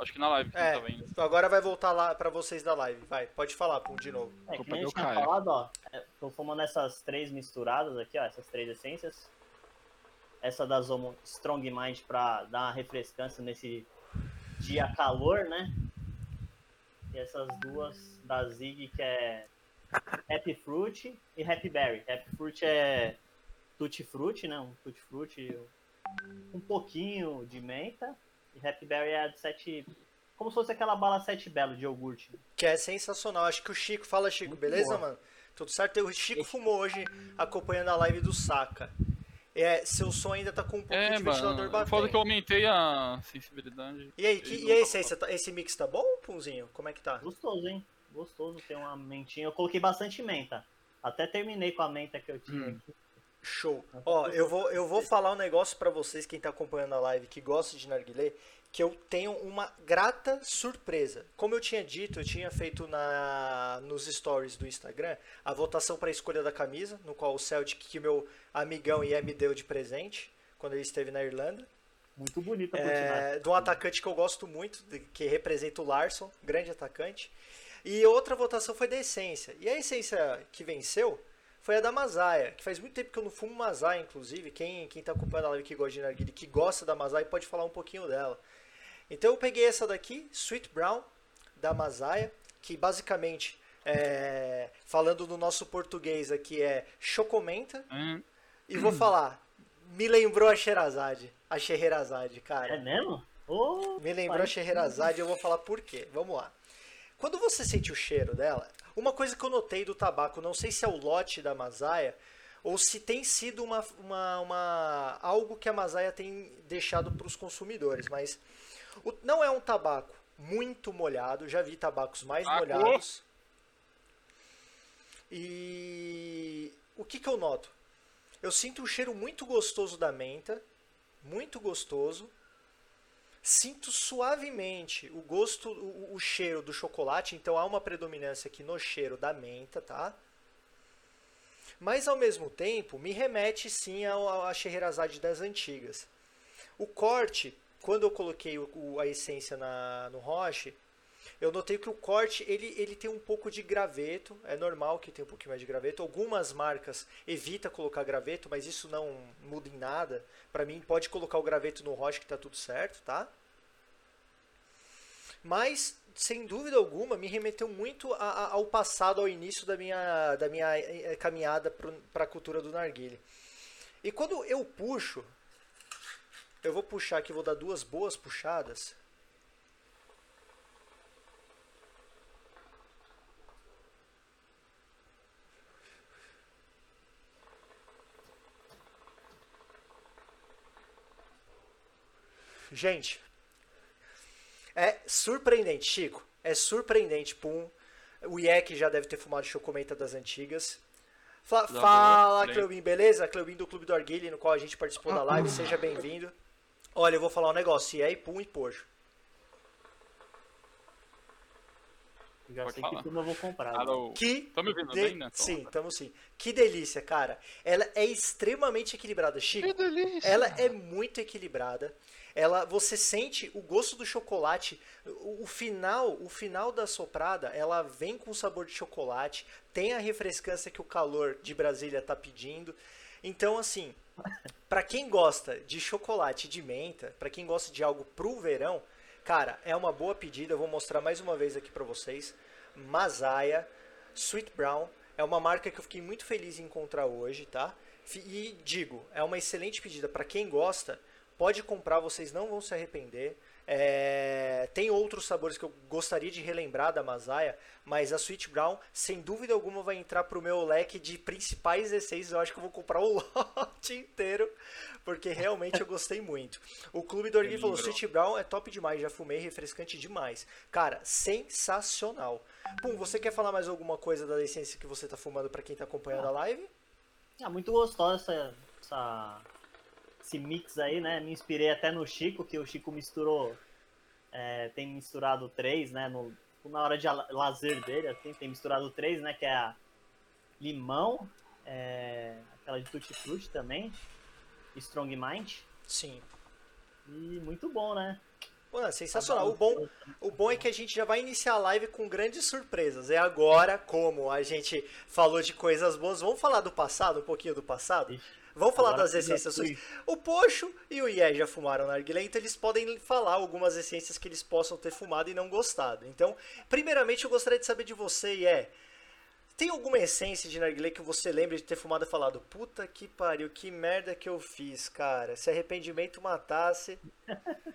Acho que na live que É, tá vendo. agora vai voltar lá pra vocês da live. Vai, pode falar, Pum, de novo. É, que Culpa nem a gente tinha falado, ó. é, Tô fumando essas três misturadas aqui, ó. Essas três essências. Essa da Zomo Strong Mind pra dar uma refrescância nesse dia calor, né? E essas duas da Zig, que é Happy Fruit e Happy Berry. Happy Fruit é Tutti Frutti, né? Um Tutti Frutti, um pouquinho de menta. E Happy Berry é a de sete... Como se fosse aquela bala sete belo de iogurte. Que é sensacional. Acho que o Chico, fala Chico, Muito beleza, boa. mano? Tudo certo? O Chico fumou hoje acompanhando a live do Saca. É, seu som ainda tá com um pouquinho É, de ventilador mano. batendo. Foda que eu aumentei a sensibilidade. E aí, que, e aí, tá- esse mix tá bom, Punzinho? Como é que tá? Gostoso, hein? Gostoso, tem uma mentinha. Eu coloquei bastante menta. Até terminei com a menta que eu tinha Hum. aqui. Show. Ó, eu vou, eu vou falar um negócio pra vocês, quem tá acompanhando a live, que gosta de narguilé, que eu tenho uma grata surpresa. Como eu tinha dito, eu tinha feito na nos stories do Instagram a votação para a escolha da camisa, no qual o Celtic, que meu amigão Ié me deu de presente, quando ele esteve na Irlanda. Muito bonita a. É, de um atacante que eu gosto muito, que representa o Larson, grande atacante. E outra votação foi da Essência. E a Essência que venceu foi a da Masaia, que faz muito tempo que eu não fumo Masaia, inclusive. Quem, quem tá acompanhando a live que gosta de narguilé, que gosta da Masaia, pode falar um pouquinho dela. Então eu peguei essa daqui, Sweet Brown, da Masaia, que basicamente, é, falando no nosso português aqui, é chocomenta. Hum, E vou falar, me lembrou a Sherazade, a Scheherazade, cara. É mesmo? Ô, Me lembrou a parece- Scheherazade e eu vou falar por quê. Vamos lá. Quando você sente o cheiro dela, uma coisa que eu notei do tabaco, não sei se é o lote da Masaia ou se tem sido uma, uma, uma- algo que a Masaia tem deixado para os consumidores, mas o- não é um tabaco muito molhado, já vi tabacos mais molhados. E o que, que eu noto? Eu sinto um cheiro muito gostoso da menta, muito gostoso. Sinto suavemente o gosto, o, o cheiro do chocolate, então há uma predominância aqui no cheiro da menta, tá? Mas ao mesmo tempo me remete sim à Scheherazade das antigas. O corte, quando eu coloquei o- a essência na, no roche, eu notei que o corte ele, ele tem um pouco de graveto, é normal que tenha um pouquinho mais de graveto. Algumas marcas evita colocar graveto, mas isso não muda em nada. Para mim pode colocar o graveto no roche que tá tudo certo, tá? Mas sem dúvida alguma me remeteu muito a- a- ao passado, ao início da minha, da minha eh, caminhada para a cultura do narguile. E quando eu puxo, eu vou puxar aqui, vou dar duas boas puxadas. Gente, é surpreendente, Chico. É surpreendente, Pum. O Iek já deve ter fumado chocomenta das antigas. Já fala, Cleubin, beleza? Cleubin do Clube do Arguile, no qual a gente participou da live. Seja bem-vindo. Olha, eu vou falar um negócio. Ié, Pum e Pojo. Já Pode sei falar. que turma eu vou comprar. né? Que Tá me ouvindo de- bem, né? Sim, estamos sim. Que delícia, cara. Ela é extremamente equilibrada, Chico. delícia. Ela é muito equilibrada. Ela, você sente o gosto do chocolate. O, o final, o final da soprada, ela vem com sabor de chocolate. Tem a refrescância que o calor de Brasília tá pedindo. Então, assim, pra quem gosta de chocolate de menta, pra quem gosta de algo pro verão, cara, é uma boa pedida. Eu vou mostrar mais uma vez aqui pra vocês. Masaya Sweet Brown é uma marca que eu fiquei muito feliz em encontrar hoje, tá? E digo, é uma excelente pedida para quem gosta. Pode comprar, vocês não vão se arrepender. É, Tem outros sabores que eu gostaria de relembrar da Masaya, mas a Sweet Brown, sem dúvida alguma, vai entrar pro meu leque de principais essências. Eu acho que eu vou comprar o lote inteiro, porque realmente eu gostei muito. O Clube do Orgulho falou. Sweet Brown é top demais, já fumei, refrescante demais. Cara, sensacional. Pum, você quer falar mais alguma coisa da essência que você tá fumando para quem tá acompanhando a live? Ah, muito gostosa essa, essa- esse mix aí, né? Me inspirei até no Chico, que o Chico misturou, é, tem misturado três, né? No, na hora de la- lazer dele, assim, tem misturado três, né? Que é a limão, é, aquela de Tutti Frutti também, Strong Mind, Sim. e muito bom, né? Mano, sensacional. O bom, o bom é que a gente já vai iniciar a live com grandes surpresas. É agora, como a gente falou de coisas boas, vamos falar do passado, um pouquinho do passado? Vamos falar Agora das essências. fui. O Poxo e o Ié já fumaram narguilé, então eles podem falar algumas essências que eles possam ter fumado e não gostado. Então, primeiramente, eu gostaria de saber de você, Ié. Tem alguma essência de narguilé que você lembra de ter fumado e falado, puta que pariu, que merda que eu fiz, cara. Se arrependimento matasse.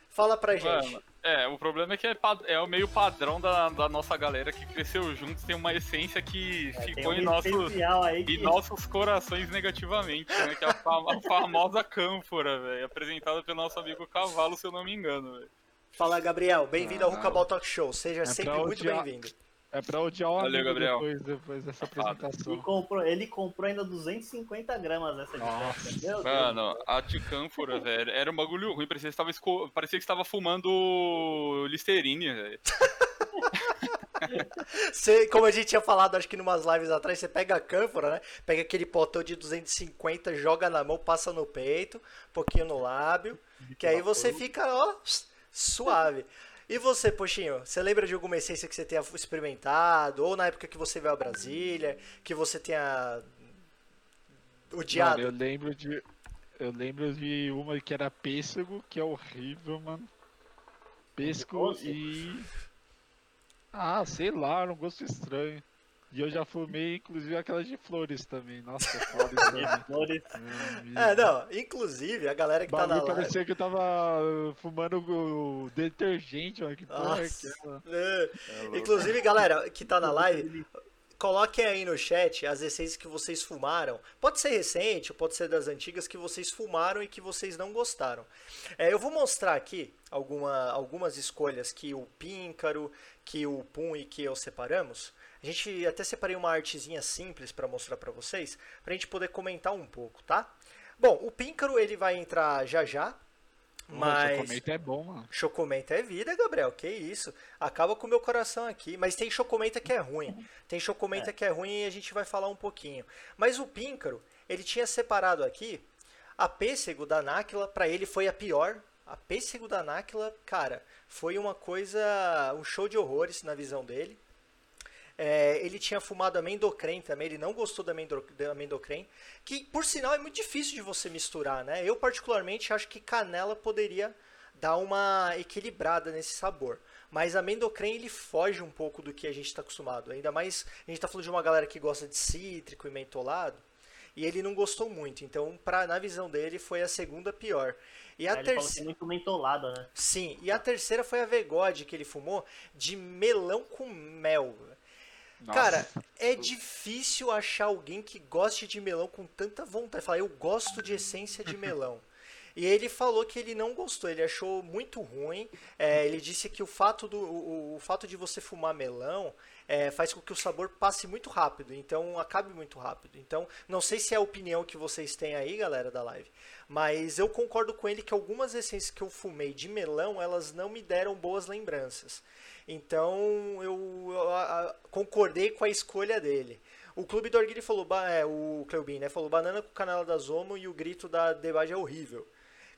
Fala pra gente. Mano, é, o problema é que é, é o meio padrão da, da nossa galera que cresceu juntos, tem uma essência que É, ficou um em nossos, aí em que nossos corações negativamente, né? Que é a, fam- a famosa cânfora, velho. Apresentada pelo nosso amigo Cavalo, se eu não me engano, velho. Fala, Gabriel. Bem-vindo ao Ah. Rucabal Talk Show. Seja É sempre muito bem-vindo. É pra odiar o Valeu, Gabriel. depois, depois dessa Safado. E apresentação. comprou, ele comprou ainda 250 gramas dessa de Nossa. festa. Meu Deus. Mano, a de cânfora, velho, era um bagulho ruim, parecia que estava esco... parecia que estava fumando Listerine, velho. Você, como a gente tinha falado, acho que numas lives atrás, você pega a cânfora, né? Pega aquele potão de 250, joga na mão, passa no peito, um pouquinho no lábio, que aí você fica, ó, suave. E você, Poxinho, você lembra de alguma essência que você tenha experimentado? Ou na época que você veio a Brasília, que você tenha odiado? Mano, eu lembro de. Eu lembro de uma que era pêssego, que é horrível, mano. Pêssego e. Ah, sei lá, era um gosto estranho. E eu já fumei, inclusive, aquelas de flores também. Nossa, flores também. Flores. Hum, É, não, inclusive, a galera que tá na live... parecia que eu tava uh, fumando o detergente, mano. Que porra é aquela? É. Inclusive, galera que tá na live, coloquem aí no chat as essências que vocês fumaram. Pode ser recente, pode ser das antigas que vocês fumaram e que vocês não gostaram. É, eu vou mostrar aqui alguma, algumas escolhas que o Píncaro, que o Pum e que eu separamos. A gente até separei uma artezinha simples para mostrar para vocês, pra gente poder comentar um pouco, tá? Bom, o Píncaro ele vai entrar já já, Mas... Chocomento é bom, mano. Chocomenta é vida, Gabriel. Que isso? Acaba com o meu coração aqui. Mas tem chocomenta que é ruim. Tem chocomenta que é ruim e a gente vai falar um pouquinho. Mas o Píncaro, ele tinha separado aqui a pêssego da Náquila. Pra ele foi a pior. A pêssego da Náquila, cara, foi uma coisa. um show de horrores na visão dele. É, ele tinha fumado amendocrem também, ele não gostou da, amendo, da amendocrem, que por sinal é muito difícil de você misturar, né? Eu particularmente acho que canela poderia dar uma equilibrada nesse sabor. Mas amendocrem ele foge um pouco do que a gente está acostumado. Ainda mais a gente está falando de uma galera que gosta de cítrico e mentolado. E ele não gostou muito. Então, pra, na visão dele, foi a segunda pior. E a que é terceira. muito mentolada, né? Sim, e a terceira foi a Vegode que ele fumou de melão com mel. Nossa. Cara, é difícil achar alguém que goste de melão com tanta vontade. Falar, eu gosto de essência de melão. E ele falou que ele não gostou, ele achou muito ruim. É, ele disse que o fato, do, o, o fato de você fumar melão é, faz com que o sabor passe muito rápido, então acabe muito rápido. Então, não sei se é a opinião que vocês têm aí, galera da live, mas eu concordo com ele que algumas essências que eu fumei de melão, elas não me deram boas lembranças. Então, eu, eu, a- a- concordei com a escolha dele. O Clube do Arguile falou, é, o Cleubin, né, falou banana com canela da Zomo e o grito da Debage é horrível.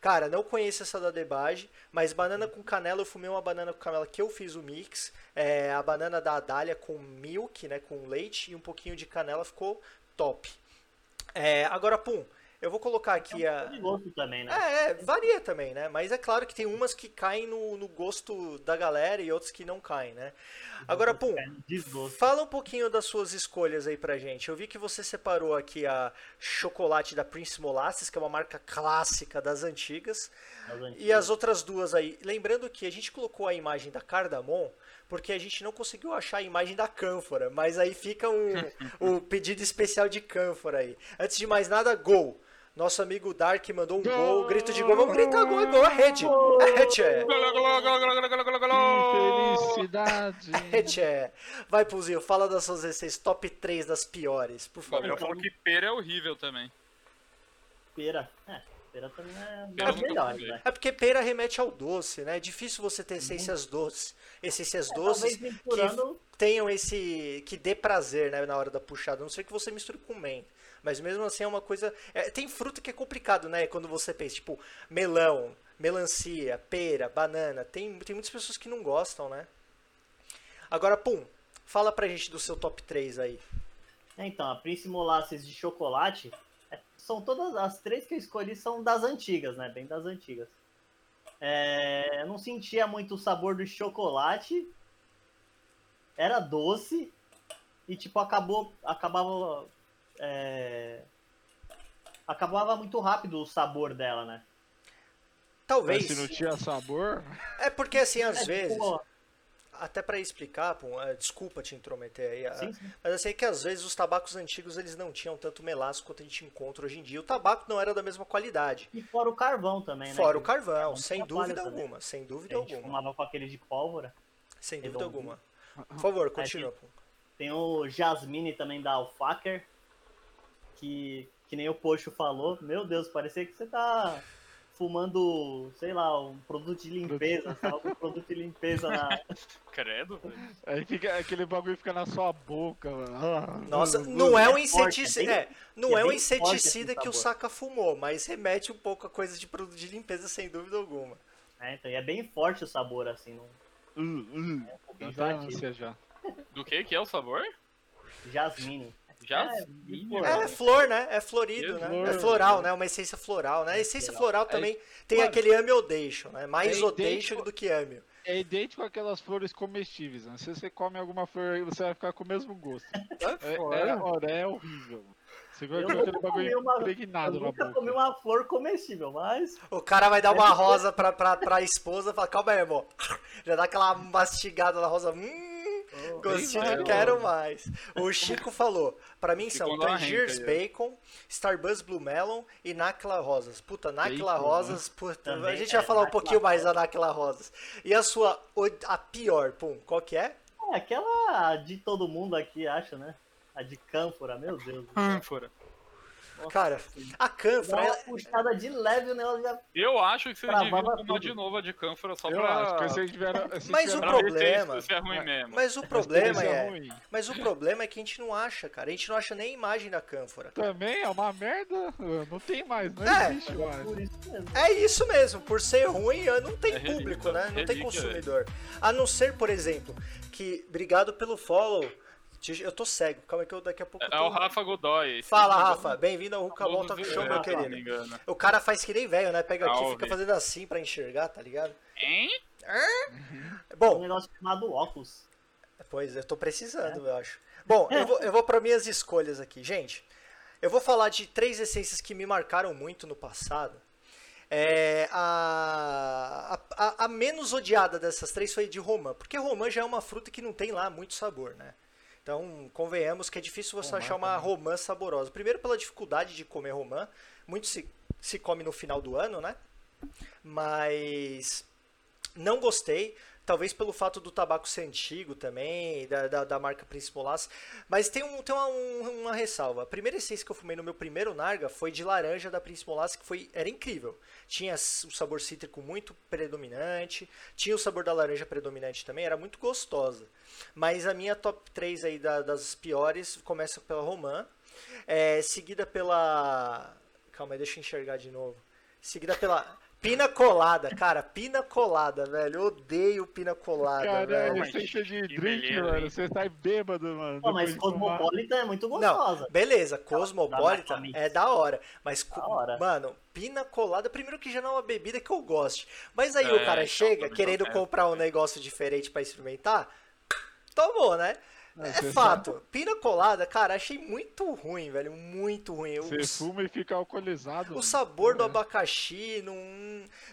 Cara, não conheço essa da Debage, mas banana com canela, eu fumei uma banana com canela que eu fiz o mix. É, a banana da Adália com milk, né, com leite e um pouquinho de canela ficou top. É, agora, Pum, eu vou colocar aqui a... De gosto também, né? É, é, varia também, né? Mas é claro que tem umas que caem no, no gosto da galera e outras que não caem, né? Agora, Pum, fala um pouquinho das suas escolhas aí pra gente. Eu vi que você separou aqui a chocolate da Prince Molasses, que é uma marca clássica das antigas, das antigas. e as outras duas aí. Lembrando que a gente colocou a imagem da Cardamom porque a gente não conseguiu achar a imagem da cânfora, mas aí fica um, o pedido especial de cânfora aí. Antes de mais nada, gol! Nosso amigo Dark mandou um gol, grito de gol. Vamos gritar gol, é gol, é rede. É rede, é. Que felicidade! Rede, é. Vai, Pulzinho, fala das suas receitas, top 3 das piores, por favor. Gabriel falou que pera é horrível também. Pera. É, pera também é Pera melhores, fumei. né? É porque pera remete ao doce, né? É difícil você ter essências doces. Essências doces Talvez misturando. tenham esse. que dê prazer, né, na hora da puxada. A não ser que você misture com menta. Mas mesmo assim é uma coisa. é, tem fruta que é complicado, né? Quando você pensa, tipo, melão. melancia, pera, banana. Tem, tem muitas pessoas que não gostam, né? Agora, pum, fala pra gente do seu top 3 aí. Então, a Prince Molasses de chocolate, é, são todas as três que eu escolhi são das antigas, né? Bem das antigas. É, eu não sentia muito o sabor do chocolate. Era doce e tipo acabou, acabava, é, acabava muito rápido o sabor dela, né? Talvez. Mas se não tinha sabor, É porque assim, às É, tipo, vezes, até pra explicar, pum, é, desculpa te intrometer aí, a- sim, sim. mas eu sei que às vezes os tabacos antigos eles não tinham tanto melaço quanto a gente encontra hoje em dia. O tabaco não era da mesma qualidade. E fora o carvão também, né? Fora o carvão, carvão sem dúvida também. alguma, sem a dúvida gente alguma. fumava com aquele de pólvora. Sem dúvida alguma. Por favor, continua, pum. Tem o Jasmine também da Alfaker, que, que nem o Pocho falou. Meu Deus, parecia que você tá fumando, sei lá, um produto de limpeza, tá? Um produto de limpeza na... Credo, velho. aí fica, aquele bagulho fica na sua boca, mano. Ah, Nossa, não é um é forte, inseticida, é é, não é é um inseticida que o. Saka fumou, mas remete um pouco a coisa de produto de limpeza sem dúvida alguma. É, então, e é bem forte o sabor, assim, não, Uh, uh, é um pouquinho ânsia já. Do que que é o sabor? Jasmine. Já? É, flor. É flor, né? É florido, É né? flor. É floral, né? Uma essência floral, né? A essência floral também tem mano, aquele ame odation, né? Mais é odation idêntico- do que ame. É idêntico àquelas flores comestíveis, né? Se você come alguma flor, você vai ficar com o mesmo gosto. É, é, é horrível. Você vai Eu aquele bagulho uma- impregnado Eu na nunca boca. comi uma flor comestível, mas O cara vai dar uma rosa pra, pra, pra esposa e fala, calma aí, amor. Já dá aquela mastigada na rosa. Hum, gostinho, vai, quero mano. mais. O Chico falou, pra mim são Ficou na Tangiers Bacon, Starbuzz Blue Melon e Nakla Rosas. Puta, Nakla Bacon, Rosas, puta, a gente é, vai falar um pouquinho mais da Rosas. Nakla Rosas. E a sua, a pior, pum, qual que é? é aquela de todo mundo aqui, acho, né? A de cânfora, meu Deus. do céu. Ânfora. Nossa, Cara, a Canfra, ela- puxada de leve, né? Ela já Eu acho que você Travava devia tomar tudo. de novo a de cânfora só Eu pra... acho que se Mas o problema- é- se é ruim mesmo. mas o problema é, ruim. mas o problema é que a gente não acha, cara. A gente não acha nem imagem da Canfora. Também é uma merda. Não tem mais, não É. existe mais. isso mesmo. É isso mesmo, por ser ruim, não tem É relíquia, público, né? Não tem relíquia, consumidor. A não ser, por exemplo, que. Obrigado pelo follow. Eu tô cego, calma aí que eu daqui a pouco. eu É tô- o Rafa Godoy. Fala, Rafa. Bem-vindo ao Ruka o todos Show, meu é, se não me querido. O cara faz que nem velho, né? Pega aqui e Salve. fica fazendo assim pra enxergar, tá ligado? Hein? Um Bom, negócio chamado óculos. Pois, eu tô precisando, eu acho. Bom, eu vou, eu vou para minhas escolhas aqui. Gente, eu vou falar de três essências que me marcaram muito no passado. É, a, a, a menos odiada dessas três foi de romã, porque romã já é uma fruta que não tem lá muito sabor, né? Então, convenhamos que é difícil você Romã achar uma romã saborosa. Primeiro pela dificuldade de comer romã, muito se, se come no final do ano, né? Mas não gostei. Talvez pelo fato do tabaco ser antigo também, da, da, da marca Príncipe Molasse. Mas tem, um, tem uma, um- uma ressalva. A primeira essência que eu fumei no meu primeiro Narga foi de laranja da Príncipe Molasse, que foi, era incrível. Tinha o sabor cítrico muito predominante, tinha o sabor da laranja predominante também, era muito gostosa. Mas a minha top 3 aí da- das piores começa pela Romã, é, seguida pela... Calma aí, deixa eu enxergar de novo. Seguida pela... Pina colada, cara, pina colada, velho. Eu odeio pina colada, Caralho, velho. essência de que drink, beleza, mano. hein? Você sai bêbado, mano. Pô, mas. Cosmopolitan é muito Não, gostosa. beleza, Cosmopolitan da Mix. é da hora. Mas, Da hora. mano, pina colada, primeiro que já não é uma bebida que eu goste. Mas aí o É, cara então, chega querendo não é. comprar um negócio diferente pra experimentar, tomou, né? É você fato. Pina colada, cara, achei muito ruim, velho. Muito ruim. Você O- fuma e fica alcoolizado. O sabor do É. abacaxi não,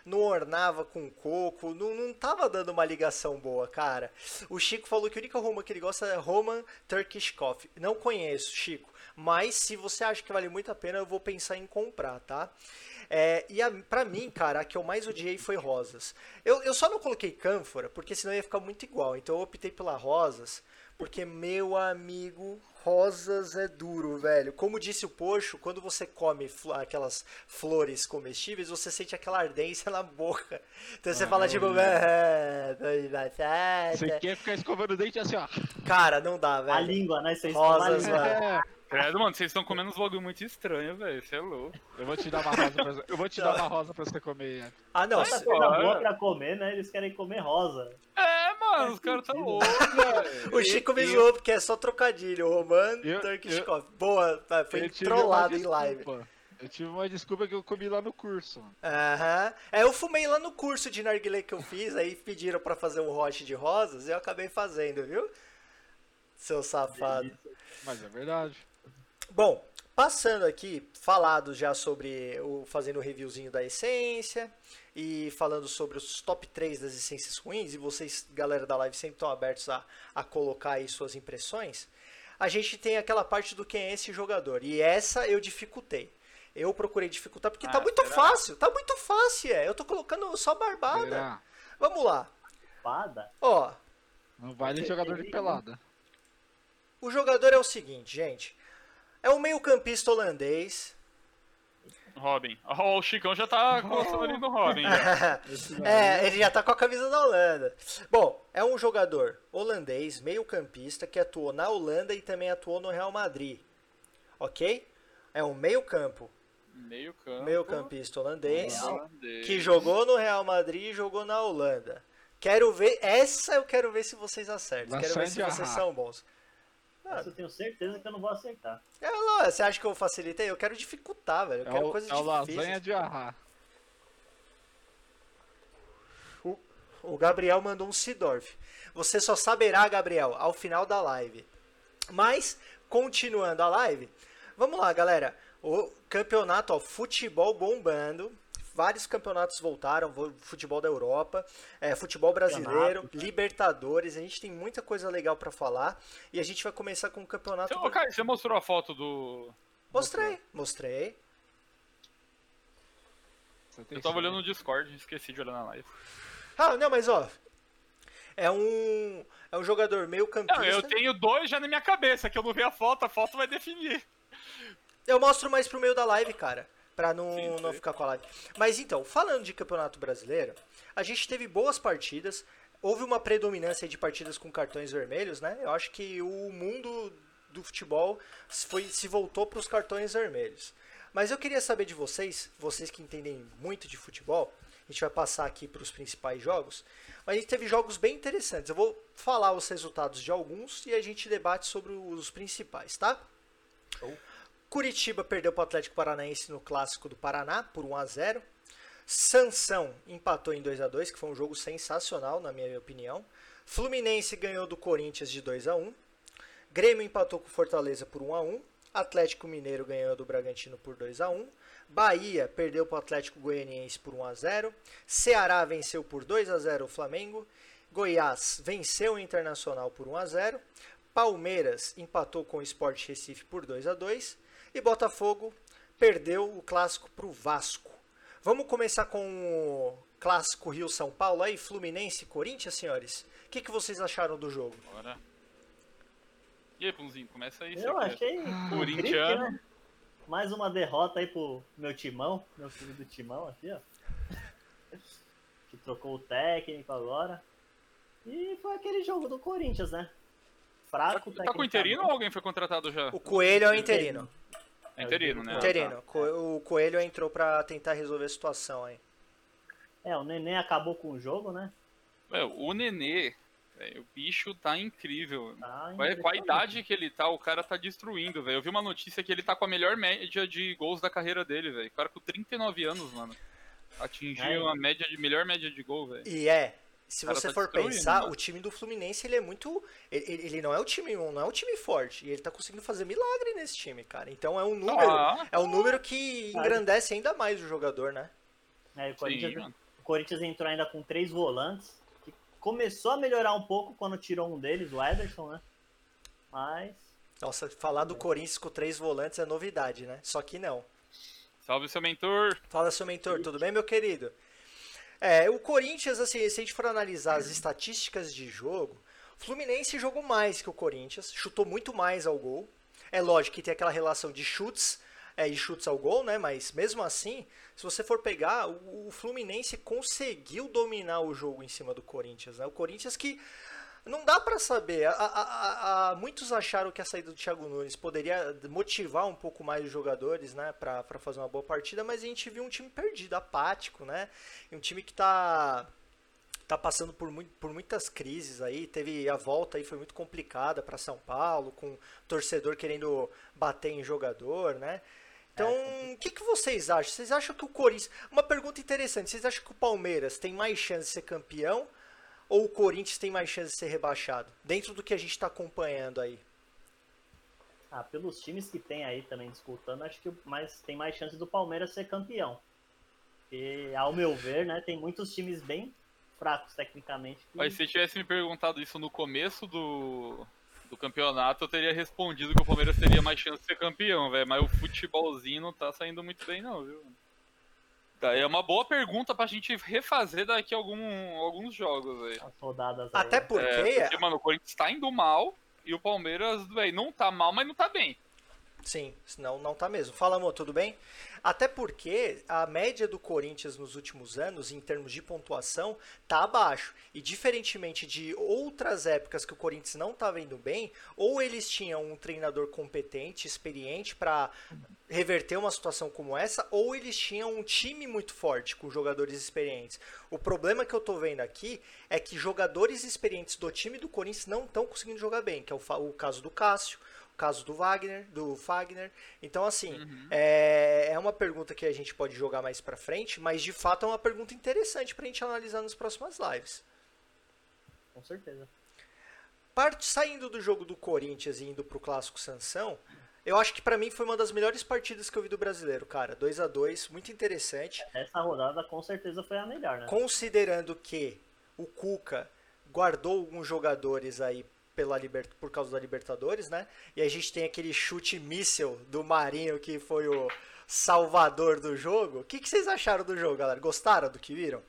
não ornava com coco, não, não tava dando uma ligação boa, cara. O Chico falou que a única Roma que ele gosta é Roman Turkish Coffee. Não conheço, Chico, mas se você acha que vale muito a pena, eu vou pensar em comprar, tá? É, e a, pra mim, cara, a que eu mais odiei foi rosas. Eu, eu só não coloquei cânfora, porque senão ia ficar muito igual. Então eu optei pela rosas, porque, meu amigo, rosas é duro, velho. Como disse o Poxo, quando você come fl- aquelas flores comestíveis, você sente aquela ardência na boca. Então você Ah, fala tipo, ah, batata. Você quer ficar escovando o dente assim, ó. Cara, não dá, A velho. língua, né? Você Rosas, a mano. É, Credo, mano, vocês estão comendo uns bagulho muito estranho, velho. Você é louco. Eu vou te dar uma rosa pra, eu vou te dar uma rosa pra você comer. Ian. Ah, não. Se- coisa boa pra comer, né? Eles querem comer rosa. É, mano, os caras tá loucos, velho. O Chico me Eu- zoou porque é só trocadilho. Roman Eu- Turkishkov. Boa, tá, foi Eu trollado em live. Eu tive uma desculpa que eu comi lá no curso. Aham. É, eu fumei lá no curso de narguilé que eu fiz, aí pediram pra fazer um hot de rosas e eu acabei fazendo, viu? Seu safado. Mas é verdade. Bom, passando aqui, falado já sobre o fazendo o reviewzinho da essência e falando sobre os top 3 das essências ruins, e vocês, galera da live, sempre estão abertos a, a colocar aí suas impressões. A gente tem aquela parte do quem é esse jogador, e essa eu dificultei. Eu procurei dificultar porque tá Ah, muito será? fácil, tá muito fácil, é. Eu tô colocando só barbada. Será? Vamos lá. Espada. Ó, Não vale jogador de pelada. O jogador é o seguinte, gente. É um meio-campista holandês. Robin. Ó, o Chicão já tá coçando ali no Robin. é, ele já tá com a camisa da Holanda. Bom, é um jogador holandês, meio-campista, que atuou na Holanda e também atuou no Real Madrid. Ok? É um meio-campo, Meio campo. meio-campista holandês, Holandês. que jogou no Real Madrid e jogou na Holanda. Quero ver, essa eu quero ver se vocês acertam. Quero ver se vocês são bons. Essa eu tenho certeza que eu não vou acertar. É, Ló, você acha que eu facilitei? Eu quero dificultar, velho. Eu É quero o, coisas é o difíceis. lasanha de arrar. O Gabriel mandou um Sidorf. Você só saberá, Gabriel, ao final da live. Mas, continuando a live, vamos lá, galera. O campeonato, ó, futebol bombando. Vários campeonatos voltaram, vo- futebol da Europa, é, futebol brasileiro, Campeonato. Libertadores. A gente tem muita coisa legal pra falar. E a gente vai começar com o campeonato. Então, ô, Caio, você mostrou a foto do. Mostrei, mostrei. Eu tava olhando no Discord, esqueci de olhar na live. Ah, não, mas ó. É um, é um jogador meio campista. Não, eu tenho dois já na minha cabeça, que eu não vi a foto, a foto vai definir. Eu mostro mais pro meio da live, cara. Pra não, Sim, não ficar live. Mas então, falando de campeonato brasileiro, a gente teve boas partidas. Houve uma predominância de partidas com cartões vermelhos, né? Eu acho que o mundo do futebol foi, se voltou para os cartões vermelhos. Mas eu queria saber de vocês, vocês que entendem muito de futebol, a gente vai passar aqui para os principais jogos. Mas a gente teve jogos bem interessantes. Eu vou falar os resultados de alguns e a gente debate sobre os principais, tá? Curitiba perdeu para o Atlético Paranaense no clássico do Paraná por 1 a 0. Sansão empatou em 2 a 2, que foi um jogo sensacional na minha opinião. Fluminense ganhou do Corinthians de 2 a 1. Grêmio empatou com Fortaleza por 1 a 1. Atlético Mineiro ganhou do Bragantino por 2 a 1. Bahia perdeu para o Atlético Goianiense por 1 a 0. Ceará venceu por 2 a 0 o Flamengo. Goiás venceu o Internacional por 1 a 0. Palmeiras empatou com o Sport Recife por 2 a 2 e Botafogo perdeu o clássico para o Vasco. Vamos começar com o clássico Rio São Paulo aí, Fluminense e Corinthians, senhores. O que, que vocês acharam do jogo? Bora. E aí, Punzinho, começa aí. Eu achei. Corintiano. né? Mais uma derrota aí pro meu timão, meu filho do timão aqui, ó. Que trocou o técnico agora. E foi aquele jogo do Corinthians, né? Fraco, Tá com o interino ou alguém foi contratado já? O Coelho é o interino. É interino, né? Interino. Co- O Coelho entrou para tentar resolver a situação aí. É, o Neném acabou com o jogo, né? Meu, o Nenê, velho, o bicho tá incrível. Tá Vai- Com a idade que ele tá, o cara tá destruindo, velho. Eu vi uma notícia que ele tá com a melhor média de gols da carreira dele, velho. O cara com 39 anos, mano. Atingiu É. a média de melhor média de gol, velho. E é, se O você tá for pensar, mano. o time do Fluminense ele é muito. Ele, ele- não é um time, não é um time forte. E ele tá conseguindo fazer milagre nesse time, cara. Então é um número. Ah, É um número que engrandece ainda mais o jogador, né? É, o, sim, Corinthians, mano. o Corinthians entrou ainda com três volantes. Que começou a melhorar um pouco quando tirou um deles, o Ederson, né? Mas. Nossa, falar do Corinthians com três volantes é novidade, né? Só que não. Salve seu mentor. Fala, seu mentor, tudo bem, meu querido? É, o Corinthians, assim, se a gente for analisar as estatísticas de jogo, Fluminense jogou mais que o Corinthians, chutou muito mais ao gol. É lógico que tem aquela relação de chutes é, e chutes ao gol, né? Mas mesmo assim, se você for pegar, o, o Fluminense conseguiu dominar o jogo em cima do Corinthians, né? O Corinthians que não dá pra saber. A, a, a, muitos acharam que a saída do Thiago Nunes poderia motivar um pouco mais os jogadores, né, pra, pra fazer uma boa partida, mas a gente viu um time perdido, apático, né? Um time que tá tá passando por, muito, por muitas crises aí. Teve a volta aí foi muito complicada para São Paulo, com torcedor querendo bater em jogador, né? Então, o é. que, que vocês acham? Vocês acham que o Corinthians. Uma pergunta interessante: vocês acham que o Palmeiras tem mais chance de ser campeão ou o Corinthians tem mais chance de ser rebaixado? Dentro do que a gente está acompanhando aí. Ah, pelos times que tem aí também disputando, acho que mais, tem mais chance do Palmeiras ser campeão. Porque, ao meu ver, né, tem muitos times bem fracos tecnicamente. Que... Mas se tivesse me perguntado isso no começo do, do campeonato, eu teria respondido que o Palmeiras teria mais chance de ser campeão, velho. Mas o futebolzinho não tá saindo muito bem, não, viu? Daí é uma boa pergunta pra gente refazer daqui a algum, alguns jogos, velho. As rodadas aí. Até porque... É, porque, mano, o Corinthians tá indo mal e o Palmeiras, não tá mal, mas não tá bem. Sim, senão não tá mesmo. Fala, amor, tudo bem? Até porque a média do Corinthians nos últimos anos, em termos de pontuação, tá abaixo. E diferentemente de outras épocas que o Corinthians não tá vendo bem, ou eles tinham um treinador competente, experiente para reverter uma situação como essa, ou eles tinham um time muito forte com jogadores experientes. O problema que eu tô vendo aqui é que jogadores experientes do time do Corinthians não estão conseguindo jogar bem, que é o, o caso do Cássio, caso do Wagner, do Fagner. Então, assim, uhum. é, é uma pergunta que a gente pode jogar mais pra frente, mas de fato é uma pergunta interessante pra gente analisar nas próximas lives. Com certeza. Part, saindo do jogo do Corinthians e indo pro clássico Sansão, eu acho que para mim foi uma das melhores partidas que eu vi do brasileiro, cara. 2 a 2 muito interessante. Essa rodada com certeza foi a melhor, né? Considerando que o Cuca guardou alguns jogadores aí pela liber... por causa da Libertadores, né? E a gente tem aquele chute míssel do Marinho que foi o salvador do jogo. O que, que vocês acharam do jogo, galera? Gostaram do que viram?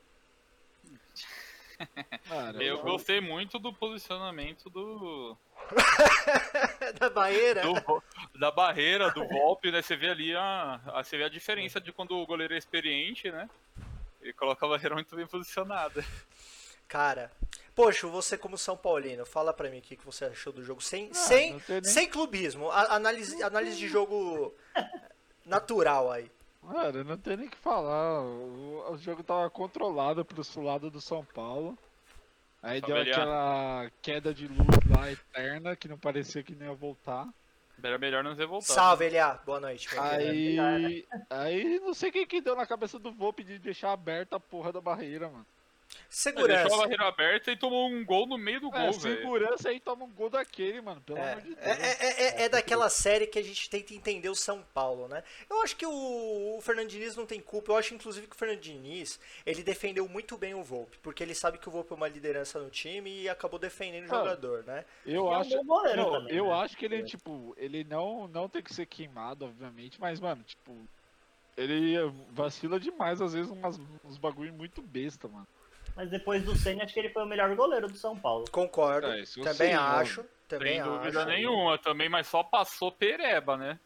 Cara, eu gostei muito do posicionamento do. da barreira? Do, da barreira, do golpe, né? Você vê ali a, a, você vê a diferença de quando o goleiro é experiente, né? Ele coloca a barreira muito bem posicionada. Cara, Poxa, você como São Paulino, fala pra mim o que, que você achou do jogo sem, ah, sem, nem... sem clubismo. A, análise, análise de jogo natural aí. Cara, não tem nem o que falar. O, o, jogo tava controlado pro lado do São Paulo. Aí Só deu aquela queda de luz lá eterna que não parecia que nem ia voltar. Era melhor não ter voltado. Salve, Eliá. Boa noite. Aí, aí não sei o que que deu na cabeça do Volpe de deixar aberta a porra da barreira, mano. Segurança. Ele deixou a barreira aberta e tomou um gol no meio do é, gol, velho. Segurança aí toma um gol daquele, mano. Pelo é, amor de Deus. É, é, é, é, daquela série que a gente tenta entender o São Paulo, né? Eu acho que o, o Fernando Diniz não tem culpa. Eu acho, inclusive, que o Fernando Diniz ele defendeu muito bem o Volpe. Porque ele sabe que o Volpe é uma liderança no time e acabou defendendo o ah, jogador, né? Eu é acho. Um não, também, eu né? acho que ele, tipo, ele não, não tem que ser queimado, obviamente, mas, mano, tipo. Ele vacila demais, às vezes, umas, uns bagulho muito besta, mano. Mas depois do Senna, acho que ele foi o melhor goleiro do São Paulo. Concordo. É, também acho. Também Sem dúvida acho. nenhuma também, mas só passou Pereba, né?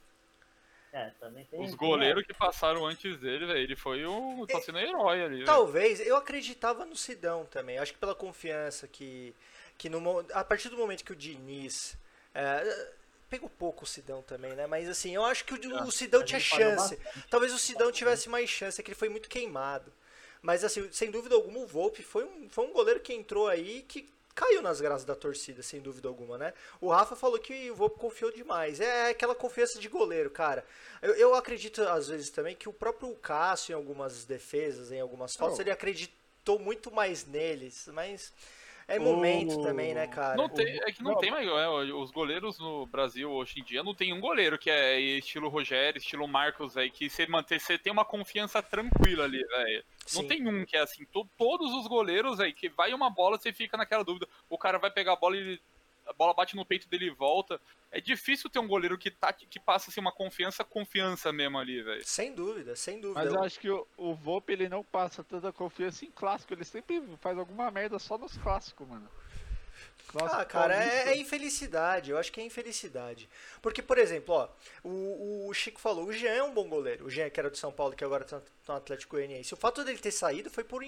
É, também tem. Os goleiros que passaram antes dele, velho, ele foi o. tá sendo herói ali. Talvez, eu acreditava no Sidão também. Acho que pela confiança que. que no, a partir do momento que o Diniz. É, pegou pouco o Sidão também, né? Mas assim, eu acho que o, o Sidão tinha chance. Talvez o Sidão tivesse mais chance, é que ele foi muito queimado. Mas, assim, sem dúvida alguma, o Volpe foi um, foi um goleiro que entrou aí que caiu nas graças da torcida, sem dúvida alguma, né? O Rafa falou que o Volpe confiou demais. É aquela confiança de goleiro, cara. Eu, eu acredito, às vezes, também que o próprio Cássio, em algumas defesas, em algumas faltas, oh. ele acreditou muito mais neles, mas... É momento também, né, cara? Não tem, é que não, não. tem mais. É, os goleiros no Brasil hoje em dia não tem um goleiro que é estilo Rogério, estilo Marcos, aí, que você manter, você tem uma confiança tranquila ali, velho. Não tem um que é assim. To, todos os goleiros aí, que vai uma bola, você fica naquela dúvida. O cara vai pegar a bola e a bola bate no peito dele e volta. É difícil ter um goleiro que, tá, que passa assim, uma confiança, confiança mesmo ali, velho. Sem dúvida, sem dúvida. Mas eu acho que o, o Volpe ele não passa tanta confiança em clássico, ele sempre faz alguma merda só nos clássicos, mano. Clássico ah, cara, é, é, infelicidade. Eu acho que é infelicidade. Porque, por exemplo, ó, o, o Chico falou, o Jean é um bom goleiro. O Jean, que era do São Paulo, que agora tá no Atlético Goianiense. O fato dele ter saído foi por,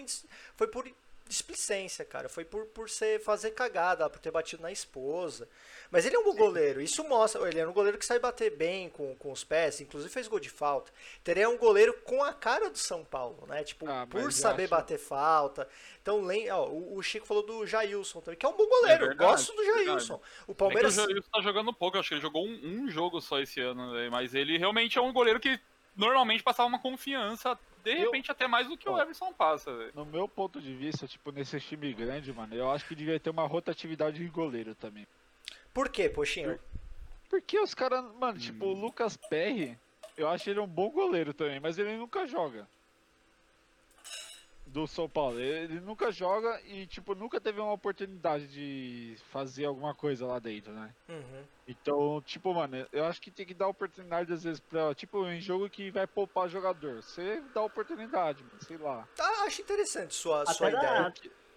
foi por displicência, cara. Foi por, por ser, fazer cagada, por ter batido na esposa. Mas ele é um bom goleiro. Isso mostra. Ele é um goleiro que sai bater bem com, com os pés. Inclusive fez gol de falta. Então ele é um goleiro com a cara do São Paulo, né? Tipo, Ah, por saber acho- bater falta. Então, ó, o, o Chico falou do Jailson também, que é um bom goleiro. É verdade, Gosto do Jailson. O É que Palmeiras. o Jailson tá jogando pouco, acho que ele jogou um, um jogo só esse ano, velho, mas ele realmente é um goleiro que normalmente passava uma confiança, de repente até mais do que o. Everson passa, velho. No meu ponto de vista, tipo, nesse time grande, mano, eu acho que devia ter uma rotatividade de goleiro também. Por quê, Poxinho? Porque os caras, mano, tipo, Hum. o Lucas Perry, eu acho ele um bom goleiro também, mas ele nunca joga. Do São Paulo. Ele nunca joga e, tipo, nunca teve uma oportunidade de fazer alguma coisa lá dentro, né? Uhum. Então, tipo, mano, eu acho que tem que dar oportunidade às vezes pra, tipo, em jogo que vai poupar jogador. Você dá oportunidade, mano, sei lá. Tá, acho interessante sua, Até, sua da, ideia.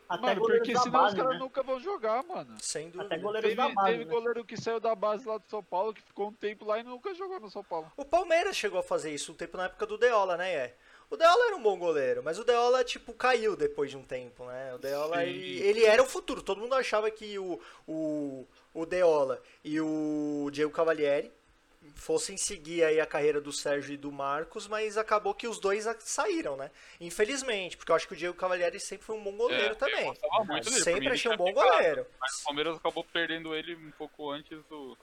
até mano, porque senão base, os caras né? nunca vão jogar, mano. Sem dúvida. Até goleiros Teve, da base, teve né? goleiro que saiu da base lá do São Paulo, que ficou um tempo lá e nunca jogou no São Paulo. O Palmeiras chegou a fazer isso um tempo na época do Deola, né, é? O Deola era um bom goleiro, mas o Deola, tipo, caiu depois de um tempo, né? O Deola, ele, ele era o futuro. Todo mundo achava que o, o, o Deola e o Diego Cavalieri fossem seguir aí a carreira do Sérgio e do Marcos, mas acabou que os dois saíram, né? Infelizmente, porque eu acho que o Diego Cavalieri sempre foi um bom goleiro É, também. Eu muito dele, Sempre achei um bom ficado, goleiro. Mas o Palmeiras acabou perdendo ele um pouco antes do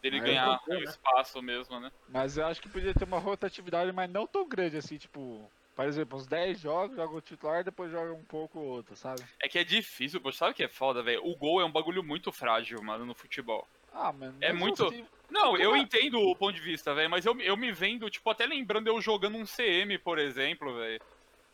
dele Ah, ganhar o né? espaço mesmo, né? Mas eu acho que podia ter uma rotatividade, mas não tão grande assim, tipo, por exemplo, uns 10 jogos, joga o titular, depois joga um pouco o outro, sabe? É que é difícil, pô, sabe o que é foda, velho? O gol é um bagulho muito frágil, mano, no futebol. Ah, mano. É muito- assim- Não, eu é? entendo o ponto de vista, velho, mas eu, eu me vendo, tipo, até lembrando eu jogando um CM, por exemplo, velho.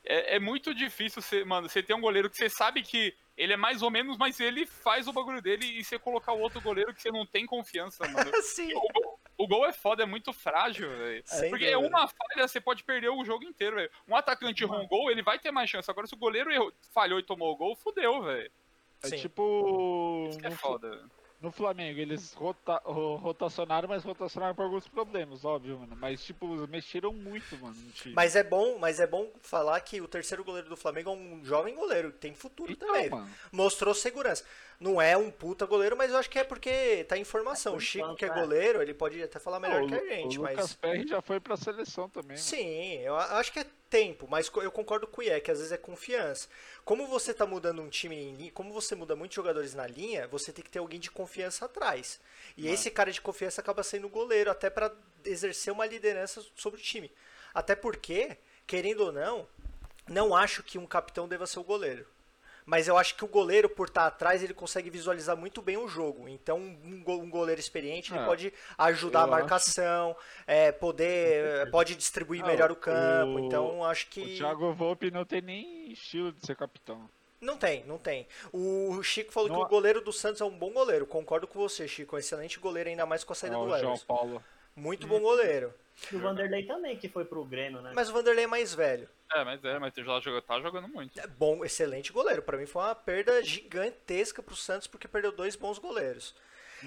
É, é muito difícil, você, mano, você ter um goleiro que você sabe que ele é mais ou menos, mas ele faz o bagulho dele e você colocar o outro goleiro que você não tem confiança, mano. Sim, O gol, o gol é foda, é muito frágil, velho. Porque é dúvida. uma falha, você pode perder o jogo inteiro, velho. Um atacante errou um gol, ele vai ter mais chance. Agora, se o goleiro errou- falhou e tomou o gol, fudeu, velho. É Sim. tipo. Isso que é foda, velho. No Flamengo, eles rota, ro- rotacionaram, mas rotacionaram por alguns problemas, óbvio, mano. Mas, tipo, mexeram muito, mano. Mas é bom, mas é bom falar que o terceiro goleiro do Flamengo é um jovem goleiro, que tem futuro então, também. mano. Mostrou segurança. Não é um puta goleiro, mas eu acho que é porque tá em formação. É, o Chico, enquanto, que é é. goleiro, ele pode até falar melhor o, que a gente, o mas. Lucas Perry já foi pra seleção também, mano. Sim, eu acho que é tempo, mas eu concordo com o Ié, que às vezes é confiança. Como você tá mudando um time em linha, como você muda muitos jogadores na linha, você tem que ter alguém de confiança atrás. E É. esse cara de confiança acaba sendo o goleiro, até pra exercer uma liderança sobre o time. Até porque, querendo ou não, não acho que um capitão deva ser o goleiro. Mas eu acho que o goleiro, por estar atrás, ele consegue visualizar muito bem o jogo. Então, um go- goleiro experiente, ele É, pode ajudar a marcação, é, poder, pode distribuir Ah, melhor o campo. o- Então, acho O que Thiago Volpe não tem nem estilo de ser capitão. não tem, não tem. O Chico falou Não- que o goleiro do Santos é um bom goleiro. Concordo com você, Chico. Um excelente goleiro, ainda mais com a saída Ó, do o João Everson. Paulo. Muito bom goleiro. E o Vanderlei também, que foi pro Grêmio, né? Mas o Vanderlei é mais velho. É, mas é, mas já joga, tá jogando muito. É bom, excelente goleiro. Pra mim foi uma perda gigantesca pro Santos porque perdeu dois bons goleiros.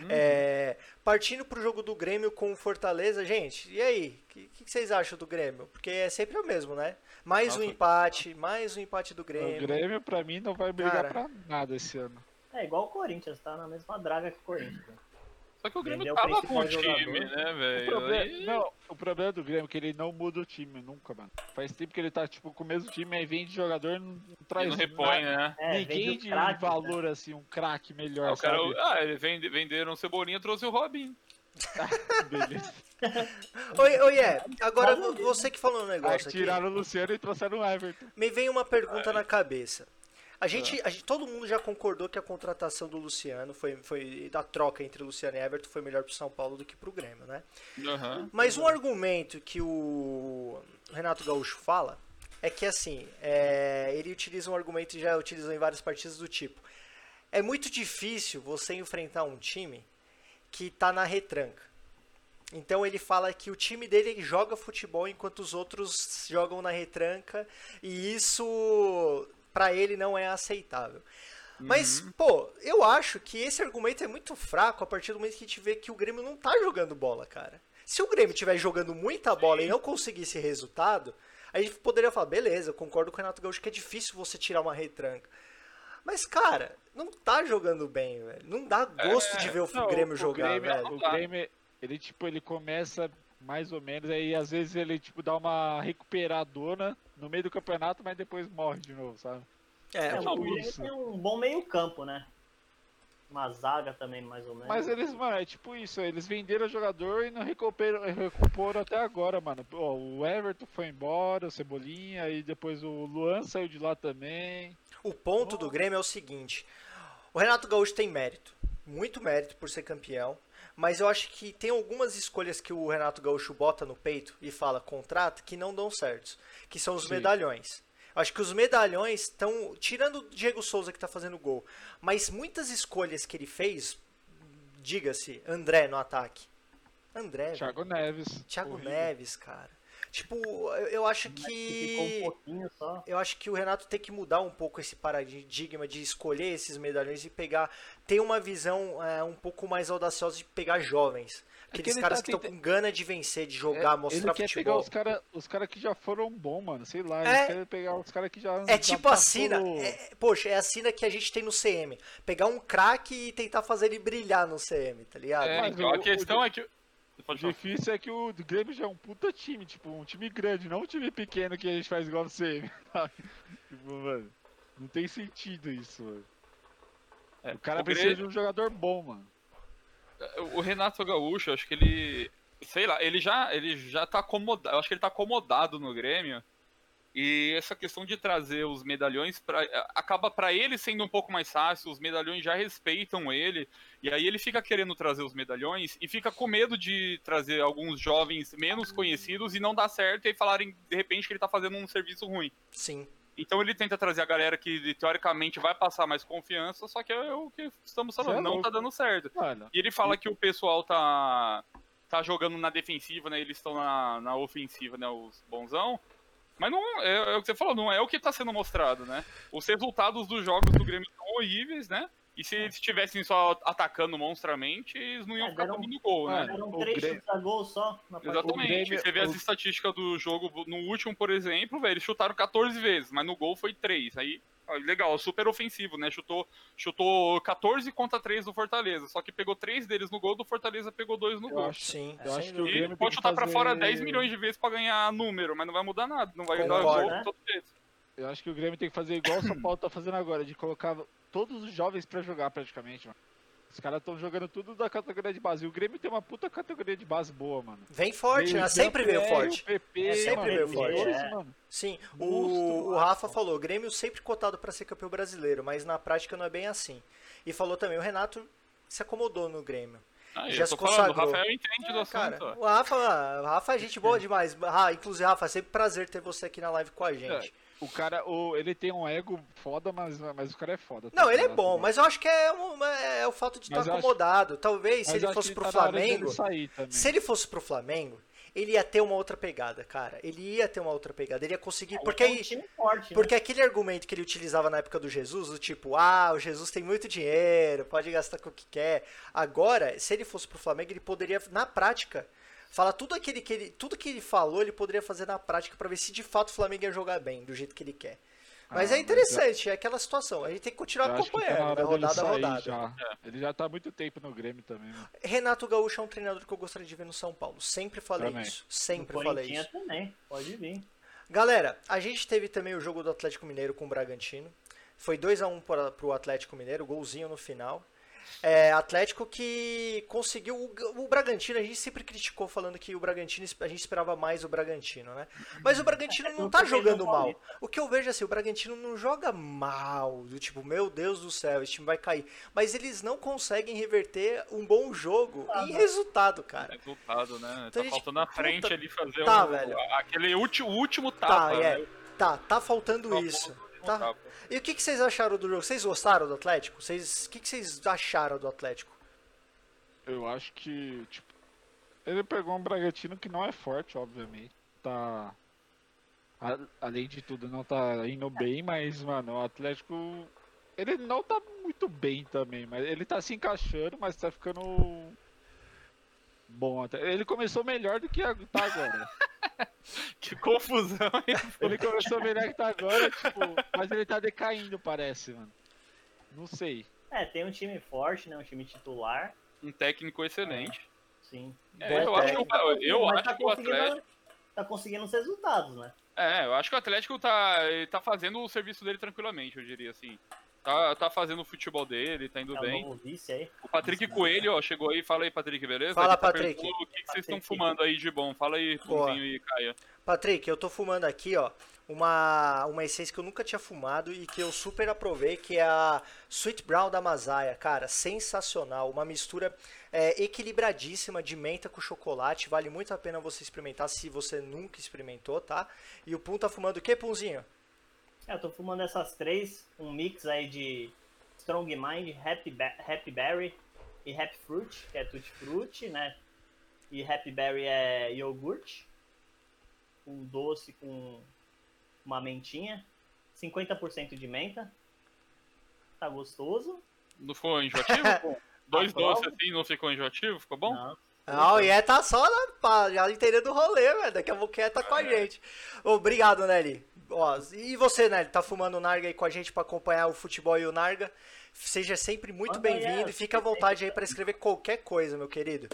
É, partindo pro jogo do Grêmio com o Fortaleza, gente, e aí? O que, que vocês acham do Grêmio? Porque é sempre o mesmo, né? Mais um Nossa. empate, mais um empate do O Grêmio. Grêmio, pra mim, não vai brigar Cara. pra nada esse ano. É igual o Corinthians, tá na mesma draga que o Corinthians. Só que o Grêmio o tava com o principal time, jogador. né, O velho? Aí- não, o problema do Grêmio é que ele não muda o time nunca, mano. Faz tempo que ele tá, tipo, com o mesmo time, aí vem de jogador, não, não Ele traz não repõe, nada- né? É, ninguém vende de o craque, né? valor, assim, um craque melhor, Ah, o cara, sabe? ah, ele vende, venderam Cebolinha, trouxe o Robin. Beleza. Oi, oi, é. Agora você que falou um Aí negócio aqui. tiraram o Luciano e trouxeram o Everton. Me vem uma pergunta na cabeça. A gente, a gente- todo mundo já concordou que a contratação do Luciano foi, foi da troca entre Luciano e Everton foi melhor pro São Paulo do que pro Grêmio, né? Aham. Mas um argumento que o Renato Gaúcho fala é que assim, é, ele utiliza um argumento e já utilizou em várias partidas do tipo: é muito difícil você enfrentar um time que tá na retranca. Então ele fala que o time dele joga futebol enquanto os outros jogam na retranca e isso pra ele não é aceitável. Mas, pô, eu acho que esse argumento é muito fraco a partir do momento que a gente vê que o Grêmio não tá jogando bola, cara. Se o Grêmio estiver jogando muita bola e não conseguir esse resultado, A gente poderia falar, beleza, eu concordo com o Renato Gaúcho que é difícil você tirar uma retranca. Mas, cara, não tá jogando bem, velho. Não dá gosto É, de ver o Não, Grêmio o jogar, Grêmio- velho. O Grêmio, ele tipo, ele começa mais ou menos, aí às vezes ele tipo dá uma recuperadona no meio do campeonato, mas depois morre de novo, sabe? É, É, não, o isso. tem um bom meio campo, né? Uma zaga também, mais ou menos. Mas eles, mano, é tipo isso, eles venderam o jogador e não recuperam, recomporam até agora, mano. Ó, o Everton foi embora, o Cebolinha, e depois o Luan saiu de lá também. O ponto do Grêmio é o seguinte: o Renato Gaúcho tem mérito, muito mérito por ser campeão, mas eu acho que tem algumas escolhas que o Renato Gaúcho bota no peito e fala contrata que não dão certos, que são os Sim. medalhões. Acho que os medalhões estão tirando o Diego Souza que tá fazendo gol, mas muitas escolhas que ele fez, diga-se, André no ataque. André, velho. Thiago Neves. Thiago horrível. Neves, cara. Tipo, eu, eu acho Mas um que pouquinho só. eu acho que o Renato tem que mudar um pouco esse paradigma de escolher esses medalhões e pegar. ter uma visão é, um pouco mais audaciosa de pegar jovens. que Aqueles ele caras tá que estão tenta- com gana de vencer, de É, jogar, mostrar ele quer futebol. pegar os caras os cara que já foram bons, mano. Sei lá, É. ele quer pegar os caras que já. É já tipo a sina. é- poxa, é a sina que a gente tem no CM. Pegar um craque e tentar fazer ele brilhar no CM, tá ligado? É, mas então, o- a questão o- é que. Difícil é que o Grêmio já é um puta time, tipo, um time grande, não um time pequeno que a gente faz igual no CM. sabe? tipo, mano, não tem sentido isso, mano. É, O cara o precisa Grêmio- de um jogador bom, mano. O Renato Gaúcho, acho que ele. Sei lá, ele já, ele já tá acomodado. Eu acho que ele tá acomodado no Grêmio. E essa questão de trazer os medalhões pra, acaba pra ele sendo um pouco mais fácil, os medalhões já respeitam ele, e aí ele fica querendo trazer os medalhões e fica com medo de trazer alguns jovens menos conhecidos e não dar certo e falarem de repente que ele tá fazendo um serviço ruim. Sim. Então ele tenta trazer a galera que teoricamente vai passar mais confiança, só que é o que estamos é falando, não louco. tá dando certo. Mano, E ele fala que o pessoal tá, tá jogando na defensiva, né? Eles estão na, na ofensiva, né? Os bonzão. Mas não é, é o que você falou, não é o que tá sendo mostrado, né? Os resultados dos jogos do Grêmio são horríveis, né? E se eles estivessem só atacando monstramente, eles não iam É, ficar deram- tomando gol, né? Eram três Grêmio- chutes a gol só na. Exatamente. Grêmio- você vê as o- estatísticas do jogo no último, por exemplo, velho, eles chutaram 14 vezes, mas no gol foi 3. Aí, ó, legal, super ofensivo, né? Chutou, chutou 14 contra 3 do Fortaleza, só que pegou 3 deles no gol, do Fortaleza pegou 2 no eu gol. acho, Sim, eu sem acho que o. Grêmio E pode chutar pra fora fazer- 10 milhões de vezes pra ganhar número, mas não vai mudar nada. Não vai dar Concordo, gol né? todo jeito. Eu acho que o Grêmio tem que fazer igual o São Paulo tá fazendo agora, de colocar todos os jovens pra jogar praticamente, mano. Os caras estão jogando tudo da categoria de base. E o Grêmio tem uma puta categoria de base boa, mano. Vem forte, né? Sempre veio forte. PP, É, sempre veio forte. É. Sim, o, o Rafa falou, o Grêmio sempre cotado para ser campeão brasileiro, mas na prática não é bem assim. E falou também, o Renato se acomodou no Grêmio. Aí, Já eu se tô falando, o consagrou. Rafael entende do É, cara, assunto. ó. o Rafa, o Rafa é gente boa demais. Ah, inclusive, Rafa, é sempre prazer ter você aqui na live com a gente. O cara, o, ele tem um ego foda, mas, mas o cara é foda. Não, tá ele é bom, mas eu acho que é, um- é o fato de estar Mas eu acho- acomodado. Talvez, se ele fosse pro tá Flamengo, se ele fosse pro Flamengo, ele ia ter uma outra pegada, cara. Ele ia ter uma outra pegada. Ele ia conseguir. Porque é um forte, Porque aquele argumento que ele utilizava na época do Jesus, do tipo, ah, o Jesus tem muito dinheiro, pode gastar com o que quer. Agora, se ele fosse pro Flamengo, ele poderia, na prática, falar tudo aquele que ele, tudo que ele falou, ele poderia fazer na prática pra ver se de fato o Flamengo ia jogar bem, do jeito que ele quer. Mas Ah, é mas interessante, é aquela situação. A gente tem que continuar Eu tá na acompanhando, né, dele rodada a rodada. Já. Ele já tá há muito tempo no Grêmio também, mano. Renato Gaúcho é um treinador que eu gostaria de ver no São Paulo. Sempre falei Também. isso. No Sempre falei Corinthians isso. também, pode vir. Galera, a gente teve também o jogo do Atlético Mineiro com o Bragantino. Foi 2 a 1 para o Atlético Mineiro, golzinho no final. É, Atlético que conseguiu. O, o Bragantino, a gente sempre criticou falando que o Bragantino, a gente esperava mais o Bragantino, né? Mas o Bragantino não tá jogando mal. O que eu vejo é assim, o Bragantino não joga mal, do tipo, meu Deus do céu, esse time vai cair. Mas eles não conseguem reverter um bom jogo em resultado, cara. Resultado, né? Então tá gente- faltando na puta- frente ali fazer Tá, um- velho. aquele ulti, o último Tá, tapa. é. né? Tá, tá faltando O isso. Tá. tapa. E o que, que vocês acharam do jogo? Vocês gostaram do Atlético? Vocês, o que, que vocês acharam do Atlético? Eu acho que, tipo, ele pegou um Bragantino que não é forte, obviamente. Tá. a- além de tudo, não tá indo bem, mas, mano, o Atlético. Ele não tá muito bem também, mas ele tá se encaixando, mas tá ficando. Bom até. Ele começou melhor do que tá agora. que confusão. Ele começou melhor que tá agora, tipo, mas ele tá decaindo, parece, mano. Não sei. É, tem um time forte, né? Um time titular. Um técnico excelente. Sim. É, eu acho que, o, eu Mas acho tá que o Atlético. conseguindo- Tá conseguindo os resultados, né? É, eu acho que o Atlético tá, tá fazendo o serviço dele tranquilamente, eu diria assim. Tá, tá fazendo o futebol dele, tá indo É bem. novo vice aí. O Patrick Coelho, ó, chegou aí. Fala aí, Patrick, beleza? Fala, tá Patrick. O que, que vocês estão fumando aí de bom? Fala aí. Pãozinho e Caia. Patrick, eu tô fumando aqui, ó, uma, uma essência que eu nunca tinha fumado e que eu super aprovei, que é a Sweet Brown da Masaya, cara, sensacional, uma mistura é, equilibradíssima de menta com chocolate, vale muito a pena você experimentar se você nunca experimentou, tá? E o Pum tá fumando o que, Punzinho? É, eu tô fumando essas três, um mix aí de Strong Mind, Happy, Ba- Happy Berry e Happy Fruit, que é Tutti Frutti, né? E Happy Berry é iogurte, com doce com uma mentinha, 50% de menta. Tá gostoso? Não ficou enjoativo? pô? Dois doces assim, não ficou enjoativo? Ficou bom? Não. Ah, o Ié tá só na, já entendendo do rolê, velho. Daqui a pouco o Ié tá com a gente. Obrigado, Nelly. Ó, e você, Nelly, tá fumando Narga aí com a gente pra acompanhar o futebol e o Narga? Seja sempre muito bem-vindo é. e fica à vontade aí pra escrever qualquer coisa, meu querido.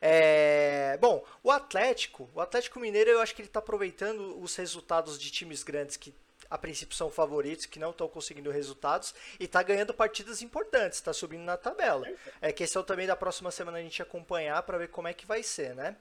É, Bom, o Atlético, o Atlético Mineiro, eu acho que ele tá aproveitando os resultados de times grandes que a princípio são favoritos, que não estão conseguindo resultados, e tá ganhando partidas importantes, tá subindo na tabela. É questão também da próxima semana a gente acompanhar para ver como é que vai ser, né?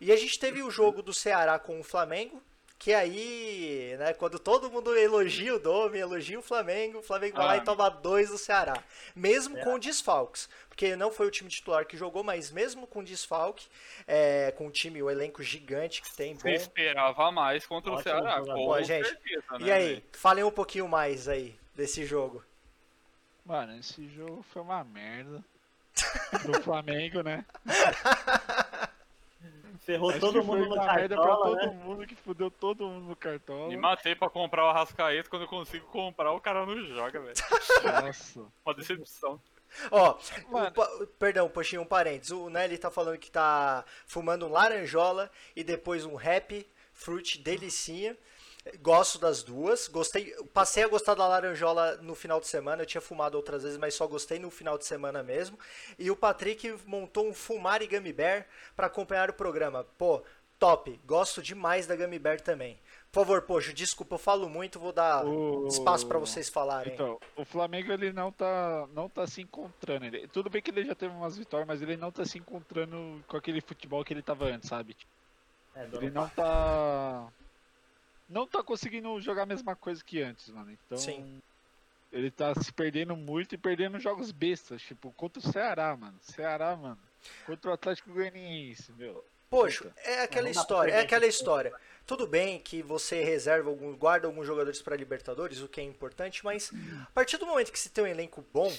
E a gente teve o jogo do Ceará com o Flamengo, que aí, né, quando todo mundo elogia o Dome, elogia o Flamengo, o Flamengo vai lá Ah. e toma dois do Ceará. Mesmo É. com desfalques. Porque não foi o time titular que jogou, mas mesmo com desfalque, é, com o time, o elenco gigante que tem, bom. Você esperava mais contra o Ceará, Ó, gente, certeza, né? E aí, falem um pouquinho mais aí desse jogo. Mano, esse jogo foi uma merda. Do Flamengo, né? Ferrou Acho todo mundo no merda pra cartola, todo né? mundo, que fudeu todo mundo no cartola. Me matei pra comprar o Arrascaeta, quando eu consigo comprar, o cara não joga, velho. Nossa. Uma decepção. Ó, o perdão, puxei um parênteses. O Nelly tá falando que tá fumando um laranjola e depois um happy fruit delicinha. Gosto das duas. Gostei, passei a gostar da laranjola no final de semana. Eu tinha fumado outras vezes, mas só gostei no final de semana mesmo. E o Patrick montou um fumar e gummy bear para acompanhar o programa. Pô, top. Gosto demais da gummy bear também. Por favor, poxa, desculpa, eu falo muito, vou dar O- espaço para vocês falarem. Então, o Flamengo ele não tá, não tá se encontrando. Ele, tudo bem que ele já teve umas vitórias, mas ele não tá se encontrando com aquele futebol que ele tava antes, sabe? É, Ele não tá. Não tá conseguindo jogar a mesma coisa que antes, mano. Então. Sim. Ele tá se perdendo muito e perdendo jogos bestas, tipo, contra o Ceará, mano. Ceará, mano. Contra o Atlético Goianiense, meu. Poxa, é aquela história, é aquela história. Tudo bem que você reserva algum, guarda alguns jogadores para Libertadores, o que é importante, mas a partir do momento que você tem um elenco bom,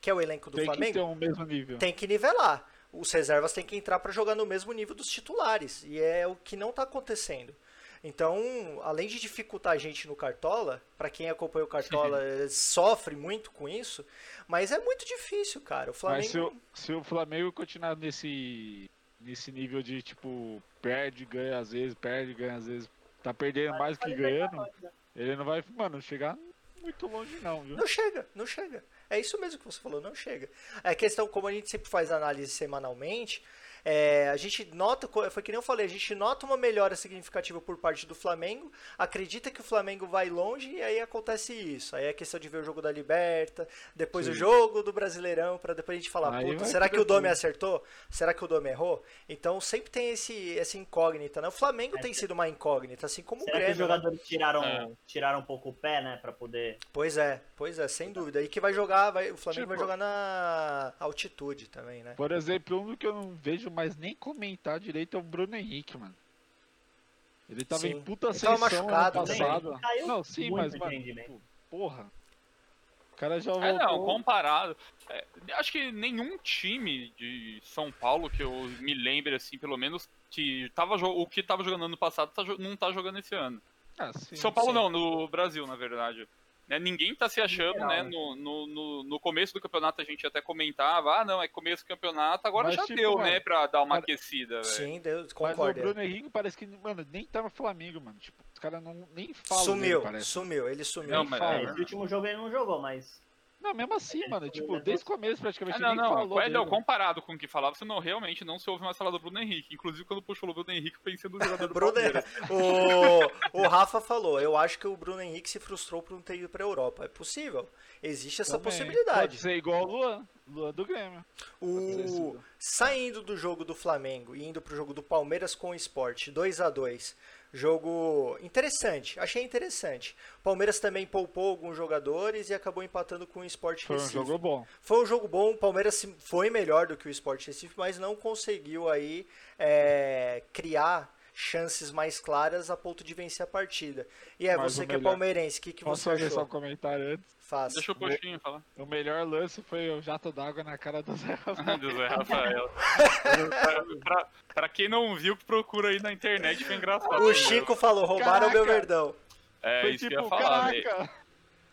que é o elenco do Tem que Flamengo, ter o mesmo nível. tem que nivelar. Os reservas têm que entrar para jogar no mesmo nível dos titulares, e é o que não está acontecendo. Então, além de dificultar a gente no Cartola, para quem acompanha o Cartola eh, sofre muito com isso, mas é muito difícil, cara. O Flamengo Mas se o, se o Flamengo continuar nesse, nesse nível de, tipo, perde, ganha às vezes, perde, ganha às vezes, tá perdendo mais que ganhando, ele não vai, mano, chegar muito longe não, viu? Não chega, não chega. É isso mesmo que você falou, não chega. É questão, como a gente sempre faz análise semanalmente, é, a gente nota, foi que nem eu falei, a gente nota uma melhora significativa por parte do Flamengo, acredita que o Flamengo vai longe e aí acontece isso. Aí é questão de ver o jogo da Liberta, depois o Sim. jogo do Brasileirão, para depois a gente falar, Aí puta, será que o Dome acertou? Será que o Dome errou? Então sempre tem esse, essa incógnita, né? O Flamengo É, tem sido uma incógnita, assim como o Será que Grêmio. os né? jogadores tiraram, É. tiraram um pouco o pé, né? Pra poder. Pois é, pois é, sem dúvida. E que vai jogar, vai, o Flamengo Tipo- vai jogar na altitude também, né? Por exemplo, um que eu não vejo mais nem comentar direito é o Bruno Henrique, mano. Ele tava Sim. em puta Ele tava seleção machucado, ano né? passado. Caiu Não, sim, muito mas, mano, rendimento. tipo, porra. O cara já É, voltou. não, comparado. é, acho que nenhum time de São Paulo que eu me lembre, assim, pelo menos, que tava, o que tava jogando ano passado tá não tá jogando esse ano. Ah, sim, São Paulo sim. não, no Brasil, na verdade. Né? Ninguém tá se achando, né? No, no, no, no, começo do campeonato a gente até comentava, ah, não, é começo do campeonato, agora Mas, já tipo, deu, mano, né, pra dar uma cara, aquecida, velho. Sim, deu, concordo. Mas o Bruno Henrique parece que, mano, nem tá no Flamengo, mano. Tipo, os caras não, nem falam Sumiu, dele, sumiu, ele sumiu. Não, mas, é, esse último jogo ele não jogou, mas não, mesmo assim, é, mano, tipo, desde o começo praticamente ah, não, não, falou é, não, comparado com o que falava, você não, realmente não se ouve mais falar do Bruno Henrique. Inclusive, quando puxou o Bruno Henrique, pensei no jogador do Bruno o, o Rafa falou, eu acho que o Bruno Henrique se frustrou por não ter ido pra Europa. É possível. Existe essa Também. possibilidade. Pode ser igual o Luan, Luan do Grêmio. O... Saindo do jogo do Flamengo e indo pro jogo do Palmeiras com o Sport, 2 a 2 Jogo interessante, achei interessante. Palmeiras também poupou alguns jogadores e acabou empatando com o Sport Recife. Foi um jogo bom. Foi um jogo bom, o Palmeiras foi melhor do que o Sport Recife, mas não conseguiu aí é, criar chances mais claras a ponto de vencer a partida. E é, mas você que é palmeirense, o que, que você achou? Posso só um comentário antes? Faça. Deixa o Coxinho falar. O melhor lance foi o jato d'água na cara do Zé Rafael. do Zé Rafael. pra, pra, pra, quem não viu, procura aí na internet, foi engraçado. O Chico falou, roubaram o meu verdão. É, foi isso tipo, que eu ia tipo, falar. Né?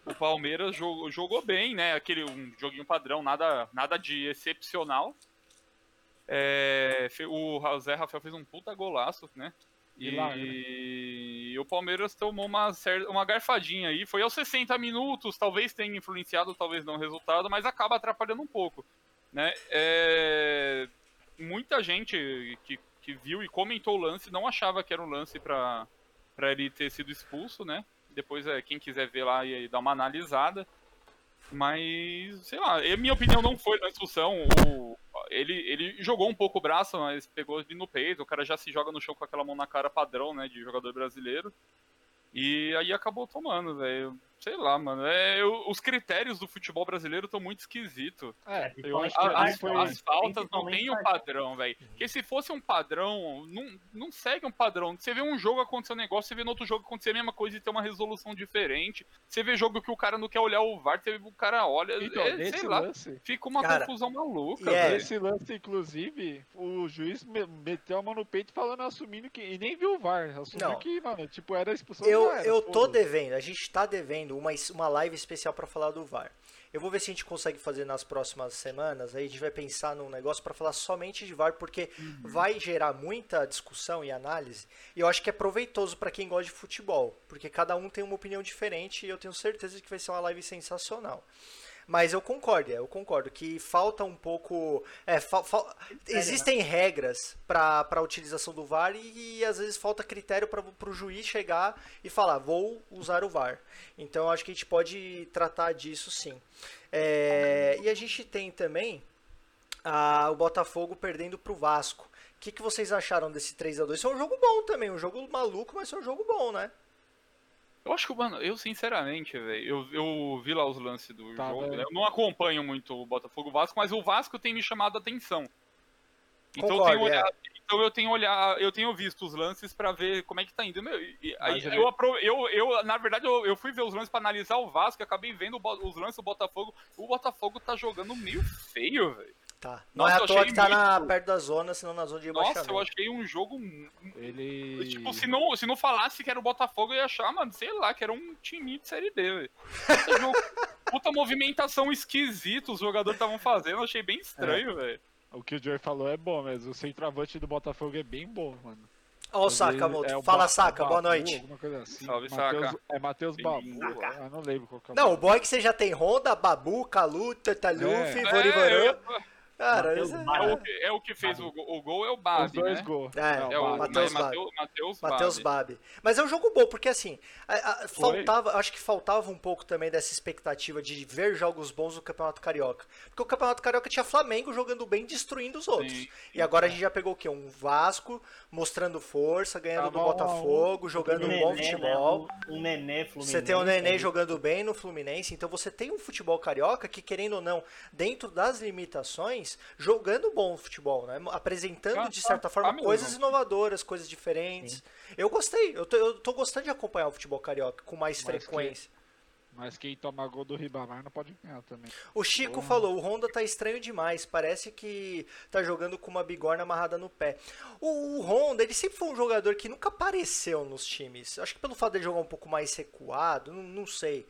O Palmeiras jogou, jogou bem, né? Aquele um joguinho padrão, nada, nada de excepcional. É, o Zé Rafael fez um puta golaço, né? E, e, o Palmeiras tomou uma, uma garfadinha aí. Foi aos 60 minutos, talvez tenha influenciado, talvez não o resultado, mas acaba atrapalhando um pouco. Né? É, muita gente que, que viu e comentou o lance não achava que era um lance para ele ter sido expulso, né? Depois, é, quem quiser ver lá e dar uma analisada. Mas, sei lá, a minha opinião não foi na expulsão. O, ele, ele jogou um pouco o braço, mas pegou ele no peito. O cara já se joga no chão com aquela mão na cara padrão, né, de jogador brasileiro. E aí acabou tomando, velho sei lá, mano. É, eu, os critérios do futebol brasileiro estão muito esquisitos. É, eu acho que as, foi... as faltas não têm o padrão, velho. Porque se fosse um padrão, não, não segue um padrão. Você vê um jogo acontecer um negócio, você vê no outro jogo acontecer a mesma coisa e ter uma resolução diferente. Você vê jogo que o cara não quer olhar o VAR, você vê o cara olha, então, é, sei lá, lance, fica uma cara, confusão maluca. Yeah. Nesse lance, inclusive, o juiz meteu a mão no peito falando, assumindo que. E nem viu o VAR, assumindo não. que, mano, tipo, era a expulsão. Eu, era, eu tô devendo, a gente tá devendo uma, uma live especial para falar do VAR. Eu vou ver se a gente consegue fazer nas próximas semanas. Aí a gente vai pensar num negócio para falar somente de VAR, porque uhum. vai gerar muita discussão e análise. E eu acho que é proveitoso para quem gosta de futebol, porque cada um tem uma opinião diferente e eu tenho certeza que vai ser uma live sensacional. Mas eu concordo, eu concordo que falta um pouco. É, fa, fa, existem regras para a utilização do VAR e, e, às vezes falta critério para o juiz chegar e falar, vou usar o VAR. Então acho que a gente pode tratar disso sim. É, e a gente tem também a, o Botafogo perdendo para o Vasco. O que, que vocês acharam desse 3 a 2 Foi um jogo bom também, um jogo maluco, mas foi um jogo bom, né? Eu acho que, mano, eu sinceramente, velho, eu, eu vi lá os lances do tá, jogo, né? Eu não acompanho muito o Botafogo Vasco, mas o Vasco tem me chamado a atenção. Então Concordo, eu tenho olhado, é. então eu tenho olhar, eu tenho visto os lances para ver como é que tá indo. Meu, e, aí, eu, eu, eu, na verdade, eu, eu fui ver os lances para analisar o Vasco, acabei vendo os lances do Botafogo. O Botafogo tá jogando meio feio, velho. Tá. Não Nossa, é à toa que tá muito... na, perto da zona, senão na zona de rebaixamento. Nossa, eu achei um jogo... Ele... Tipo, se não, se não falasse que era o Botafogo, eu ia achar, mano, sei lá, que era um time de Série D, velho. Puta movimentação esquisita os jogadores estavam fazendo, eu achei bem estranho, é. velho. O que o Joey falou é bom, mas o centroavante do Botafogo é bem bom, mano. Ó o Saca, Moto. É Fala, Saca, Babu, boa noite. Assim. Salve, Mateus, Saca. É Matheus Babu. Eu não lembro qual que é o Não, o bom é que você já tem Honda, Babu, Calu, Tataluf, é. Vorivarã. É, Cara, é, é, o, é, o, que fez o, o gol, é o Babi, Os dois né? gols. É, é o Matheus Babi. Matheus Babi. Mas é um jogo bom, porque assim, a, a, faltava, acho que faltava um pouco também dessa expectativa de ver jogos bons no Campeonato Carioca. Porque o Campeonato Carioca tinha Flamengo jogando bem, destruindo os outros. Sim, e agora a gente já pegou o quê? Um Vasco mostrando força, ganhando tá do Botafogo, jogando um, bom né? futebol. Né? Um, um Nenê Fluminense. Você tem um Nenê jogando bem no Fluminense, então você tem um futebol carioca que, querendo ou não, dentro das limitações, jogando bom futebol, né? Apresentando, ah, de certa ah, forma, ah, coisas inovadoras, coisas diferentes. Sim. Eu gostei, eu tô, eu tô gostando de acompanhar o futebol carioca com mais, mais frequência. Mas quem toma gol do Ribamar não pode ganhar também. O Chico Porra. falou, o Honda tá estranho demais, parece que tá jogando com uma bigorna amarrada no pé. O, o Honda, ele sempre foi um jogador que nunca apareceu nos times. Acho que pelo fato de jogar um pouco mais recuado, não, não sei.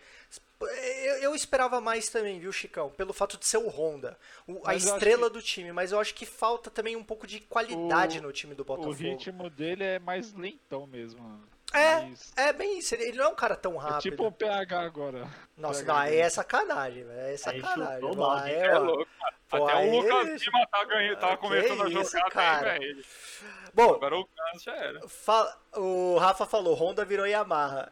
Eu, eu esperava mais também, viu, Chicão? Pelo fato de ser o Honda, o- a estrela do time. Mas eu acho que falta também um pouco de qualidade O- no time do O Botafogo. ritmo dele é mais lentão mesmo. É, É bem isso, ele ele não é um cara tão é rápido. tipo o PH agora. Nossa, PH não, aí é sacanagem, velho. É sacanagem. Pô, aí, É louco. Pô, Até aí- o Lucas Lima tá, ganhando, tá Ah, começando a jogar cara. bem, velho. Bom, Agora o Gans já era. Fa- O Rafa falou, Honda virou Yamaha.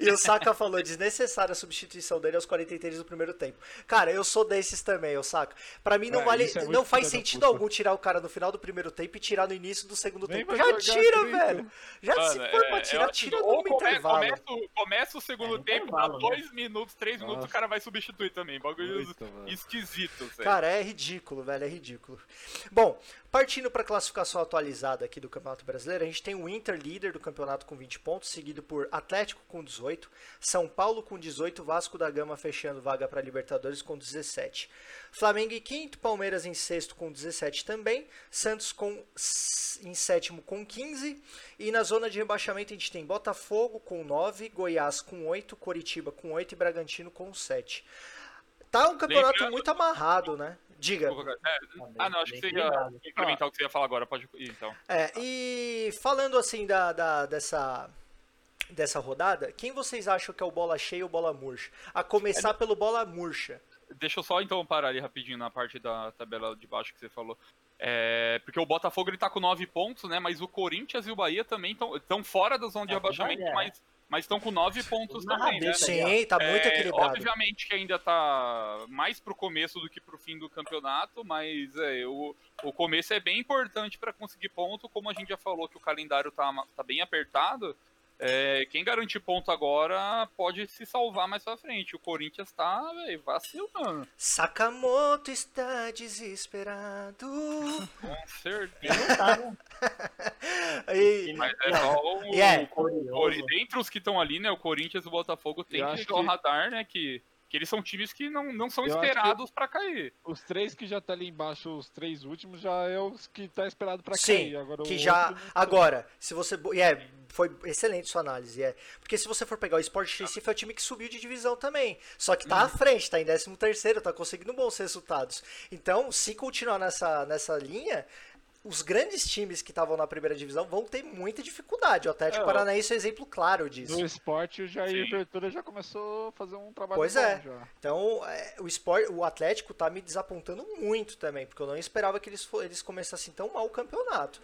E o Saka falou, desnecessária a substituição dele aos 43 do primeiro tempo. Cara, eu sou desses também, o Saka. Pra mim não É, vale, é muito não faz sentido algum tirar o cara no final do primeiro tempo e tirar no início do segundo Nem tempo. Já tira, velho. Já Mano, se for é, pra tirar, tira no come- intervalo. Começa, começa o segundo É, tempo, dá intervalo, né? dois minutos, três minutos, Nossa. o cara vai substituir também. Bagulho mano. esquisito, velho. Cara, é ridículo, velho, é ridículo. Bom, partindo para a classificação atualizada aqui do Campeonato Brasileiro, a gente tem o Inter líder do campeonato com 20 pontos, seguido por Atlético com 18, São Paulo com 18, Vasco da Gama fechando vaga para Libertadores com 17. Flamengo em quinto, Palmeiras em sexto com 17 também, Santos com em sétimo com 15 e na zona de rebaixamento a gente tem Botafogo com 9, Goiás com 8, Coritiba com 8 e Bragantino com 7. Tá um campeonato muito amarrado, né? Diga. É, ah, não, acho que você ia implementar o que você ia falar agora. Pode ir, então. É, e falando assim da, da- dessa, dessa rodada, quem vocês acham que é o bola cheia ou bola murcha? A começar pelo bola murcha. Deixa eu só então parar ali rapidinho na parte da tabela de baixo que você falou. É, porque o Botafogo ele tá com 9 pontos, né? Mas o Corinthians e o Bahia também estão fora da zona de Ah, rebaixamento, é. mas mas estão com 9 pontos Na também, né? Sim, tá muito É, equilibrado. Obviamente que ainda tá mais pro começo do que pro fim do campeonato, mas é, o, o começo é bem importante para conseguir ponto, como a gente já falou que o calendário tá, tá bem apertado. É, quem garante ponto agora pode se salvar mais pra frente. O Corinthians tá, velho, vacilando. Sakamoto está desesperado. Com certeza. Tá, né? E, Mas é só o, é. o Curioso. Dentre os que estão ali, né? O Corinthians e o Botafogo tem que ligar o radar, né? Que, que eles são times que não, não são Eu esperados pra cair. Os três que já tá ali embaixo, os três últimos, já é os que tá esperado pra Sim, cair. Agora, que o já. outro. Agora, se você. E é, foi excelente sua análise. É. Porque se você for pegar o Sport Recife, é o time que subiu de divisão também. Só que tá à frente, tá em 13 terceiro, tá conseguindo bons resultados. Então, se continuar nessa, nessa linha. Os grandes times que estavam na primeira divisão vão ter muita dificuldade. O Atlético É, Paranaense é um exemplo claro disso. No esporte, o Jair Sim. Ventura já começou a fazer um trabalho Pois bom é. já. Então, é, o, Sport, o Atlético tá me desapontando muito também, porque eu não esperava que eles, eles começassem tão mal o campeonato.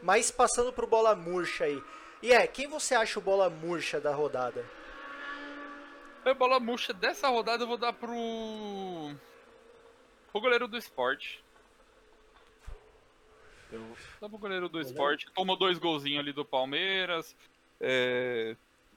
Mas passando pro bola murcha aí. E é, quem você acha o bola murcha da rodada? A bola murcha dessa rodada eu vou dar pro. pro goleiro do esporte. Eu, Dá pro goleiro do Goleiro. esporte. Tomou dois golzinhos ali do Palmeiras. É,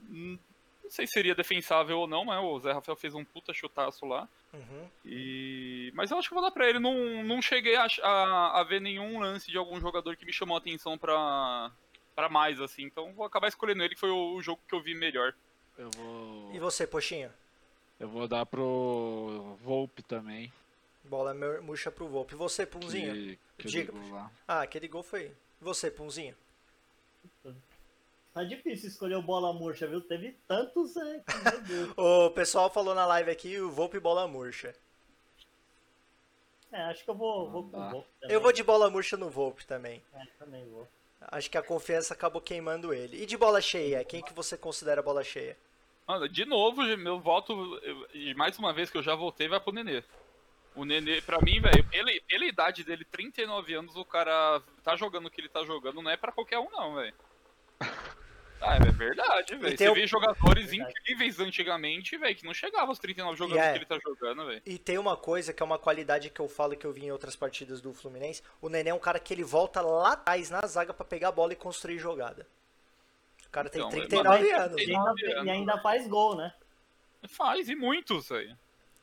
hum, Não sei se seria defensável ou não, mas o Zé Rafael fez um puta chutaço lá. Uhum. E... Mas eu acho que vou dar pra ele. Não, não cheguei a, a, a ver nenhum lance de algum jogador que me chamou a atenção pra, pra mais, assim. Então vou acabar escolhendo ele, que foi o, o jogo que eu vi melhor. eu vou. E você, Poxinha? Eu vou dar pro Volpe também. Bola mur- murcha pro Volpe. E você, Punzinho? Que, que Diga. Ah, aquele gol foi. E você, Punzinho? Tá difícil escolher o bola murcha, viu? Teve tantos, é, que, meu Deus. O pessoal falou na live aqui o Volpe bola murcha. É, acho que eu vou, vou com Tá. o Volpe também. Eu vou de bola murcha no Volpe também. É, também vou. Acho que a confiança acabou queimando ele. E de bola cheia, quem que você considera bola cheia? Mano, de novo, meu voto, e mais uma vez que eu já voltei, vai pro Nenê. O Nenê, pra mim, velho, pela, pela idade dele, 39 anos, o cara tá jogando o que ele tá jogando, não é pra qualquer um, não, velho. Ah, é verdade, velho. Você o- vê jogadores Verdade. incríveis antigamente, velho, que não chegavam aos 39 jogando E é. o que ele tá jogando, velho. E tem uma coisa que é uma qualidade que eu falo que eu vi em outras partidas do Fluminense. O Nenê é um cara que ele volta lá atrás na zaga pra pegar a bola e construir jogada. O cara tem Então, 39 mas- anos. E né? ainda, e ainda faz gol, né? Faz, e muitos, velho.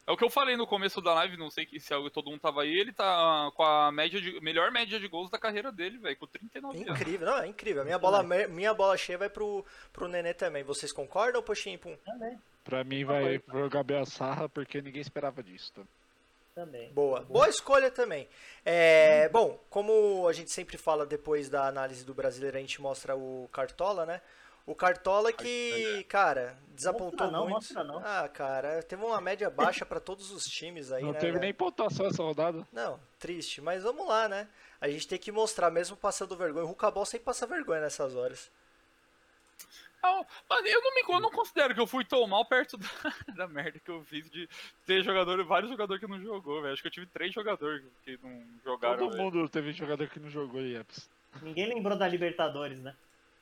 É o que eu falei no começo da live, não sei que- se todo mundo tava aí, ele tá com a média de, melhor média de gols da carreira dele, velho, com 39 anos. Incrível, não, é incrível. A minha bola, minha bola cheia vai pro, pro Nenê também. Vocês concordam, Poxinho e Pum? Também. Pra mim vai pro Gabriel Sarra, porque ninguém esperava disso. Tá? Também. Boa. Boa escolha também. É, bom, como a gente sempre fala depois da análise do brasileiro, a gente mostra o Cartola, né? O Cartola que, cara, desapontou não, muito. mostra não. Ah, cara, teve uma média baixa pra todos os times aí, Não né? teve velho? nem pontuação essa rodada. Não, triste, mas vamos lá, né? A gente tem que mostrar, mesmo passando vergonha. O Rucabol sempre passa vergonha nessas horas. Não, mas eu não, me, eu não considero que eu fui tão mal perto da, da merda que eu fiz de ter jogador, vários jogadores que não jogou, velho. Acho que eu tive três jogadores que não jogaram. Todo velho. mundo teve jogador que não jogou IEPS. Ninguém lembrou da Libertadores, né?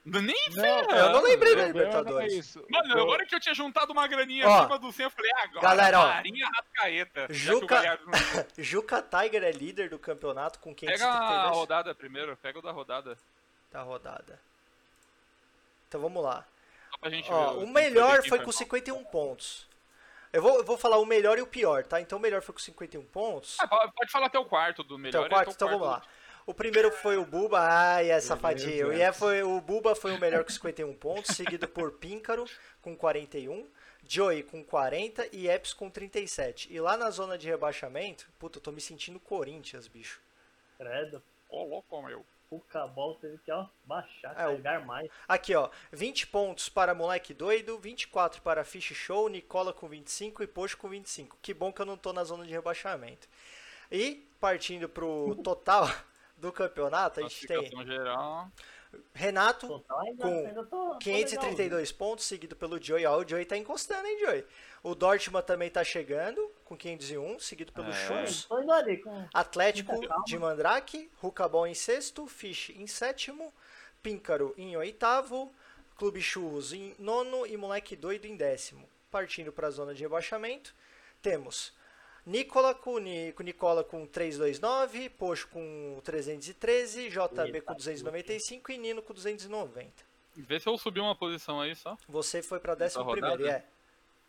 Nem Não, eu não lembrei da é Libertadores. isso. Mano, agora que eu tinha juntado uma graninha Ó, acima do 100, eu falei, "Ah, agora, galera, ó, Marinha Rascaeta. o Juca- Juca Tiger é líder do campeonato com Pega a 532 rodada primeiro, pega o da rodada. da rodada. Então vamos lá. Ó, o quem melhor foi com 51 pontos. Eu vou, eu vou falar o melhor e o pior, tá? Então o melhor foi com 51 pontos. Ah, pode falar até o quarto do melhor. Então, quarto, então vamos lá. O primeiro foi o Buba, ai, é safadinho. O, Ié foi, o Buba foi o melhor com 51 pontos, seguido por Píncaro com 41, Joey com 40 e Eps com 37. E lá na zona de rebaixamento, puta, eu tô me sentindo Corinthians, bicho. Credo. Ô, louco, meu. O Cabal teve que, ó, baixar, É, o- carregar mais. Aqui, ó, 20 pontos para Moleque Doido, 24 para Fish Show, Nicola com 25 e Pocho com 25. Que bom que eu não tô na zona de rebaixamento. E, partindo pro total do campeonato, a gente tem geral. Renato Total, ainda, com ainda tô, tô 532 pontos, seguido pelo Joey. Ó, o Joey tá encostando, hein, Joey? O Dortmund também tá chegando, com 501, seguido pelo É. Schultz. Atlético de Mandrake, Rucabol em sexto, Fish em sétimo, Píncaro em oitavo, Clube Churros em nono e Moleque Doido em décimo. Partindo para a zona de rebaixamento, temos Nicola com, com Nicola com 329, Pocho com 313, JB Eita, com 295 e Nino com 290. Vê se eu subi uma posição aí só. Você foi rodada? primeiro, é.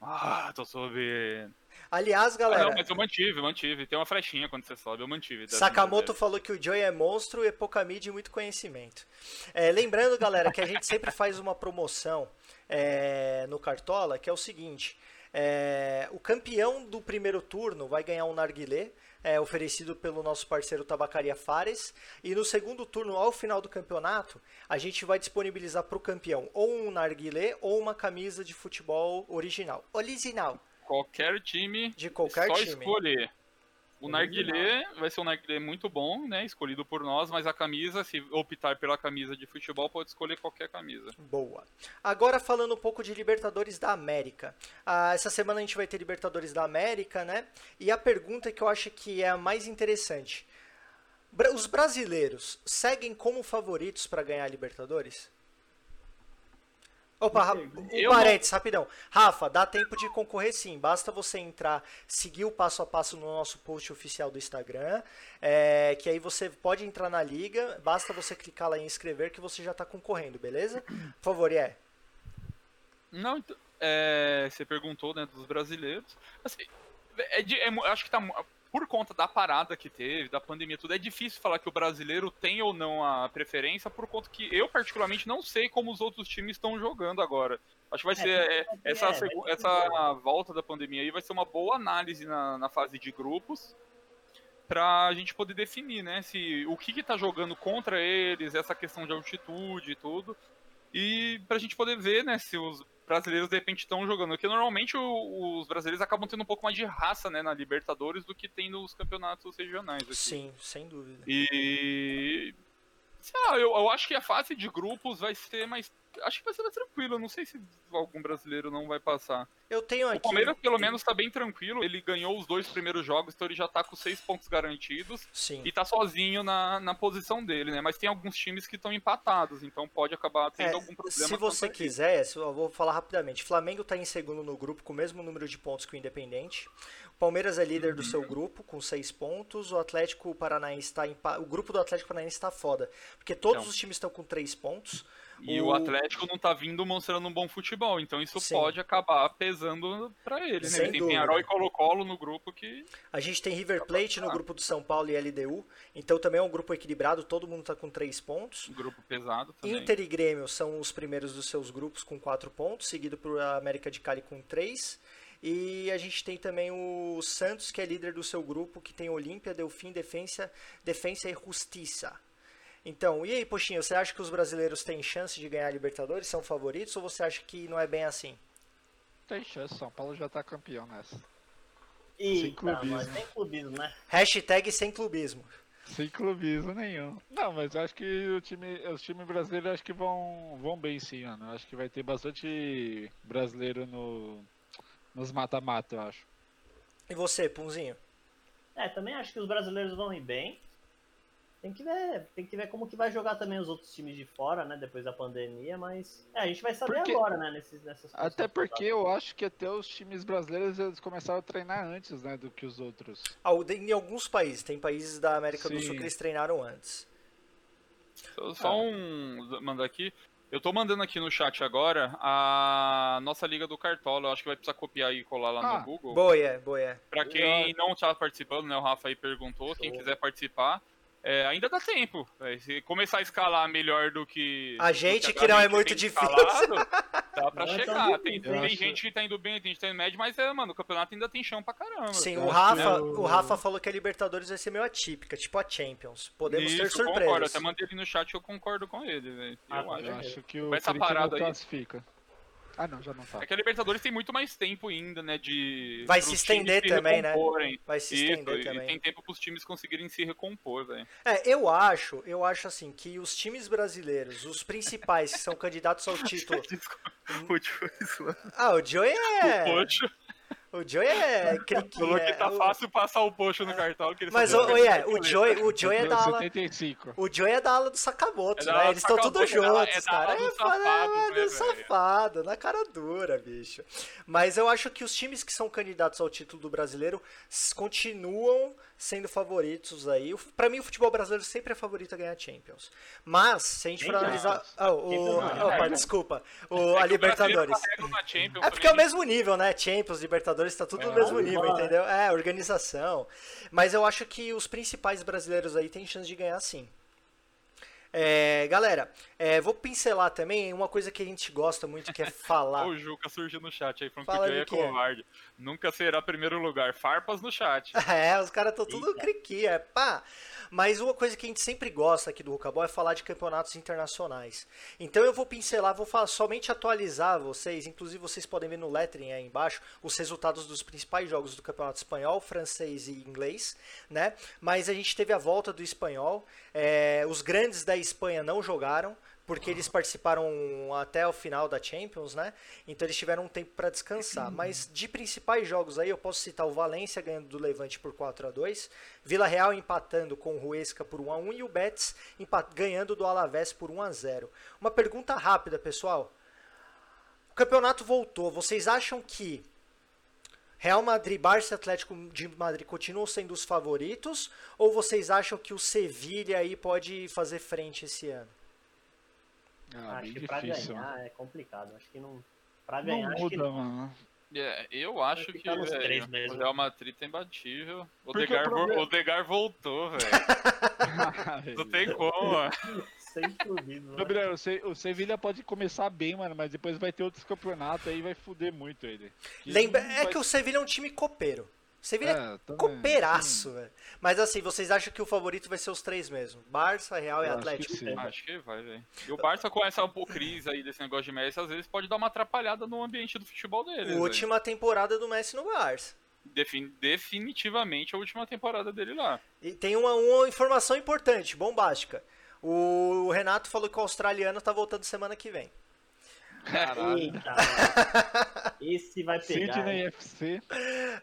Ah, tô subindo. Aliás, Ah, galera, não, mas eu mantive, mantive. Tem uma flechinha quando você sobe, eu mantive. Sakamoto falou que o Joey é monstro e pouca mídia e muito conhecimento. É, lembrando, galera, que a gente sempre faz uma promoção é, no Cartola, que é o seguinte: é, o campeão do primeiro turno vai ganhar um narguilé. é, oferecido pelo nosso parceiro Tabacaria Fares. E no segundo turno, ao final do campeonato, a gente vai disponibilizar para o campeão ou um narguilé ou uma camisa de futebol original. Original, Qualquer time, de qualquer só time. escolher. O narguilé vai ser um narguilé muito bom, né? Escolhido por nós, mas a camisa, se optar pela camisa de futebol, pode escolher qualquer camisa. Boa. Agora falando um pouco de Libertadores da América. Ah, essa semana a gente vai ter Libertadores da América, né? E a pergunta que eu acho que é a mais interessante. Os brasileiros seguem como favoritos para ganhar a Libertadores? Opa, um Eu parênteses, rapidão. Rafa, dá tempo de concorrer sim. Basta você entrar, seguir o passo a passo no nosso post oficial do Instagram, é, que aí você pode entrar na liga, basta você clicar lá em inscrever que você já está concorrendo, beleza? Por favor, é. Não, então, é, você perguntou, né, dos brasileiros. Assim, é de- é acho que tá por conta da parada que teve, da pandemia, tudo é difícil falar que o brasileiro tem ou não a preferência, por conta que eu particularmente não sei como os outros times estão jogando agora. Acho que vai ser é, é, essa vai segu- essa volta da pandemia aí vai ser uma boa análise na, na fase de grupos pra gente poder definir, né, se o que que tá jogando contra eles, essa questão de altitude e tudo. E pra gente poder ver, né, se os brasileiros de repente estão jogando. Porque normalmente o- os brasileiros acabam tendo um pouco mais de raça, né, na Libertadores do que tem nos campeonatos regionais aqui. Sim, sem dúvida. E. Sei lá, eu, eu acho que a fase de grupos vai ser mais. Acho que vai ser mais tranquilo. Não sei se algum brasileiro não vai passar. Eu tenho O aqui. Palmeiras, pelo menos, tá bem tranquilo. Ele ganhou os dois primeiros jogos, então ele já tá com seis pontos garantidos. Sim. E tá sozinho na, na posição dele, né? Mas tem alguns times que estão empatados, então pode acabar tendo É, algum problema. se você quiser, se- eu vou falar rapidamente. Flamengo está em segundo no grupo com o mesmo número de pontos que o Independente. O Palmeiras é líder do seu grupo com seis pontos. O Atlético Paranaense está em o grupo do Atlético Paranaense está foda, porque todos Então. os times estão com três pontos. E o, o Atlético não tá vindo mostrando um bom futebol, então isso Sim. pode acabar pesando para ele, né? Tem Penharol e Colo-Colo no grupo que. A gente tem River Plate no grupo do São Paulo e LDU, então também é um grupo equilibrado, todo mundo tá com três pontos. Grupo pesado também. Inter e Grêmio são os primeiros dos seus grupos com quatro pontos, seguido por América de Cali com três. E a gente tem também o Santos, que é líder do seu grupo, que tem Olímpia, Delfim, Defensa, Defensa e Justiça. Então, e aí, Poxinho, você acha que os brasileiros têm chance de ganhar a Libertadores? São favoritos ou você acha que não é bem assim? Tem chance, São Paulo já tá campeão nessa. Eita, sem clubismo. Mas sem clubismo, né? Hashtag sem clubismo. Sem clubismo nenhum. Não, mas acho que o time, os times brasileiros acho que vão, vão bem sim, mano. Acho que vai ter bastante brasileiro no, nos mata-mata, eu acho. E você, Punzinho? É, também acho que os brasileiros vão ir bem. Tem que ver, tem que ver como que vai jogar também os outros times de fora, né, depois da pandemia, mas é, a gente vai saber porque, agora, né, nesses, nessas Até porque eu acho que até os times brasileiros eles começaram a treinar antes, né, do que os outros. Em alguns países, tem países da América Sim. do Sul que eles treinaram antes. Só ah. um mandar aqui, eu tô mandando aqui no chat agora a nossa Liga do Cartola. Eu acho que vai precisar copiar e colar lá ah, no Google. Boa, é, boa. É. Pra quem não tá participando, né? O Rafa aí perguntou. Show. Quem quiser participar, é, ainda dá tempo. Se começar a escalar melhor do que. A gente que, que não é muito difícil. Escalado, dá pra não é chegar. tem, tem gente que tá indo bem, tem gente que tá indo médio, mas é, mano, o campeonato ainda tem chão pra caramba. Sim, o Rafa, o Rafa falou que a Libertadores vai ser meio atípica, tipo a Champions. Podemos Isso, ter surpresas. Concordo, até mandei ali no chat que eu concordo com ele, velho. Ah, eu, acho. eu acho que o essa parada aí. Ah, não, já não tá. É que a Libertadores tem muito mais tempo ainda, né? De. Vai se estender também, né? Vai se estender Isso, também. E tem tempo pros times conseguirem se recompor, velho. É, eu acho, eu acho assim, que os times brasileiros, os principais que são candidatos ao título. Desculpa, o Joey Ah, o Joey é. O Pocho. O Joey é criqui, Falou que tá o... fácil passar o poxo no cartão. Que ele Mas, o, é, o, Joey, o Joey é da ala... 75. O Joey é da ala do Sakamoto, é né? Eles estão tudo juntos, é cara. É, safado, é, né, safado, na cara dura, bicho. Mas eu acho que os times que são candidatos ao título do brasileiro continuam sendo favoritos aí. Para mim, o futebol brasileiro sempre é favorito a ganhar Champions. Mas, se a gente for analisar. Oh, o... Opa, desculpa. O... É a Libertadores. É porque é o mesmo nível, né? Champions, Libertadores, tá tudo é, no mesmo nível, entendeu? É, organização. Mas eu acho que os principais brasileiros aí têm chance de ganhar sim. É, galera, é, vou pincelar também uma coisa que a gente gosta muito, que é falar. o Juca surgiu no chat aí, falando Fala que o é covarde. Nunca será primeiro lugar. Farpas no chat. É, os caras estão tudo criqui, é pá. Mas uma coisa que a gente sempre gosta aqui do Rucabol é falar de campeonatos internacionais. Então eu vou pincelar, vou falar, somente atualizar vocês, inclusive vocês podem ver no lettering aí embaixo, os resultados dos principais jogos do campeonato espanhol, francês e inglês, né? Mas a gente teve a volta do espanhol, é, os grandes da Espanha não jogaram, porque eles participaram até o final da Champions, né? Então eles tiveram um tempo para descansar. Mas de principais jogos aí, eu posso citar o Valência ganhando do Levante por 4 a 2 Vila Real empatando com o Huesca por 1 a 1 e o Betis ganhando do Alavés por 1 a 0 Uma pergunta rápida, pessoal. O campeonato voltou. Vocês acham que Real Madrid, Barça e Atlético de Madrid continuam sendo os favoritos? Ou vocês acham que o Sevilha aí pode fazer frente esse ano? Ah, acho que pra difícil. ganhar é complicado. Acho que não. Pra ganhar, não muda, acho que não. Mano. É, eu acho que, é, o Real Madrid é imbatível. O Degar, problema... o Degar voltou, velho. não tem como, Sem dúvida. Gabriel, o Sevilha pode começar bem, mano, mas depois vai ter outros campeonatos aí vai fuder muito ele. Lembra, é vai... que o Sevilha é um time copeiro. Sevilha é, é cooperaço, velho. Mas assim, vocês acham que o favorito vai ser os três mesmo? Barça, Real eu e Atlético? Acho que, acho que vai, velho. E o Barça com essa crise aí desse negócio de Messi, às vezes pode dar uma atrapalhada no ambiente do futebol dele. Última véio. temporada do Messi no Barça. Defin definitivamente a última temporada dele lá. E tem uma, uma informação importante, bombástica. O Renato falou que o australiano tá voltando semana que vem. Eita, Esse vai pegar. Sydney FC.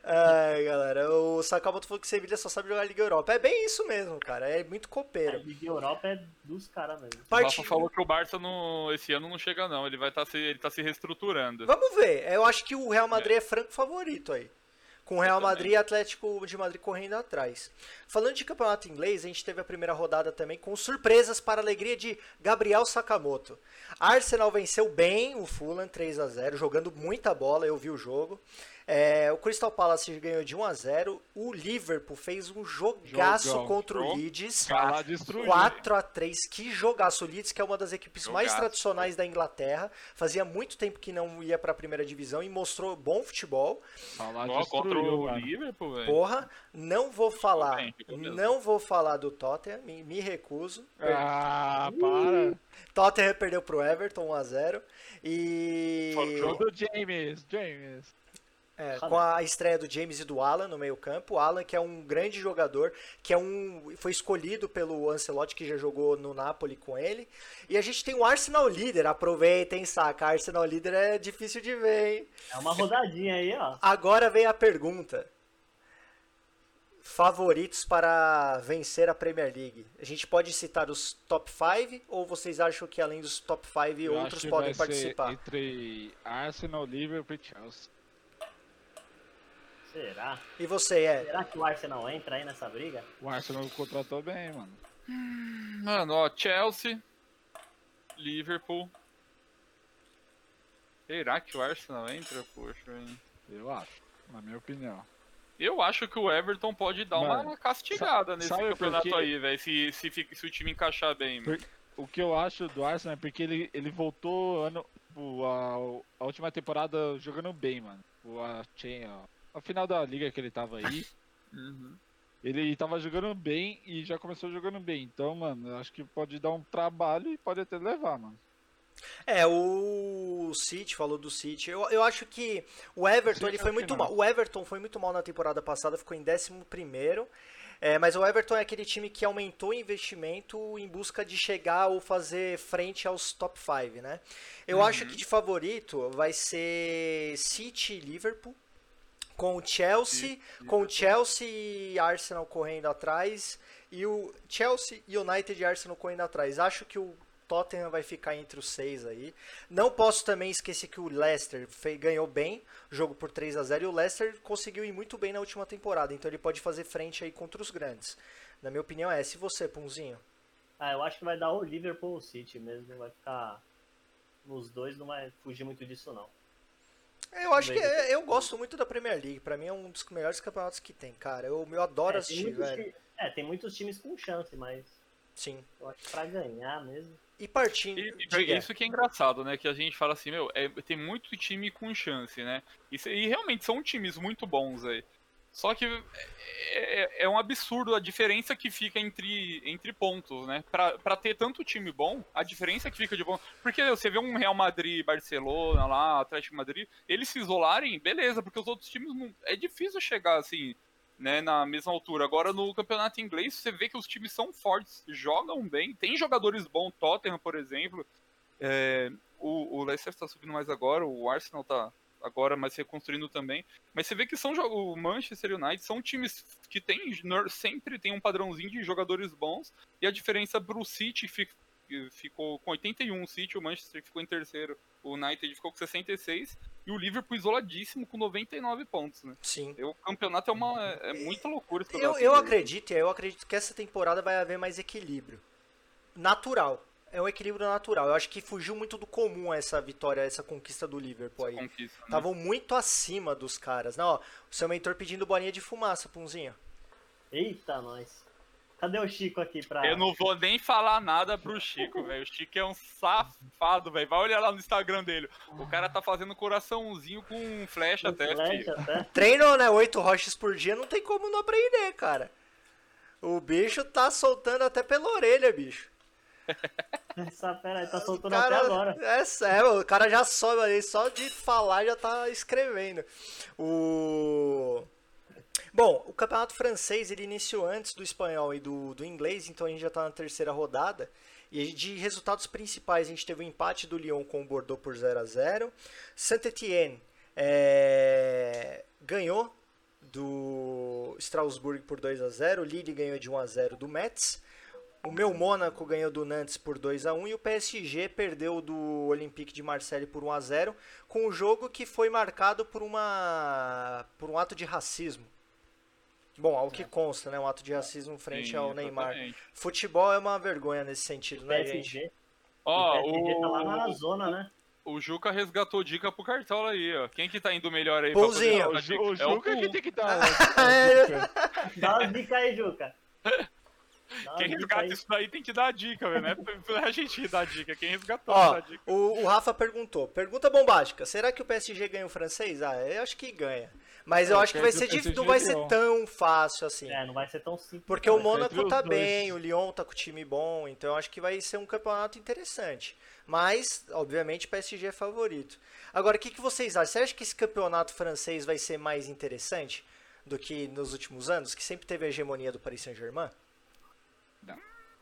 Ai, galera, o Sakamoto falou que Sevilha só sabe jogar Liga Europa. É bem isso mesmo, cara. É muito copeiro. A Liga Europa é dos caras mesmo. O Rafa falou que o Barça no, esse ano não chega, não. Ele vai estar tá se, ele tá se reestruturando. Vamos ver. Eu acho que o Real Madrid é, é franco favorito aí. Com o Real Madrid e Atlético de Madrid correndo atrás. Falando de campeonato inglês, a gente teve a primeira rodada também com surpresas para a alegria de Gabriel Sakamoto. Arsenal venceu bem o Fulham 3 a 0, jogando muita bola, eu vi o jogo. É, o Crystal Palace ganhou de 1 a 0 O Liverpool fez um jogaço Jogão. contra o Leeds. 4 a 3 Que jogaço. O Leeds, que é uma das equipes jogaço. mais tradicionais da Inglaterra. Fazia muito tempo que não ia para a primeira divisão e mostrou bom futebol. Falar contra o Liverpool, velho. Porra, não vou falar. Bem, não vou falar do Tottenham. Me, me recuso. Ah, para. Tottenham perdeu pro Everton 1 a 0 E. Jogo do James. James. É, com a estreia do James e do Alan no meio-campo. O Alan, que é um grande jogador, que é um foi escolhido pelo Ancelotti, que já jogou no Napoli com ele. E a gente tem o Arsenal líder. Aproveitem, saca? Arsenal líder é difícil de ver, hein? É uma rodadinha aí, ó. Agora vem a pergunta. Favoritos para vencer a Premier League. A gente pode citar os top 5 ou vocês acham que além dos top 5 outros podem participar? entre Arsenal, Liverpool e Chelsea. Será? E você, é? Será que o Arsenal entra aí nessa briga? O Arsenal contratou bem, mano. Mano, ó, Chelsea, Liverpool. Será que o Arsenal entra? Poxa, hein? Eu acho, na minha opinião. Eu acho que o Everton pode dar mano, uma castigada nesse campeonato porque... aí, velho, se, se, se, o time encaixar bem. Por... O que eu acho do Arsenal é porque ele, ele voltou ano, a, a última temporada jogando bem, mano. O, a, a, no final da liga que ele tava aí, uhum. ele tava jogando bem e já começou jogando bem. Então, mano, eu acho que pode dar um trabalho e pode até levar, mano. É, o City falou do City. Eu, eu acho que o Everton ele foi muito mal. O Everton foi muito mal na temporada passada, ficou em 11 primeiro. É, mas o Everton é aquele time que aumentou o investimento em busca de chegar ou fazer frente aos top 5, né? Eu uhum. acho que de favorito vai ser City e Liverpool com o Chelsea, com o Chelsea e Arsenal correndo atrás e o Chelsea e United e Arsenal correndo atrás. Acho que o Tottenham vai ficar entre os seis aí. Não posso também esquecer que o Leicester ganhou bem, jogo por 3 a 0 e o Leicester conseguiu ir muito bem na última temporada, então ele pode fazer frente aí contra os grandes. Na minha opinião é, se você, Punzinho. Ah, eu acho que vai dar o Liverpool City mesmo, vai ficar nos dois, não vai fugir muito disso não. Eu acho que é, eu gosto muito da Premier League. Pra mim é um dos melhores campeonatos que tem, cara. Eu, eu adoro é, assistir, velho. é, tem muitos times com chance, mas. Sim. Eu acho que pra ganhar mesmo. E partindo. E, e isso que é engraçado, né? Que a gente fala assim, meu, é, tem muito time com chance, né? E, e realmente são times muito bons aí. Só que é, é, é, um absurdo a diferença que fica entre, entre pontos, né? Pra, pra ter tanto time bom, a diferença que fica de bom. Porque você vê um Real Madrid, Barcelona lá, Atlético Madrid, eles se isolarem, beleza, porque os outros times não. É difícil chegar assim, né, na mesma altura. Agora no campeonato inglês, você vê que os times são fortes, jogam bem, tem jogadores bons, Tottenham, por exemplo. É, o, o Leicester está subindo mais agora, o Arsenal tá, agora, mas reconstruindo também. Mas você vê que são o Manchester United são times que tem, sempre tem um padrãozinho de jogadores bons, e a diferença para o City ficou com 81 o City, o Manchester ficou em terceiro, o United ficou com 66 e o Liverpool isoladíssimo com 99 pontos, né? Sim. o campeonato é uma é, é muita loucura. Eu, eu acredito, eu acredito que essa temporada vai haver mais equilíbrio natural é um equilíbrio natural. Eu acho que fugiu muito do comum essa vitória, essa conquista do Liverpool aí. Estavam né? muito acima dos caras. Não, ó, o seu mentor pedindo bolinha de fumaça, Punzinho. Eita, nós. Cadê o Chico aqui pra. Eu não vou nem falar nada pro Chico, velho. O Chico é um safado, velho. Vai olhar lá no Instagram dele. O cara tá fazendo coraçãozinho com flecha com até, flecha até. Treino, né? Oito rochas por dia, não tem como não aprender, cara. O bicho tá soltando até pela orelha, bicho. Essa pera aí tá soltando cara, até agora. É sério, o cara já sobe ali, só de falar já tá escrevendo. O. Bom, o campeonato francês ele iniciou antes do espanhol e do, do inglês, então a gente já está na terceira rodada. E de resultados principais, a gente teve o um empate do Lyon com o Bordeaux por 0 a 0 Saint-Étienne é, ganhou do Strasbourg por 2 a 0 Lille ganhou de 1 a 0 do Metz. O meu Mônaco ganhou do Nantes por 2 a 1 e o PSG perdeu do Olympique de Marseille por 1 a 0 com um jogo que foi marcado por uma por um ato de racismo. Bom, ao que consta, né? Um ato de racismo frente Sim, ao Neymar. exatamente. Futebol é uma vergonha nesse sentido, né, gente? PSG. Ó, o PSG tá lá na zona, né? o Juca resgatou dica pro Cartola aí, ó. Quem que tá indo melhor aí Pulzinho. pra O, Ju, dar o dica? É o Juca que tem que dar. É. Dá uma dica aí, Juca. Dá Quem resgata aí. isso daí tem que dar a dica, velho. Não é pra a gente dar a dica. Quem resgatou Ó, dá a dica. o, o Rafa perguntou. Pergunta bombástica. Será que o PSG ganha o francês? Ah, eu acho que ganha. Mas eu É, acho que vai ser o difícil, não vai ser tão fácil assim. É, não vai ser tão simples. Porque o Mônaco tá dois. bem, o Lyon tá com time bom, então eu acho que vai ser um campeonato interessante. Mas, obviamente, o PSG é favorito. Agora, o que, que vocês acham? Você acha que esse campeonato francês vai ser mais interessante do que nos últimos anos, que sempre teve a hegemonia do Paris Saint-Germain?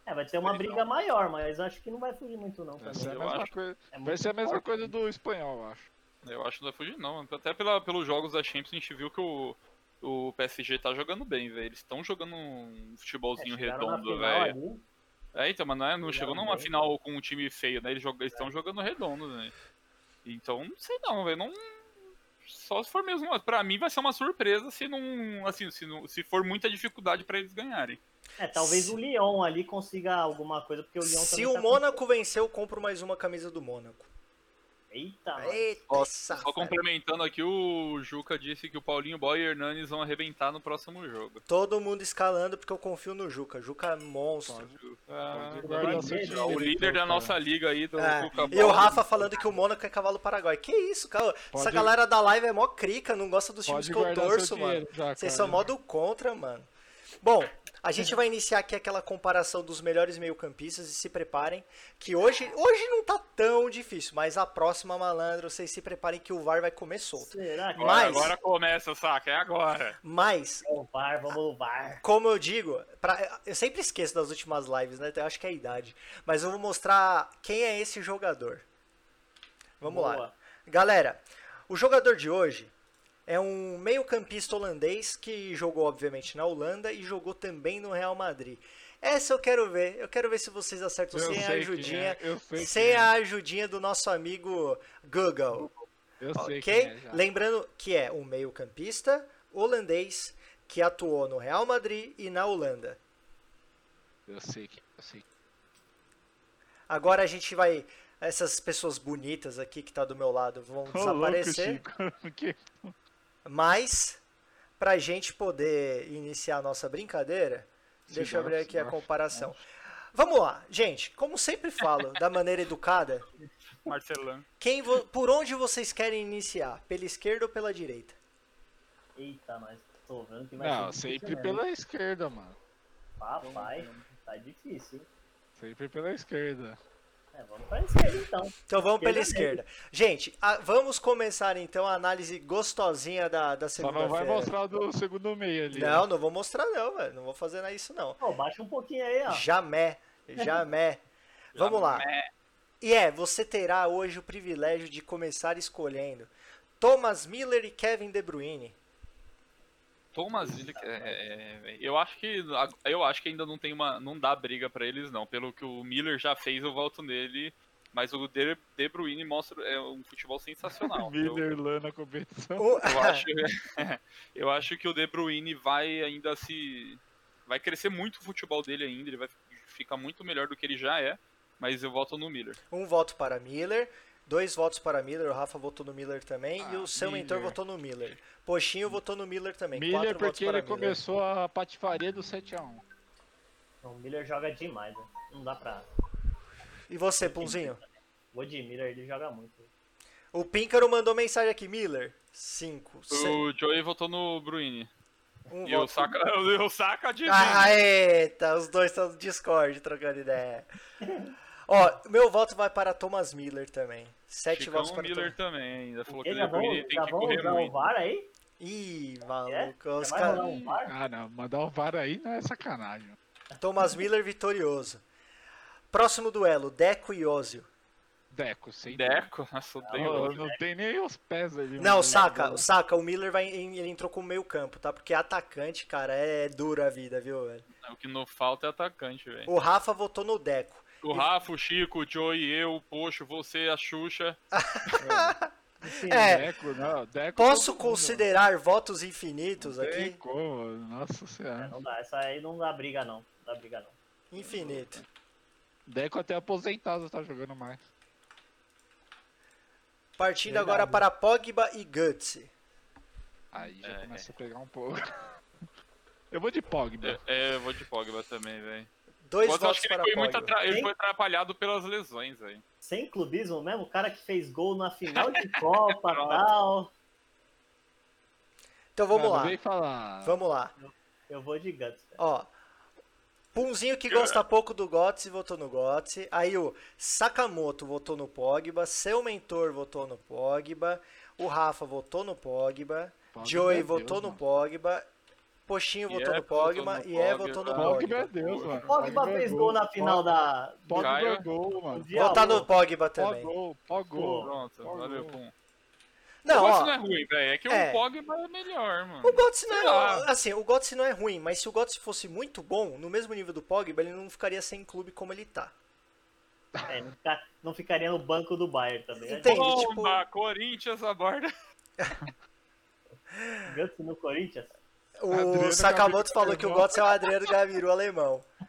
É, vai ter uma briga maior, mas acho que não vai fugir muito não Vai ser a acho. coisa, É vai ser a mesma forte. coisa do espanhol, eu acho. Eu acho que não vai fugir, não. Até pela, pelos jogos da Champions a gente viu que o, o PSG tá jogando bem, velho. Eles estão jogando um É, futebolzinho na redondo, velho. É, então, mas não, é, não chegou numa bem. final com um time feio, né? Eles estão jogando redondo, né? Então, não sei não, velho. Não... Só se for mesmo. Pra mim vai ser uma surpresa se não. Assim, se, não, se for muita dificuldade pra eles ganharem. É, talvez o Lyon ali consiga alguma coisa, porque o Lyon Se o tá Mônaco vencer, eu compro mais uma camisa do Mônaco. com... Eita. Eita, Ó. Só complementando aqui, o Juca disse que o Paulinho Boy e o Hernanes vão arrebentar no próximo jogo. Todo mundo escalando porque eu confio no Juca. Juca é monstro. Ah, o líder da nossa liga aí, do É, Juca E o. Rafa falando que o Mônaco é cavalo paraguai. Que isso, cara? Essa Pode- galera da live é mó crica, não gosta dos times que eu torço, seu mano. Vocês são modo contra, mano. Bom, a gente vai iniciar aqui aquela comparação dos melhores meio-campistas e se preparem que hoje, hoje não tá tão difícil, mas a próxima malandro, vocês se preparem que o VAR vai comer solto. Será que Agora, Mas- agora começa, saca? É agora. Mas, é o VAR? Vamos no VAR. como eu digo, pra- eu sempre esqueço das últimas lives, né? Eu acho que é a idade. Mas eu vou mostrar quem é esse jogador. Vamos lá. Boa. Galera, o jogador de hoje é um meio-campista holandês que jogou, obviamente, na Holanda e jogou também no Real Madrid. Essa eu quero ver. Eu quero ver se vocês acertam Eu sem a sei quem ajudinha. é, sei sem é. a ajudinha do nosso amigo Google. Eu sei Ok? quem é. Lembrando que é um meio-campista holandês que atuou no Real Madrid e na Holanda. Eu sei que. Eu sei. Agora a gente vai. Essas pessoas bonitas aqui que tá do meu lado vão Ô, desaparecer. louco, Mas, pra gente poder iniciar a nossa brincadeira, Sim, deixa eu abrir aqui a comparação. Vamos lá, gente, como sempre falo, da maneira educada, Marcelão. quem vo- por onde vocês querem iniciar? Pela esquerda ou pela direita? Eita, mas tô vendo que vai Não, sempre mesmo. pela esquerda, mano. Papai, tá difícil. hein? Sempre pela esquerda. É, vamos pra esquerda então. Então vamos pela Esquerda esquerda. Gente, a- vamos começar então a análise gostosinha da, da Só não vai mostrar o do segundo meio ali. Não, né? não vou mostrar não, velho. Não vou fazer isso não. Pô, baixa um pouquinho aí, ó. Jamais, jamais. Vamos lá. Jamé. E é, você terá hoje o privilégio de começar escolhendo Thomas Miller e Kevin De Bruyne. Thomas Willick, é, é, é, eu acho que eu acho que ainda não tem uma não dá briga pra eles não. Pelo que o Miller já fez eu volto nele. Mas o De, De Bruyne mostra é um futebol sensacional eu, Miller lá na competição. Eu acho eu acho que o De Bruyne vai ainda se vai crescer muito o futebol dele ainda ele vai ficar muito melhor do que ele já é mas eu voto no Miller. Um voto para Miller, dois votos para Miller, o Rafa votou no Miller também e Ah, o seu mentor Miller. votou no Miller. Poxinho votou no Miller também, Miller quatro votos porque para ele Miller. começou a patifaria do 7x1. O Miller joga demais, né? Não dá pra. E você, Punzinho? O de Miller, ele joga muito. O Píncaro mandou mensagem aqui, Miller. Cinco. se- o Joey votou no Bruyne Um e o voto. Saka o Saka de Ah, eita, os dois estão no Discord trocando ideia. Ó, meu voto vai para Thomas Miller também. Sete Chicão votos para Miller também ainda falou que Ele vão, Bruyne tem que correr usar o muito VAR aí? Ih, É? maluco. Os vai caras. rolar um VAR? Ah, não. Mandar o VAR aí não é sacanagem. Thomas Miller vitorioso. Próximo duelo, Deco e Ozio. Deco, sem Deco? Nossa, Não, odeio. não tem nem os pés ali. Não, saca, saca, o Miller vai, ele entrou com o meio campo, tá? Porque atacante, cara, é dura a vida, viu, velho? O que não falta é atacante, velho. O Rafa votou no Deco. O Rafa, o Chico, o Joey, eu, o Poxo, você, a Xuxa. Enfim, É. Deco, não. Deco Posso mundo. considerar votos infinitos Não aqui? como, nossa é, senhora. não dá, essa aí não dá briga não. Não dá briga não. Infinito. Deco até aposentado tá jogando mais. Partindo Verdade. agora para Pogba e Guts. Aí já É, começa a pegar um pouco. Eu vou de Pogba. É, é, eu vou de Pogba também, velho. Dois Mas eu votos acho que ele para foi, muito Pogba. atra- ele Hein? foi atrapalhado pelas lesões, velho. Sem clubismo mesmo, o cara que fez gol na final de Copa e tal. Então vamos não lá. falar. Vamos lá. Eu vou de Guts. Ó. Punzinho que gosta pouco do Götze votou no Götze. Aí o Sakamoto votou no Pogba. Seu mentor votou no Pogba. O Rafa votou no Pogba. Pogba Joey é votou Deus, no mano. Pogba. Pochinho E votou é, no Pogba. E é Pogba. votou no Pogba é Pogba. Deus, mano. Pogba fez gol na final da. Pogba Caio. é gol, mano. Votar no. Pogba também. Pogba, Pogba. Pronto, Pogba. valeu, Pum. Não, o Götze não é ruim, velho. É que É. o Pogba é melhor, mano. O Götze não é, assim, o Götze não é ruim, mas se o Götze fosse muito bom, no mesmo nível do Pogba, ele não ficaria sem clube como ele tá. É, não, fica- não ficaria no banco do Bayern também. né? Entende? Bomba, tipo- Corinthians aborda. Guts no Corinthians. O Adriano Sakamoto Gabiru falou que o. Götze é o Adriano Gabiru alemão.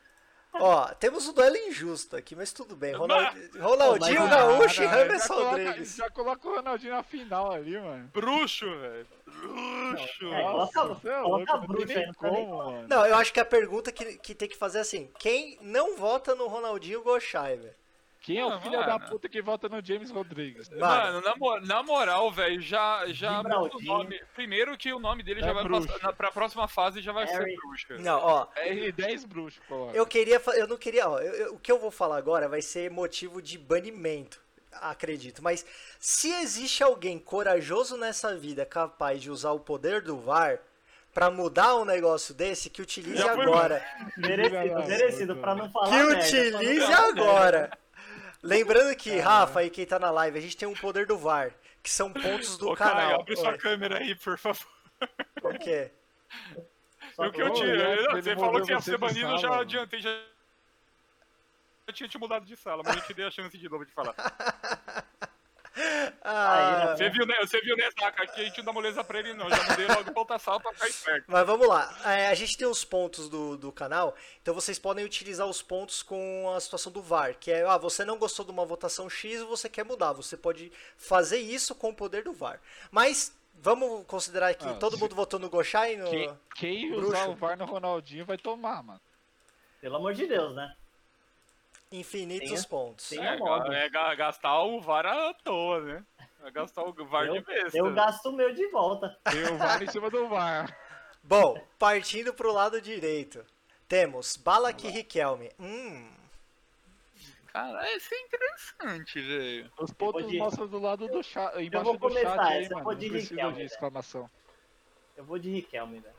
Ó, temos um duelo injusto aqui, mas tudo bem. Ronald- Ronaldinho Mas- Gaúcho e coloca- Rodrigues. Já coloca o Ronaldinho na final ali, mano. Bruxo, velho. Bruxo. É, Nossa, coloca- você é coloca louco, a não aí, não como, mano. Não, eu acho que a pergunta que, que tem que fazer é assim: quem não vota no Ronaldinho Goshaiver? Quem é o Ah, filho da puta que vota no James Rodrigues? Mano. Mano, na, mo- na moral, velho, já, já muda o nome. Primeiro que o nome dele É já vai bruxo. passar. Na, pra próxima fase já vai Harry. ser bruxa. Não, ó, É 10 bruxos, coloca. eu queria. Eu não queria. Ó, eu- eu- o que eu vou falar agora vai ser motivo de banimento, acredito. Mas se existe alguém corajoso nessa vida capaz de usar o poder do VAR pra mudar um negócio desse, que utilize agora. Merecido, merecido, pra não falar. Que merda, utilize agora. Lembrando que, Rafa e quem tá na live, a gente tem um poder do VAR, que são pontos do Ô, Caio, canal. abre sua câmera aí, por favor. Por quê? Só o que eu tinha. Não, você falou que ia ser banido, eu já mano. adiantei. Já... Eu tinha te mudado de sala, mas eu te dei a chance de novo de falar. Ah, Você viu, né? Você viu, né, Zaca? Aqui a gente não dá moleza pra ele, não. Já mudei logo pra outra sala pra ficar esperto. Mas vamos lá. É, a gente tem os pontos do, do canal, então vocês podem utilizar os pontos com a situação do VAR, que é, ah, você não gostou de uma votação X e você quer mudar. Você pode fazer isso com o poder do VAR. Mas vamos considerar que Ah, todo se- mundo votou no Gosha e no. Quem, quem usar o VAR no Ronaldinho vai tomar, mano. Pelo amor de Deus, né? Infinitos Tem- pontos. tem- É, modo. é ga- gastar o VAR à toa, né? Vai gastar o VAR de Eu, besta. eu gasto o meu de volta. Tem o VAR em cima do VAR. Bom, partindo pro lado direito, temos Balak e Riquelme. Hum. Cara, isso é interessante, velho. Os pontos de- mostram do lado do chat, embaixo vou do começar chat aí, essa, eu mano. vou de Riquelme, de velho. exclamação. Eu vou de Riquelme, velho.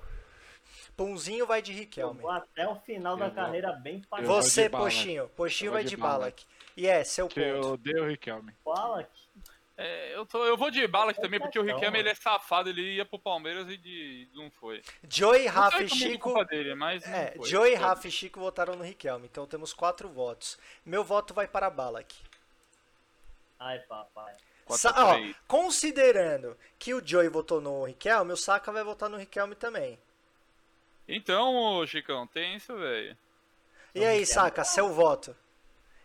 Pãozinho vai de Eu Riquelme. vou até o final da Eu vou- carreira bem eu vou Você, Balak. Poxinho. Poxinho Eu vai de Balak. Balak. E é, seu Que eu ponto. odeio o Riquelme. Que É, eu, tô, eu vou de Balak também, porque o Então, Riquelme ele é safado, ele ia pro Palmeiras e de, não foi. Joey, Rafa e também por Chico. dele, mas É, foi. Joey? Rafa e Chico votaram no Riquelme. Então temos quatro votos. Meu voto vai para Balak. Ai, papai. Sa- ó, considerando que o Joey votou no Riquelme, o Saka vai votar no Riquelme também. Então, ô, Chicão, tem isso, velho. E aí. Saka, seu voto?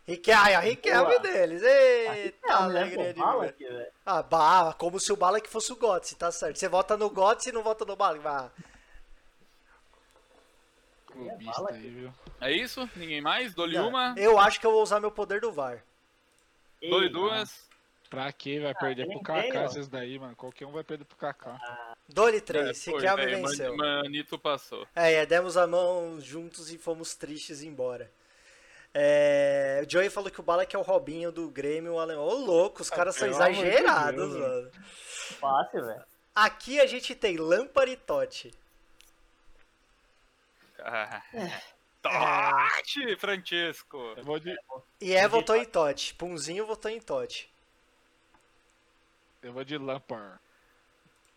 Riquelme, a Riquelme deles. Eita, Riquelme, né, alegria de ver. Ah, bah, como se o Balak fosse o Götze, tá certo. Você vota no Götze e não vota no. Ah, Clubista Balak. aí, viu? É isso? Ninguém mais? Dole uma, Eu acho que eu vou usar meu poder do VAR. dole duas. Pra que vai perder nem pro ó. esses daí, mano? Qualquer um vai perder pro Kaká. Dole É, 3, foi, Riquelme velho, venceu. Man- Manito passou. É, é, demos a mão juntos e fomos tristes embora. É, o Joey falou que o Balak é o Robinho do Grêmio o alemão. Ô, louco, os caras são pelo amor de exagerados, Deus, mano. Fácil, velho. Aqui a gente tem Lampard e Totti. Ah. É. Totti! Francesco. Eu vou de, E é votou em Totti. Punzinho votou em Totti. Eu vou de Lampard.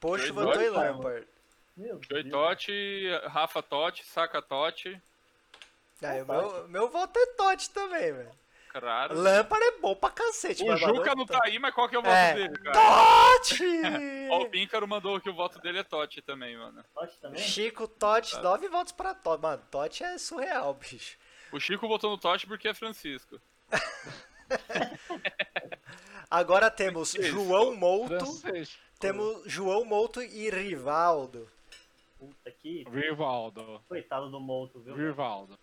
Joey votou em. Lampard. Deus. Totti, Rafa Totti, Saka Totti. Ah, o meu, meu voto é Totti também, velho. Claro. Lampard é bom pra cacete. O Juca não tá aí, mas qual que é o voto É. dele, cara? Totti! Ó, o Píncaro mandou que o voto dele é Totti também, mano. Totti também? Chico, Totti, nove votos pra Totti. Mano, Totti é surreal, bicho. O Chico votou no Totti porque é Francisco. Agora temos. João Mouto. Temos João Mouto e Rivaldo. Puta que. Rivaldo. Coitado do Molto, viu? Rivaldo.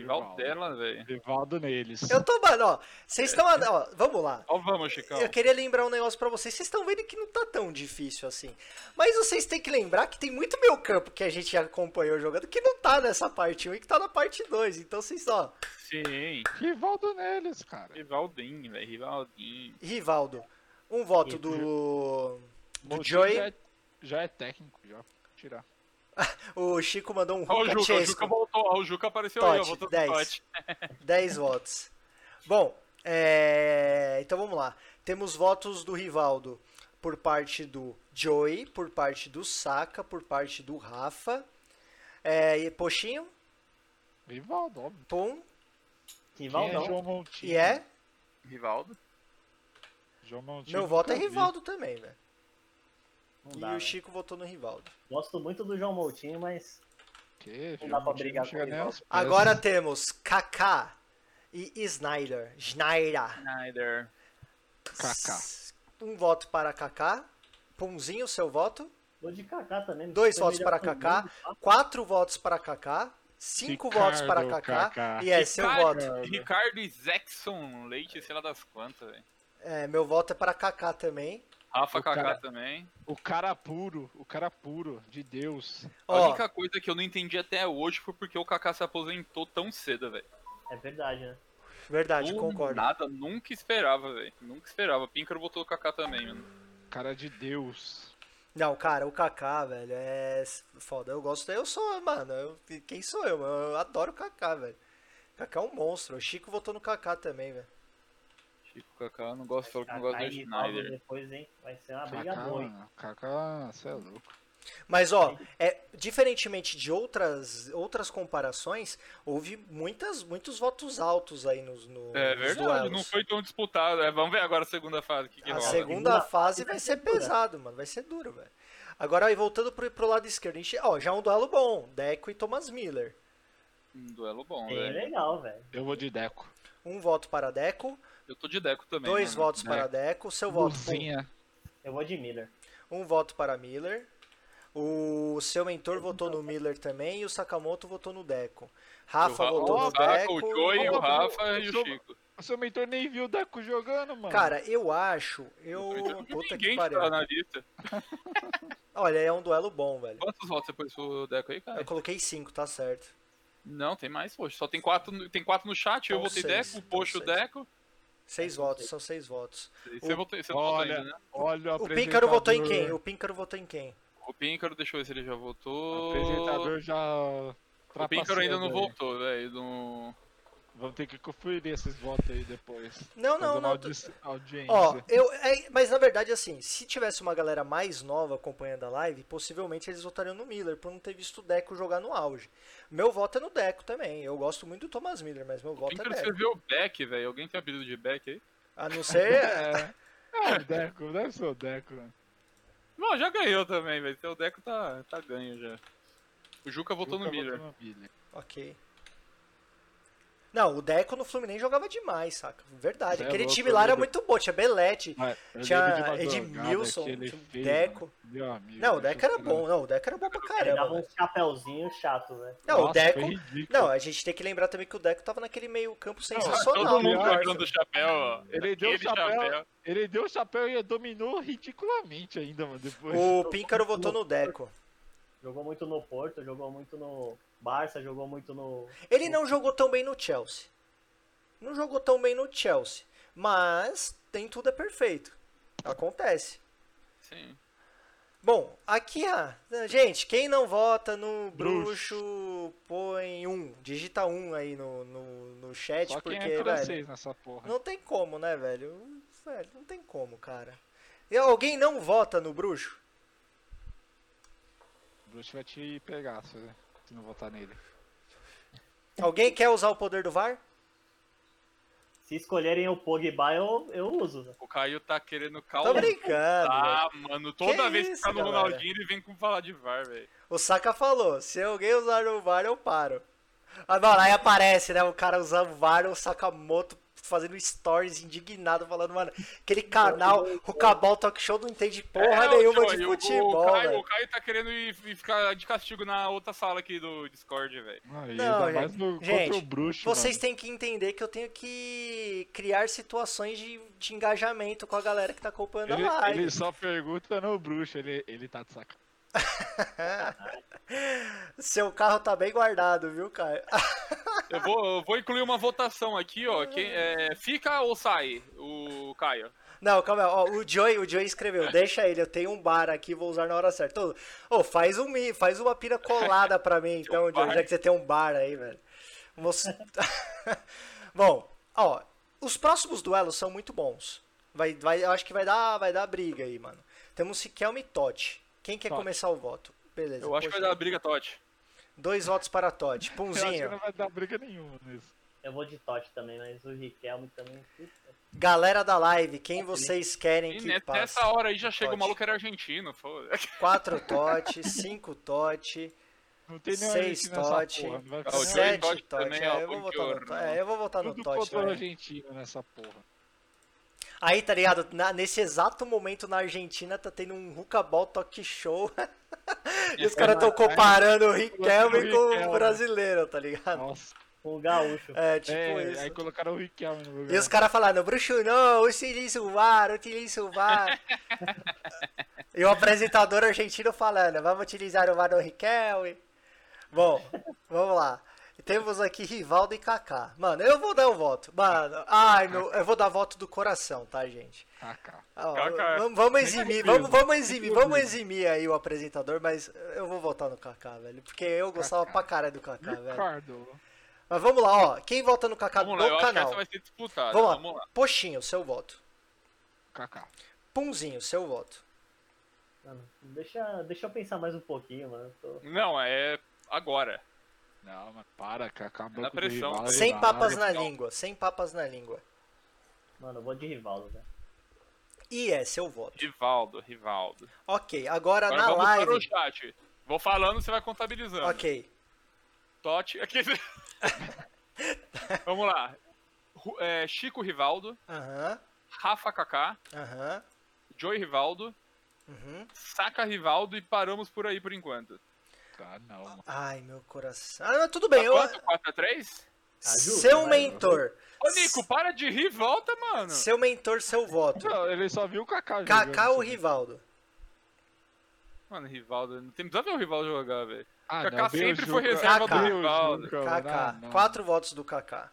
Rival dela, velho. Rivaldo neles. Eu tô, mano, ó. Vocês estão. Ó, vamos lá. Ó, vamos, Chicão. Eu queria lembrar um negócio pra vocês. Vocês estão vendo que não tá tão difícil assim. Mas vocês têm que lembrar que tem muito meu campo que a gente já acompanhou jogando que não tá nessa parte 1 e que tá na parte 2. Então vocês, ó. Sim. Rivaldo neles, cara. Rivaldinho, velho. Rivaldinho. Rivaldo. Um voto do. Do Moutinho Joey. Já é, já é técnico, já. Tirar. O Chico mandou um Ó, o Juca, o Juca voltou. O Juca apareceu aí. Totti, Votou no 10. Totti. 10 votos. Bom, é, então vamos lá. Temos votos do Rivaldo por parte do Joey, por parte do Saka, por parte do Rafa. É, e Poxinho, Rivaldo, óbvio. Pum, Quem é. João Montinho? e é. Rivaldo. João Montinho. Meu voto é nunca vi. Rivaldo também, velho. E dá, o né? Chico votou no Rivaldo. Gosto muito do João Moutinho, mas Que? Não João dá pra brigar com pés. Agora temos Kaká e Snyder. Schneider. Snyder. Kaká. Um voto para Kaká. Pumzinho, seu voto. vou de Kaká também. Dois votos para Kaká. Quatro votos para Kaká. Cinco votos para Ricardo Kaká. Kaká. E é seu Ricardo, voto. Ricardo e Zexon Leite, sei lá das quantas, velho. É, meu voto é para Kaká também. Rafa O Kaká também. O cara puro, o cara puro, de Deus. A única coisa que eu não entendi até hoje foi porque o Kaká se aposentou tão cedo, velho. É verdade, né? verdade, Do concordo. Nada, nunca esperava, velho. Nunca esperava. Píncaro botou o Kaká também, mano. Cara de Deus. Não, cara, o Kaká, velho, é foda. Eu gosto, eu sou, mano, eu- quem sou eu, mano? Eu adoro o Kaká, velho. Kaká é um monstro. O Chico votou no Kaká também, velho. Chico Kaká, não gosto, falou que não gosta Kaká do Schneider. depois, hein? Vai ser uma briga boa, hein? Kaká, Kaká, você é louco. Mas ó, é, diferentemente de outras, outras comparações, houve muitas, muitos votos altos aí nos, no, É nos verdade, duelos. não foi tão disputado. É, vamos ver agora a segunda fase. O que, que A rola. segunda fase vai ser pesado, mano. Vai ser duro, velho. Agora, aí, voltando pro, pro lado esquerdo, a gente, ó, já é um duelo bom. Deco e Thomas Miller. Um duelo bom, É velho. legal, velho. Eu vou de Deco. Um voto para Deco, Eu tô de Deco também. dois mano. votos para Deco, seu voto. Luzinha. Eu vou de Miller. Um voto para Miller. O seu mentor votou no Miller também e o Sakamoto votou no Deco. Rafa o votou o no Deco. O Joey, o Rafa e o Chico. O seu mentor nem viu o Deco jogando, mano. Cara, eu acho. Eu. Tem Puta que pariu. tá na lista. Olha, é um duelo bom, velho. Quantos votos você pôs pro Deco aí, cara? Eu coloquei cinco, tá certo. Não, tem mais, poxa. Só tem quatro, no- tem quatro no chat. Eu Então votei seis, Deco, o então Poxo seis. Deco. Seis votos, são seis votos. Você O- votou, você não votou Olha, ainda, né? olha o O Píncaro votou em quem? O Píncaro votou em quem? O Píncaro, deixa eu ver se ele já O votou. apresentador já. O Píncaro ainda não votou, velho. Não... Vamos ter que conferir esses votos aí depois. Não, não, não. audi- audiência. Ó, eu, é, mas na verdade, assim, se tivesse uma galera mais nova acompanhando a live, possivelmente eles votariam no Miller, por não ter visto o Deco jogar no auge. Meu voto é no Deco também. Eu gosto muito do Thomas Miller, mas meu O voto é Píncaro Deco. escreveu Beck, velho. Alguém tem apelido de Beck aí? A não ser. É, é o Deco, deve ser o Deco, né? Não, já ganhou também, velho. Então o Deco tá, tá ganho já. O Juca votou no Nunca Miller. votou no Miller. ok. Não, o Deco no Fluminense jogava demais, saca? Verdade. É Aquele louco, time lá era muito bom. Tinha Belete, eu tinha Edmilson, que ele tinha Deco. mano. Meu amigo, Não, o Deco era bom. Não, o Deco era bom pra Ele caramba. dava velho. um chapéuzinho chato, velho. Não, o Nossa, Deco. foi ridículo. Não, a gente tem que lembrar também que o Deco tava naquele meio campo sensacional. Todo mundo no lembrando Arsenal. do chapéu, ó. Ele deu o Aquele chapéu, ele deu o chapéu e dominou ridiculamente ainda, mano, depois. O Píncaro votou no Deco. Jogou muito no Porto, jogou muito no Barça, jogou muito no. Ele não jogou tão bem no Chelsea. Não jogou tão bem no Chelsea. Mas tem tudo é perfeito. Acontece. Sim. Bom, aqui, ah, gente, quem não vota no bruxo, Bruxo. põe um. Digita um aí no, no, no chat, Só porque, quem é velho, francês nessa porra. não tem como, né, velho? Velho, não tem como, cara. E alguém não vota no bruxo? O bruxo vai te pegar se, se não votar nele. Alguém quer usar o poder do VAR? Se escolherem o Pogba, eu, eu uso. né? O Caio tá querendo Tô causar. brincando. Ah, mano, toda Que vez que isso, tá no galera? Ronaldinho, ele vem com falar de VAR, velho. O Saka falou, se alguém usar o VAR, eu paro. Ah, mano, aí aparece, né, o cara usando o VAR, o Sakamoto fazendo stories indignado, falando, mano, aquele canal, o Cabal Talk Show não entende porra É, nenhuma Joey, de o- futebol, o, Caio, o Caio tá querendo ir, ir ficar de castigo na outra sala aqui do Discord, velho. Aí, Não, mais gente, no, gente, bruxo, Vocês mano. têm que entender que eu tenho que criar situações de, de engajamento com a galera que tá acompanhando Ele, a live. ele só pergunta no bruxo, ele, ele tá de saca. Seu carro tá bem guardado, viu, Caio? Eu vou, eu vou incluir uma votação aqui, ó. Quem, é, fica ou sai o Caio? Não, calma aí, ó, o Joey, o Joey escreveu, deixa ele, eu tenho um bar aqui, vou usar na hora certa. Ô, ô, faz, um, faz uma pira colada pra mim, então, um Joey, já que você tem um bar aí, velho. Vamos- Bom, ó, os próximos duelos são muito bons. Vai, vai, eu acho que vai dar, vai dar briga aí, mano. Temos Sikelme e Totti. Quem quer Totti. começar o voto? Beleza. Eu acho que vai dar briga, Totti. Dois votos para Totti. Eu acho que Punzinho. não vai dar briga nenhuma nisso. Eu vou de Totti também, mas o Riquelme também. puta. Galera da live, quem vocês querem E que passe? nessa hora aí já chega o Totti. maluco era argentino, foda. Quatro Totti, cinco Totti. Não tem nenhum Seis Totti, Ah, sete Totti Totti. também, é, ó, eu vou votar no, Buongiorno. é, eu vou votar no tudo Totti. contra o argentino nessa porra. Aí, tá ligado? Na- nesse exato momento na Argentina tá tendo um Hucaball Talk Show. e os caras tão comparando o Riquelme com o Riquelme. brasileiro, tá ligado? Nossa. O gaúcho. É, tipo é, isso. aí colocaram o Riquelme no lugar. E os caras falando, Bruxo não, utiliza o VAR, utiliza o VAR. e o apresentador argentino falando, vamos utilizar o VAR no Riquelme. Bom, vamos lá. Temos aqui Rivaldo e Kaká. Mano, eu vou dar o voto. Mano, ai, meu, eu vou dar voto do coração, tá, gente? Kaká. Ó, Kaká. vamos, vamos eximir, vamos, vamos eximir, vamos eximir aí o apresentador, mas eu vou votar no Kaká, velho. Porque eu gostava Kaká. pra caralho do Kaká, velho. Ricardo. Mas vamos lá, ó. Quem vota no Kaká Vamos do lá, eu acho que canal? essa vai ser disputada. Vamos lá. Vamos lá. Poxinho, seu voto. Kaká. Punzinho, seu voto. Mano, deixa, deixa eu pensar mais um pouquinho, mano. Tô- Não, é agora. Não, mas para, Kaká. Na banco do pressão. rival, Sem papas na não. língua, sem papas na língua. Mano, eu vou de Rivaldo, velho. E é seu voto. Rivaldo, Rivaldo. Ok, agora, Agora na vamos para o live. chat. Vou falando, você vai contabilizando. Ok. Totti. Aqui. vamos lá. É, Chico Rivaldo, Aham, Rafa Kaká, aham. Joey Rivaldo, Uhum. Saca Rivaldo e paramos por aí por enquanto. Tá, não. Ai, meu coração. Ah, mas tudo bem. Eu... Quanto? 4x3? Ah, justo, Seu vai, mentor. Ô, Nico, para de rir, volta, mano. Seu mentor, seu voto. Não, ele só viu o Kaká jogando, Kaká ou. Rivaldo? Mano, Rivaldo, não tem precisa ver o Rivaldo jogar, velho. Ah, Kaká não, sempre foi reserva do veio o Rivaldo. Kaká. Ah, não. Quatro votos do Kaká.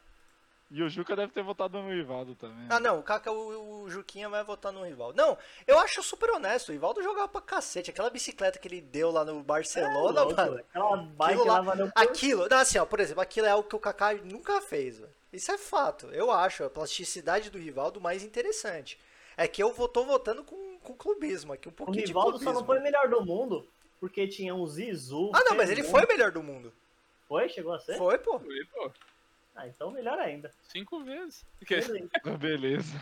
E o Juca deve ter votado no Rivaldo também. Ah, não, o Kaká, o, o Juquinha vai votar no Rivaldo. Não, eu acho super honesto. O Rivaldo jogava pra cacete. Aquela bicicleta que ele deu lá no Barcelona, É Louco, mano. Aquela bike Aquilo lá- lá valeu Aquilo, não, assim, ó, por exemplo, aquilo é algo que o Kaká nunca fez, velho. Isso é fato. Eu acho a plasticidade do Rivaldo mais interessante. É que eu vou- tô votando com, com clubismo aqui, um O pouquinho Rivaldo de só clubismo. não foi melhor do mundo porque tinha um Zizu. Ah, não, mas ele Fernando. foi melhor do mundo. Foi? Chegou a ser? Foi, pô. Foi, pô, Ah, então melhor ainda. cinco vezes. Que- Beleza. Beleza.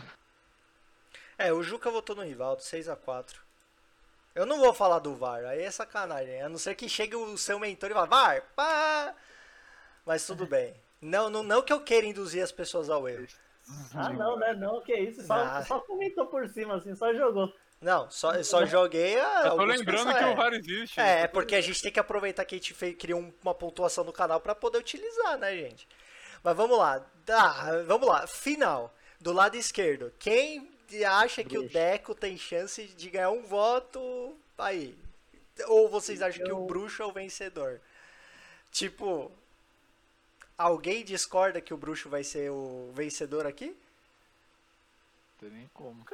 É, o Juca votou no Rivaldo, 6x4. Eu não vou falar do VAR, aí é sacanagem. A não ser que chegue o seu mentor e vá, VAR, pá! Mas tudo bem. Não, não, não que eu queira induzir as pessoas ao erro. Ah, não, né? Não, que isso. Só, Ah. só comentou por cima, assim, só jogou. Não, só, eu só joguei a. Eu tô lembrando que o VAR existe. É, porque a gente tem que aproveitar que a gente fez, criou um- uma pontuação no canal pra poder utilizar, né, gente? Mas vamos lá. Ah, vamos lá. Final. Do lado esquerdo. Quem acha que o. Deco tem chance de ganhar um voto? Aí. Ou vocês acham que o Bruxo é o vencedor? Tipo. Alguém discorda que o Bruxo vai ser o vencedor aqui? Não tem nem como.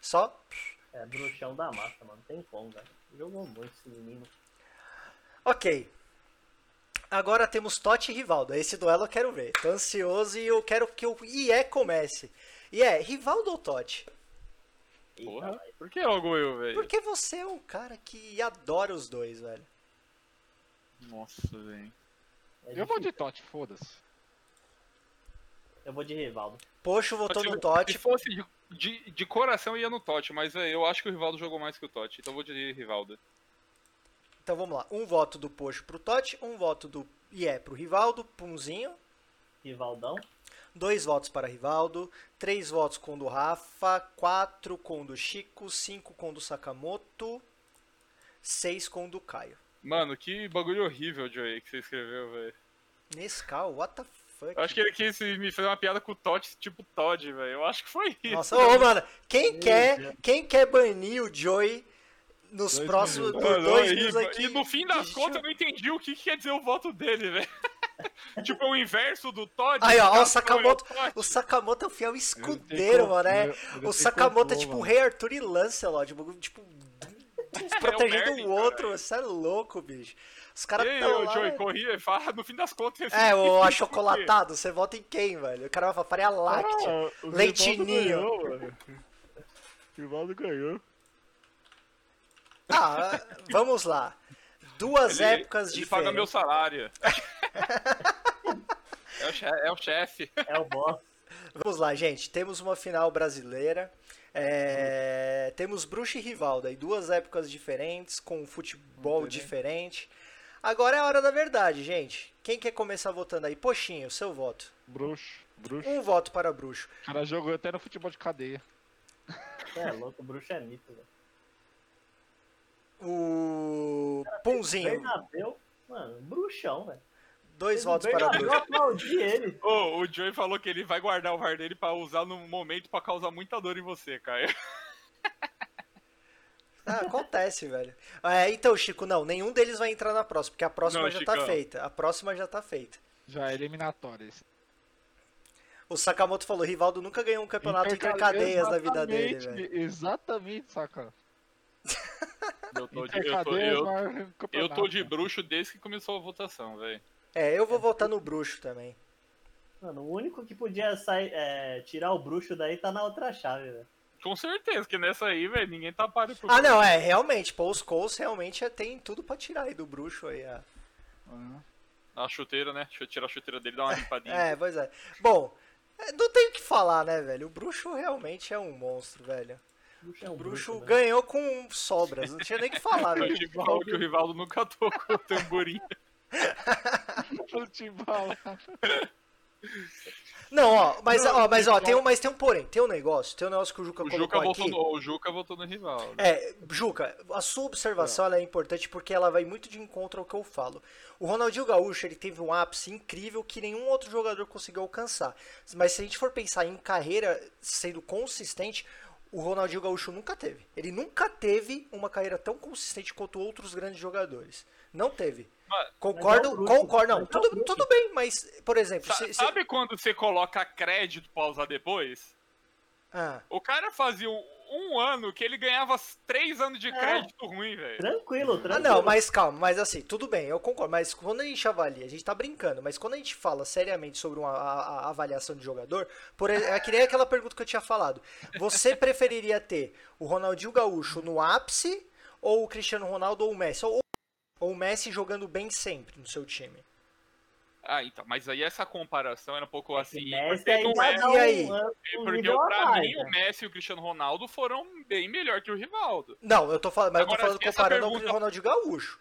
Só? É, bruxão da massa, mano. Tem como, velho. Jogou muito esse menino. Ok. Agora temos Totti e Rivaldo. Esse duelo eu quero ver. Tô ansioso e eu quero que o IE comece. E é, Rivaldo ou Totti? Porra, por que logo eu, velho? Porque você é um cara que adora os dois, velho. Nossa, velho. é Eu vou de. Totti, foda-se. Eu vou de Rivaldo. Poxo votou no Totti. Se fosse de, de, de coração, ia no Totti, mas velho, eu acho que o Rivaldo jogou mais que o Totti, então eu vou de Rivaldo. Então vamos lá. Um voto do Poxo pro Totti, um voto do IE pro Rivaldo, Punzinho. Rivaldão. Dois votos para Rivaldo, três votos com o do Rafa, quatro com o do Chico, cinco com o do Sakamoto, seis com o do Caio. Mano, que bagulho horrível, Joey, que você escreveu, velho. Nescau, what the fuck? Eu acho que ele quis me fazer uma piada com o Totti, tipo Todd, velho. Eu acho que foi isso. Nossa, ô, mano, quem quer, quem quer banir o Joey nos Dois próximos minutos. por Mano, dois e- minutos aqui? E no fim das contas eu não entendi o que, que quer dizer o voto dele, velho. tipo, é o inverso do Todd. Aí, ó, ó, o Sakamoto, o Sakamoto é o fiel escudeiro, tem mano. É, o Sakamoto é complô, tipo o. Rei Arthur e Lancelot, tipo, tipo protegendo Merlin, o outro. Você é louco, bicho. Os caras tão lá... Joey, corria, fala, no fim das contas... É, o achocolatado, você vota em quem, velho? O cara vai falar faria láctea. Ah, o Leitinho. Ganhou, mano. O Rivaldo ganhou. Ah, vamos lá. Duas Ele- épocas ele paga meu diferentes. salário. é, o chefe, é o chefe. É o boss. Vamos lá, gente. Temos uma final brasileira. É, Temos Bruxa e Rivaldo aí, duas épocas diferentes, com um futebol Entendi. diferente. Agora é a hora da verdade, gente. Quem quer começar votando aí? Poxinho, seu voto. Bruxo, bruxo. Um voto para Bruxo. O cara jogou até no futebol de cadeia. Você é louco, o bruxo é mito, velho. O Punzinho, Bernabéu, mano, bruxão, velho. dois votos para Bernabéu, Bruxo. aplaudi ele. Ô, o Joey falou que ele vai guardar o VAR dele pra usar no momento pra causar muita dor em você, Caio. Ah, acontece, velho. É, então, Chico, não, nenhum deles vai entrar na próxima, porque a próxima Não, já tá Chicão. feita. A próxima já tá feita. Já é eliminatória. esse. O Sakamoto falou, Rivaldo nunca ganhou um campeonato intercadeias na vida dele, velho. Exatamente, saca. Eu tô de, eu tô, eu, eu tô de bruxo desde que começou a votação, velho. É, eu vou votar no Bruxo também. Mano, o único que podia sair, é, tirar o bruxo daí tá na outra chave, velho. Com certeza, que nessa aí, velho, ninguém tá páreo pro Ah, não, é, realmente, Paul Scholes realmente é- tem tudo pra tirar aí do Bruxo aí. a- Ah, A chuteira, né? Deixa eu tirar a chuteira dele e dar uma limpadinha. É, pois é. Bom, é, não tem o que falar, né, velho? O Bruxo realmente é um monstro, velho. O bruxo é um O Bruxo bruxo, né? ganhou com sobras, não tinha nem o que falar, O. Chico falou que o Rivaldo nunca tocou o tamborim. Futebol. Não, ó, mas, Não, ó, mas ó, tem um, mas tem um porém, tem um negócio, tem um negócio que o Juca O colocou Juca, aqui. no, o Juca votou no Rivaldo. É, Juca, a sua observação ela é importante porque ela vai muito de encontro ao que eu falo. O Ronaldinho Gaúcho ele teve um ápice incrível que nenhum outro jogador conseguiu alcançar. Mas se a gente for pensar em carreira sendo consistente, o Ronaldinho Gaúcho nunca teve. Ele nunca teve uma carreira tão consistente quanto outros grandes jogadores. Não teve. Mas- Concordo, Mas é concordo. Não, é tudo, tudo bem, mas, por exemplo, Sa- se, se- Sabe quando você coloca crédito pra usar depois? Ah, O cara fazia um, um ano que ele ganhava três anos de É. crédito ruim, velho. Tranquilo, Ah, tranquilo. não, mas calma, mas assim, tudo bem, eu concordo. Mas quando a gente avalia, a gente tá brincando, mas quando a gente fala seriamente sobre uma a- a avaliação de jogador, por, é que nem aquela pergunta que eu tinha falado. Você preferiria ter o Ronaldinho Gaúcho no ápice, ou o Cristiano Ronaldo ou o Messi? Ou, ou o Messi jogando bem sempre no seu time? Ah, então, mas aí essa comparação era um pouco assim. Messi porque não é, dá E aí? um, um porque nível pra abaixo, mim o né? Messi e o Cristiano Ronaldo foram bem melhor que o Rivaldo. Não, eu tô falando, mas eu Agora, tô falando comparando pergunta- Ronaldinho Gaúcho.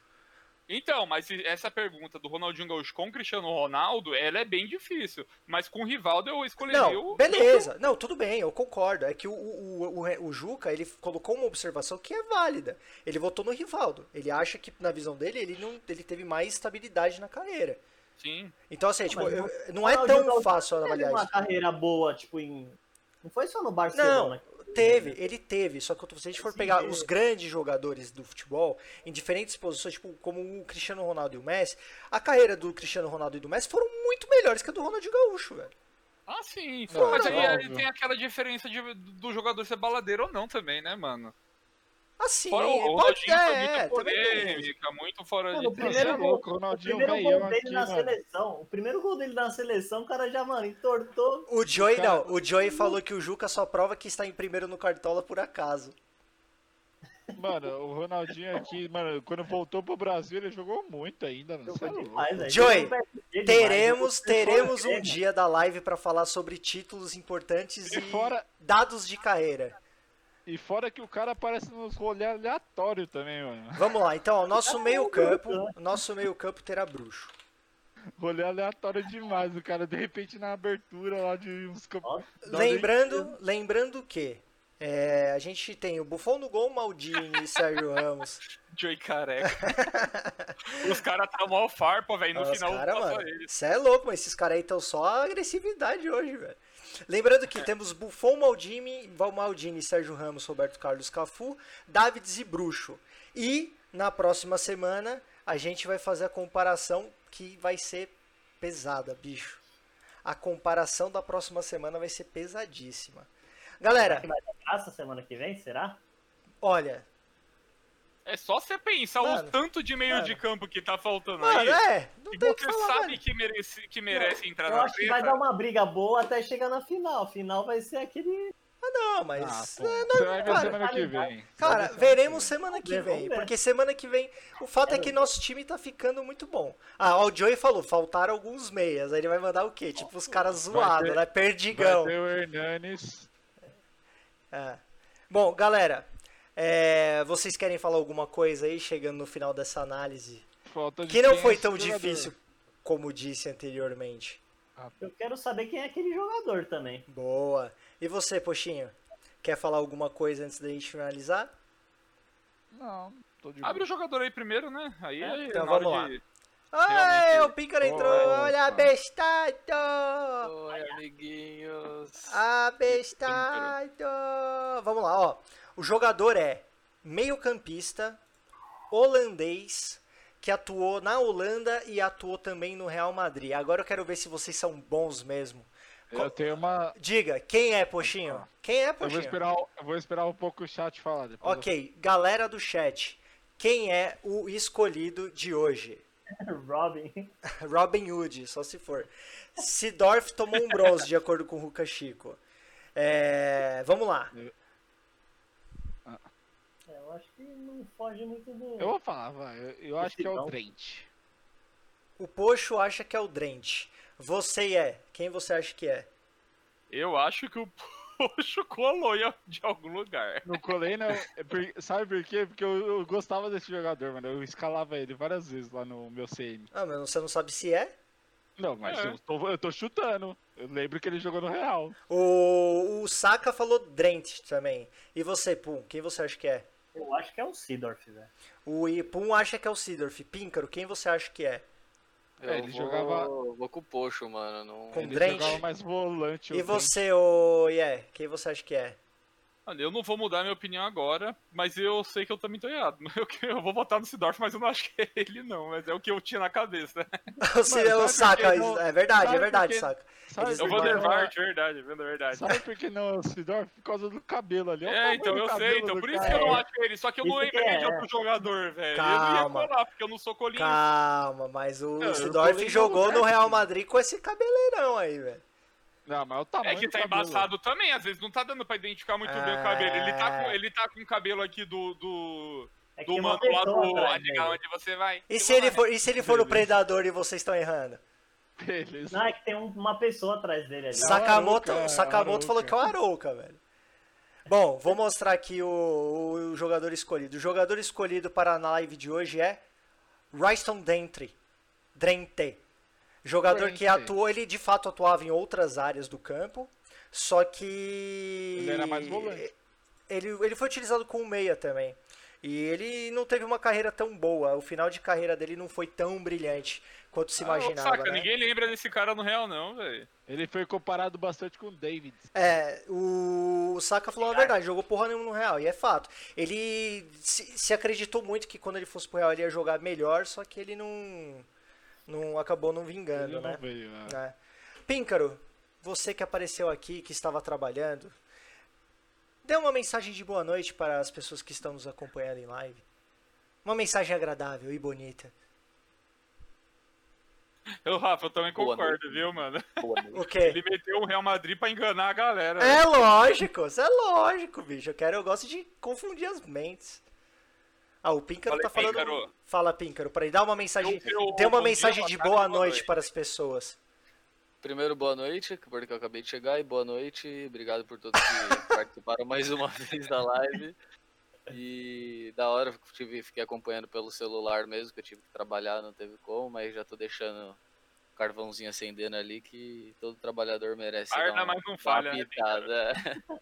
Então, mas se essa pergunta do Ronaldinho Gaúcho com o Cristiano Ronaldo, ela é bem difícil. Mas com o Rivaldo eu escolheria Não, o. beleza. Não, tudo bem, eu concordo. É que o, o, o, o Juca, ele colocou uma observação que é válida. Ele votou no Rivaldo. Ele acha que, na visão dele, ele, não, ele teve mais estabilidade na carreira. Sim. Então, assim, tipo, mas eu- não é tão Gaúcho fácil Teve avaliar uma isso. carreira boa, tipo, em. Não foi só no Barcelona. Teve, ele teve. Só que se a gente for Sim, pegar os grandes jogadores do futebol, em diferentes posições, tipo, como o Cristiano Ronaldo e o Messi, a carreira do Cristiano Ronaldo e do Messi foram muito melhores que a do Ronaldinho Gaúcho, velho. Ah, sim. Não, mas aí óbvio. aí tem aquela diferença de, do jogador ser baladeiro ou não também, né, mano? Assim, Fora o pode Ronaldinho foi é, isso. polêmica, muito fora Mano, de o primeiro, é gol, louco, o o Ronaldinho primeiro veião gol dele aqui, na mano. seleção. O primeiro gol dele na seleção, o cara já, mano, entortou. O Joey cara- não, o Joey falou que o Juca só prova que está em primeiro no Cartola por acaso. Mano, o Ronaldinho aqui, mano, quando voltou pro Brasil, ele jogou muito ainda, mano. Cê é demais, demais, Teremos, teremos um dia da live pra falar sobre títulos importantes E e fora- dados de carreira. E fora que o cara aparece nos rolês aleatórios também, mano. Vamos lá, então, ó, nosso Ah, meio-campo, nosso meio-campo terá bruxo. Rolê aleatório demais, o cara, de repente, na abertura lá de uns. Lembrando, lembrando que é, a gente tem o Buffon no gol, Maldini e Sérgio Ramos. Joey careca. Os caras tá mal farpa, velho. No Os final cara, mano, eles. Cê é louco, mas esses caras aí estão só agressividade hoje, velho. Lembrando que temos Buffon, Maldini, Maldini, Sérgio Ramos, Roberto Carlos Cafu, Davids e Bruxo. E na próxima semana a gente vai fazer a comparação que vai ser pesada, bicho. A comparação da próxima semana vai ser pesadíssima. Galera, que vai dar graça semana que vem, será? olha, É só você pensar Mano, o tanto de meio mano. de campo que tá faltando mano, aí. é, não E tem o que você falar, sabe velho. que merece, que merece entrar Eu na acho que vai dar uma briga boa até chegar na final. Final vai ser aquele. Não, Ah, mas pô, é, você vai ver cara, semana que vem. Cara, veremos semana que vem. Porque semana que vem. O fato é que nosso time tá ficando muito bom. Ah, ó, o Joey falou, faltaram alguns meias. Aí ele vai mandar o quê? Tipo, os caras zoados, né? Vai Perdigão. ter o Hernanes. É. Bom, galera, é, vocês querem falar alguma coisa aí, chegando no final dessa análise? Falta de Que não é foi tão jogador. difícil como disse anteriormente. Eu quero saber quem é aquele jogador também. Boa. E você, Poxinho? Quer falar alguma coisa antes da gente finalizar? Não, tô de Abre o jogador aí primeiro, né? Aí, É, aí então na hora vamos de- Ai, Realmente. o Pícaro entrou! Opa. Olha, bestado! Oi, amiguinhos. Abestado! Vamos lá, ó. O jogador é meio-campista, holandês, que atuou na Holanda e atuou também no Real Madrid. Agora eu quero ver se vocês são bons mesmo. Eu tenho uma. Diga, quem é, Poxinho? Quem é, Eu vou Poxinho? esperar, eu vou esperar um pouco o chat falar depois. eu- Ok, galera do chat, quem é o escolhido de hoje? Robin. Robin Hood, só se for. Sidorf tomou um bronze, de acordo com o Ruka Chico. É, vamos lá. Eu acho que não foge muito do. Eu vou falar, vai. Eu, eu acho que é o. Trent. O Poxo acha que é o Drent. Você é. Quem você acha que é? Eu acho que o Poxo colou de algum lugar. Não colei, não. É por- Sabe por quê? Porque eu, eu gostava desse jogador, mano. Eu escalava ele várias vezes lá no meu CM. Ah, mas você não sabe se é? Não, mas É. eu, tô, eu tô chutando. Eu lembro que ele jogou no Real. O, o Saka falou Drent também. E você, Pum, quem você acha que é? Eu acho que é o Sidorf, velho. O I- Pum acha que é o Sidorf. Píncaro, quem você acha que é? Eu É, ele vou, jogava- Vou com o Poxo, mano. Não... Com Ele Drent? jogava mais volante. E você, o Yeah, quem você acha que é? Mano, eu não vou mudar minha opinião agora, mas eu sei que eu também tô errado. Eu, eu vou votar no Sidorf, mas eu não acho que é ele, não. Mas é o que eu tinha na cabeça. Por Saka, que não- é verdade, é verdade, por que- Saka. Sabe Eles Eu vou não- levar, não- de verdade, de verdade. Sabe por que não é o Sidorf? Por causa do cabelo ali. Olha É, tamanho então eu sei, então por isso cara. que eu não acho ele. Só que eu não Isso que lembrei é, de é. outro jogador, velho. Eu Calma. não ia colar, porque eu não sou colinho. Calma, mas o eu Sidorf jogou no Real. Madrid com esse cabeleirão aí, velho. Não, mas o É tamanho que do tá embaçado também, às vezes não tá dando pra identificar muito bem É. o cabelo. Ele tá com, ele tá com o cabelo aqui do. do. É que do uma mano lá do. atrás Onde, você vai? E se ele for, e se ele for o Beleza. predador e vocês estão errando? Beleza. Não, é que tem um- uma pessoa atrás dele ali. Sakamoto, Arouca, Sakamoto falou que é o Arouca, velho. Bom, vou mostrar aqui o, o jogador escolhido. O jogador escolhido para a live de hoje é Ryston Dentry. Drente. Jogador que atuou, ele de fato atuava em outras áreas do campo, só que Ele era mais volante. ele, ele foi utilizado como meia também. E ele não teve uma carreira tão boa. O final de carreira dele não foi tão brilhante quanto se Ah, imaginava. saca, né? ninguém lembra desse cara no real, não, velho. Ele foi comparado bastante com o David. É, o, o Saka falou a verdade, jogou porra nenhuma no Real, e é fato. Ele se, se acreditou muito que quando ele fosse pro Real ele ia jogar melhor, só que ele não, não acabou não vingando, Ele né? não veio. né? É. Píncaro, você que apareceu aqui, que estava trabalhando, Dê uma mensagem de boa noite para as pessoas que estão nos acompanhando em live. Uma mensagem agradável e bonita. Eu, Rafa, eu também Boa concordo, viu, mano? O quê? Ele meteu o Real Madrid pra enganar a galera. É lógico, isso é lógico, bicho. Eu quero, eu gosto de confundir as mentes. Ah, o Píncaro Falei, tá falando. Píncaro. Fala, Píncaro, peraí, dá uma mensagem. Eu- eu- Dê uma dia, mensagem boa de tarde, boa boa noite noite. para as pessoas. Primeiro, boa noite, porque eu acabei de chegar, e boa noite. Obrigado por todos que participaram mais uma vez da live. E da hora, eu tive, fiquei acompanhando pelo celular mesmo, que eu tive que trabalhar, não teve como, mas já tô deixando o carvãozinho acendendo ali, que todo trabalhador merece Arda, dar uma, mas não dar uma falha, né, pitada.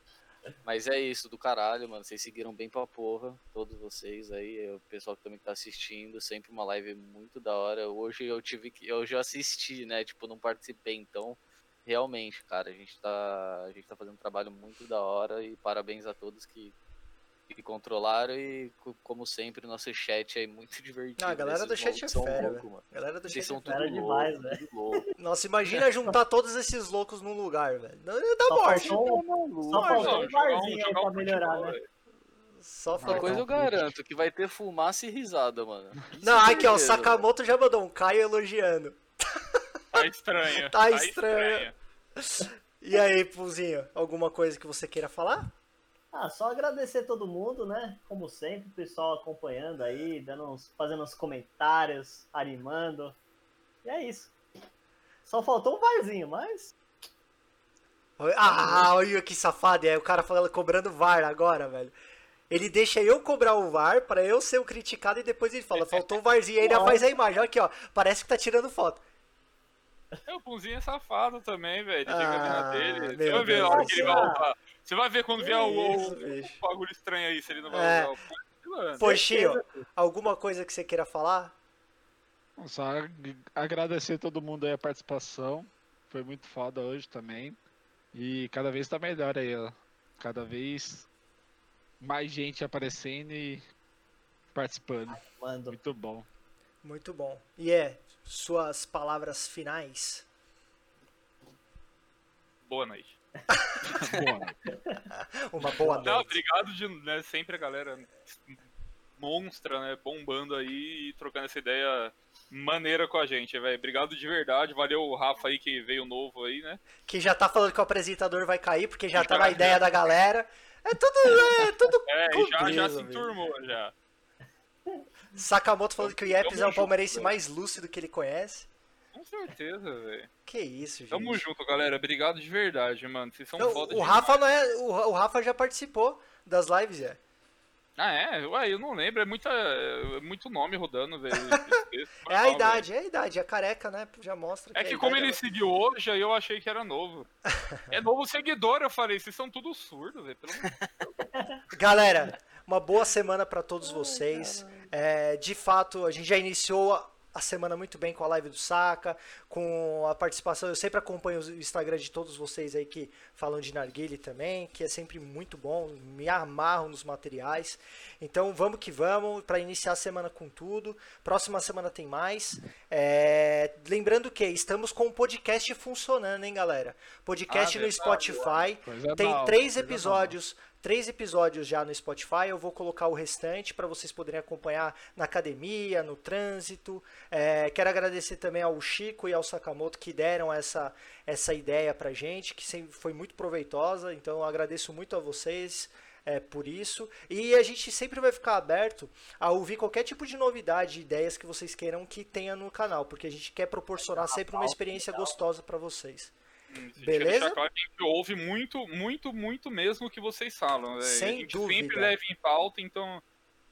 Mas é isso, do caralho, mano. Vocês seguiram bem pra porra, todos vocês aí, o pessoal que também tá assistindo, sempre uma live muito da hora. Hoje eu tive que. Hoje eu assisti, né? Tipo, não participei, então. Realmente, cara, a gente tá. A gente tá fazendo um trabalho muito da hora e parabéns a todos que, que controlaram e co- como sempre, nosso chat é muito divertido. Ah, a galera Esses do chat é fera, velho. mano. Galera do Vocês chat. são é tudo fera demais, louco, velho. louco. Nossa, imagina juntar todos esses loucos num lugar, velho. Não Só morte. faltou, só Não, faltou um barzinho aí pra melhorar, né? Só Uma coisa eu garanto, que vai ter fumaça e risada, mano. Isso Não, é aqui ó, o Sakamoto já mandou um Caio elogiando. Tá estranho. Tá estranho. E aí, Pulzinho, alguma coisa que você queira falar? Ah, só agradecer todo mundo, né? Como sempre, o pessoal acompanhando aí, dando uns, fazendo uns comentários, animando. E é isso. Só faltou um barzinho, mas. Ah, olha que safado. E aí o cara falando, cobrando VAR agora, velho. Ele deixa eu cobrar o VAR pra eu ser o criticado e depois ele fala, faltou o VARzinho. Aí ainda Não. faz a imagem. Olha aqui, ó. Parece que tá tirando foto. É, o Punzinho é safado também, velho. Ele Ah, fica a dele. Você meu vai ver a hora que ele vai voltar. Você vai ver quando vier o, isso, o- bicho. o bagulho estranho aí, se ele não vai É. usar o alguma coisa que você queira falar? Só ag- agradecer todo mundo aí a participação. Foi muito foda hoje também. E cada vez tá melhor aí, ó. Cada vez mais gente aparecendo e participando. Mando. Muito bom. Muito bom. E é, suas palavras finais. Boa noite. Uma boa Não, noite. obrigado de né, sempre a galera monstra, né? Bombando aí e trocando essa ideia maneira com a gente, velho. Obrigado de verdade. Valeu o Rafa aí que veio novo aí, né? Que já tá falando que o apresentador vai cair, porque já tá Já, na já. ideia da galera. É tudo, é tudo É, e já, já se enturmou já. Sakamoto falando que o Tamo é o palmeirense mais lúcido que ele conhece. Com certeza, velho. Que isso, gente. Tamo junto, galera. Obrigado de verdade, mano. Vocês são Não, foda o. Rafa não é. O, o Rafa já participou das lives, é. Ah, é? Ué, eu não lembro. É, muita, é muito nome rodando, velho. Foi É a idade, é a idade. A careca, né? Já mostra que É que como idade ele seguiu hoje, aí eu achei que era novo. É novo seguidor, eu falei, vocês são tudo surdo, velho. Pelo Galera, uma boa semana pra todos vocês. É, de fato, a gente já iniciou a, semana muito bem com a live do Saca, com a participação. Eu sempre acompanho o Instagram de todos vocês aí que falam de narguile também, que é sempre muito bom. Me amarro nos materiais. Então vamos que vamos para iniciar a semana com tudo. Próxima semana tem mais. É, lembrando que estamos com o podcast funcionando, hein, galera? Podcast Ah, no verdade, Spotify. Coisa Tem nova, três episódios, três episódios já no Spotify. Eu vou colocar o restante para vocês poderem acompanhar na academia, no trânsito. É, quero agradecer também ao Chico e ao Sakamoto que deram essa, essa ideia pra gente, que sempre foi muito proveitosa. Então eu agradeço muito a vocês. é, por isso. E a gente sempre vai ficar aberto a ouvir qualquer tipo de novidade, ideias que vocês queiram que tenha no canal, porque a gente quer proporcionar sempre uma experiência gostosa para vocês. Deixa Beleza? claro a gente ouve muito, muito, muito mesmo o que vocês falam, velho. Sem A gente dúvida. sempre leva em pauta, então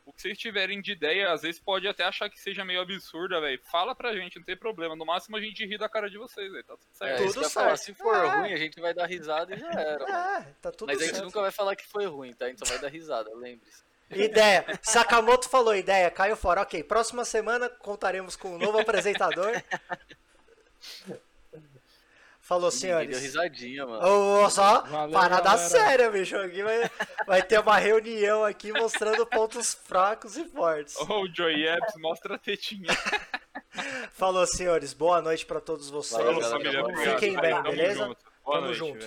o que vocês tiverem de ideia, às vezes pode até achar que seja meio absurda, velho. Fala pra gente, não tem problema. No máximo a gente ri da cara de vocês, velho. Tá tudo É, certo. Tudo que eu ia falar, certo. se for É. ruim, a gente vai dar risada e já era. É, tá tudo Mas a gente certo. nunca vai falar que foi ruim, tá? A gente só vai dar risada, lembre-se. Ideia. Sakamoto falou ideia, caiu fora. Ok, próxima semana contaremos com um novo apresentador. Falou, Ninguém deu senhores. risadinha, mano. Ô, só, Valeu, parada galera. séria, bicho. Aqui vai, vai ter uma reunião aqui mostrando pontos fracos e fortes. Ô, o Joey Epps mostra a tetinha. Falou, senhores. Boa noite pra todos vocês. Valeu. Fiquem bem, Tamo beleza? junto. Boa Tamo noite, junto.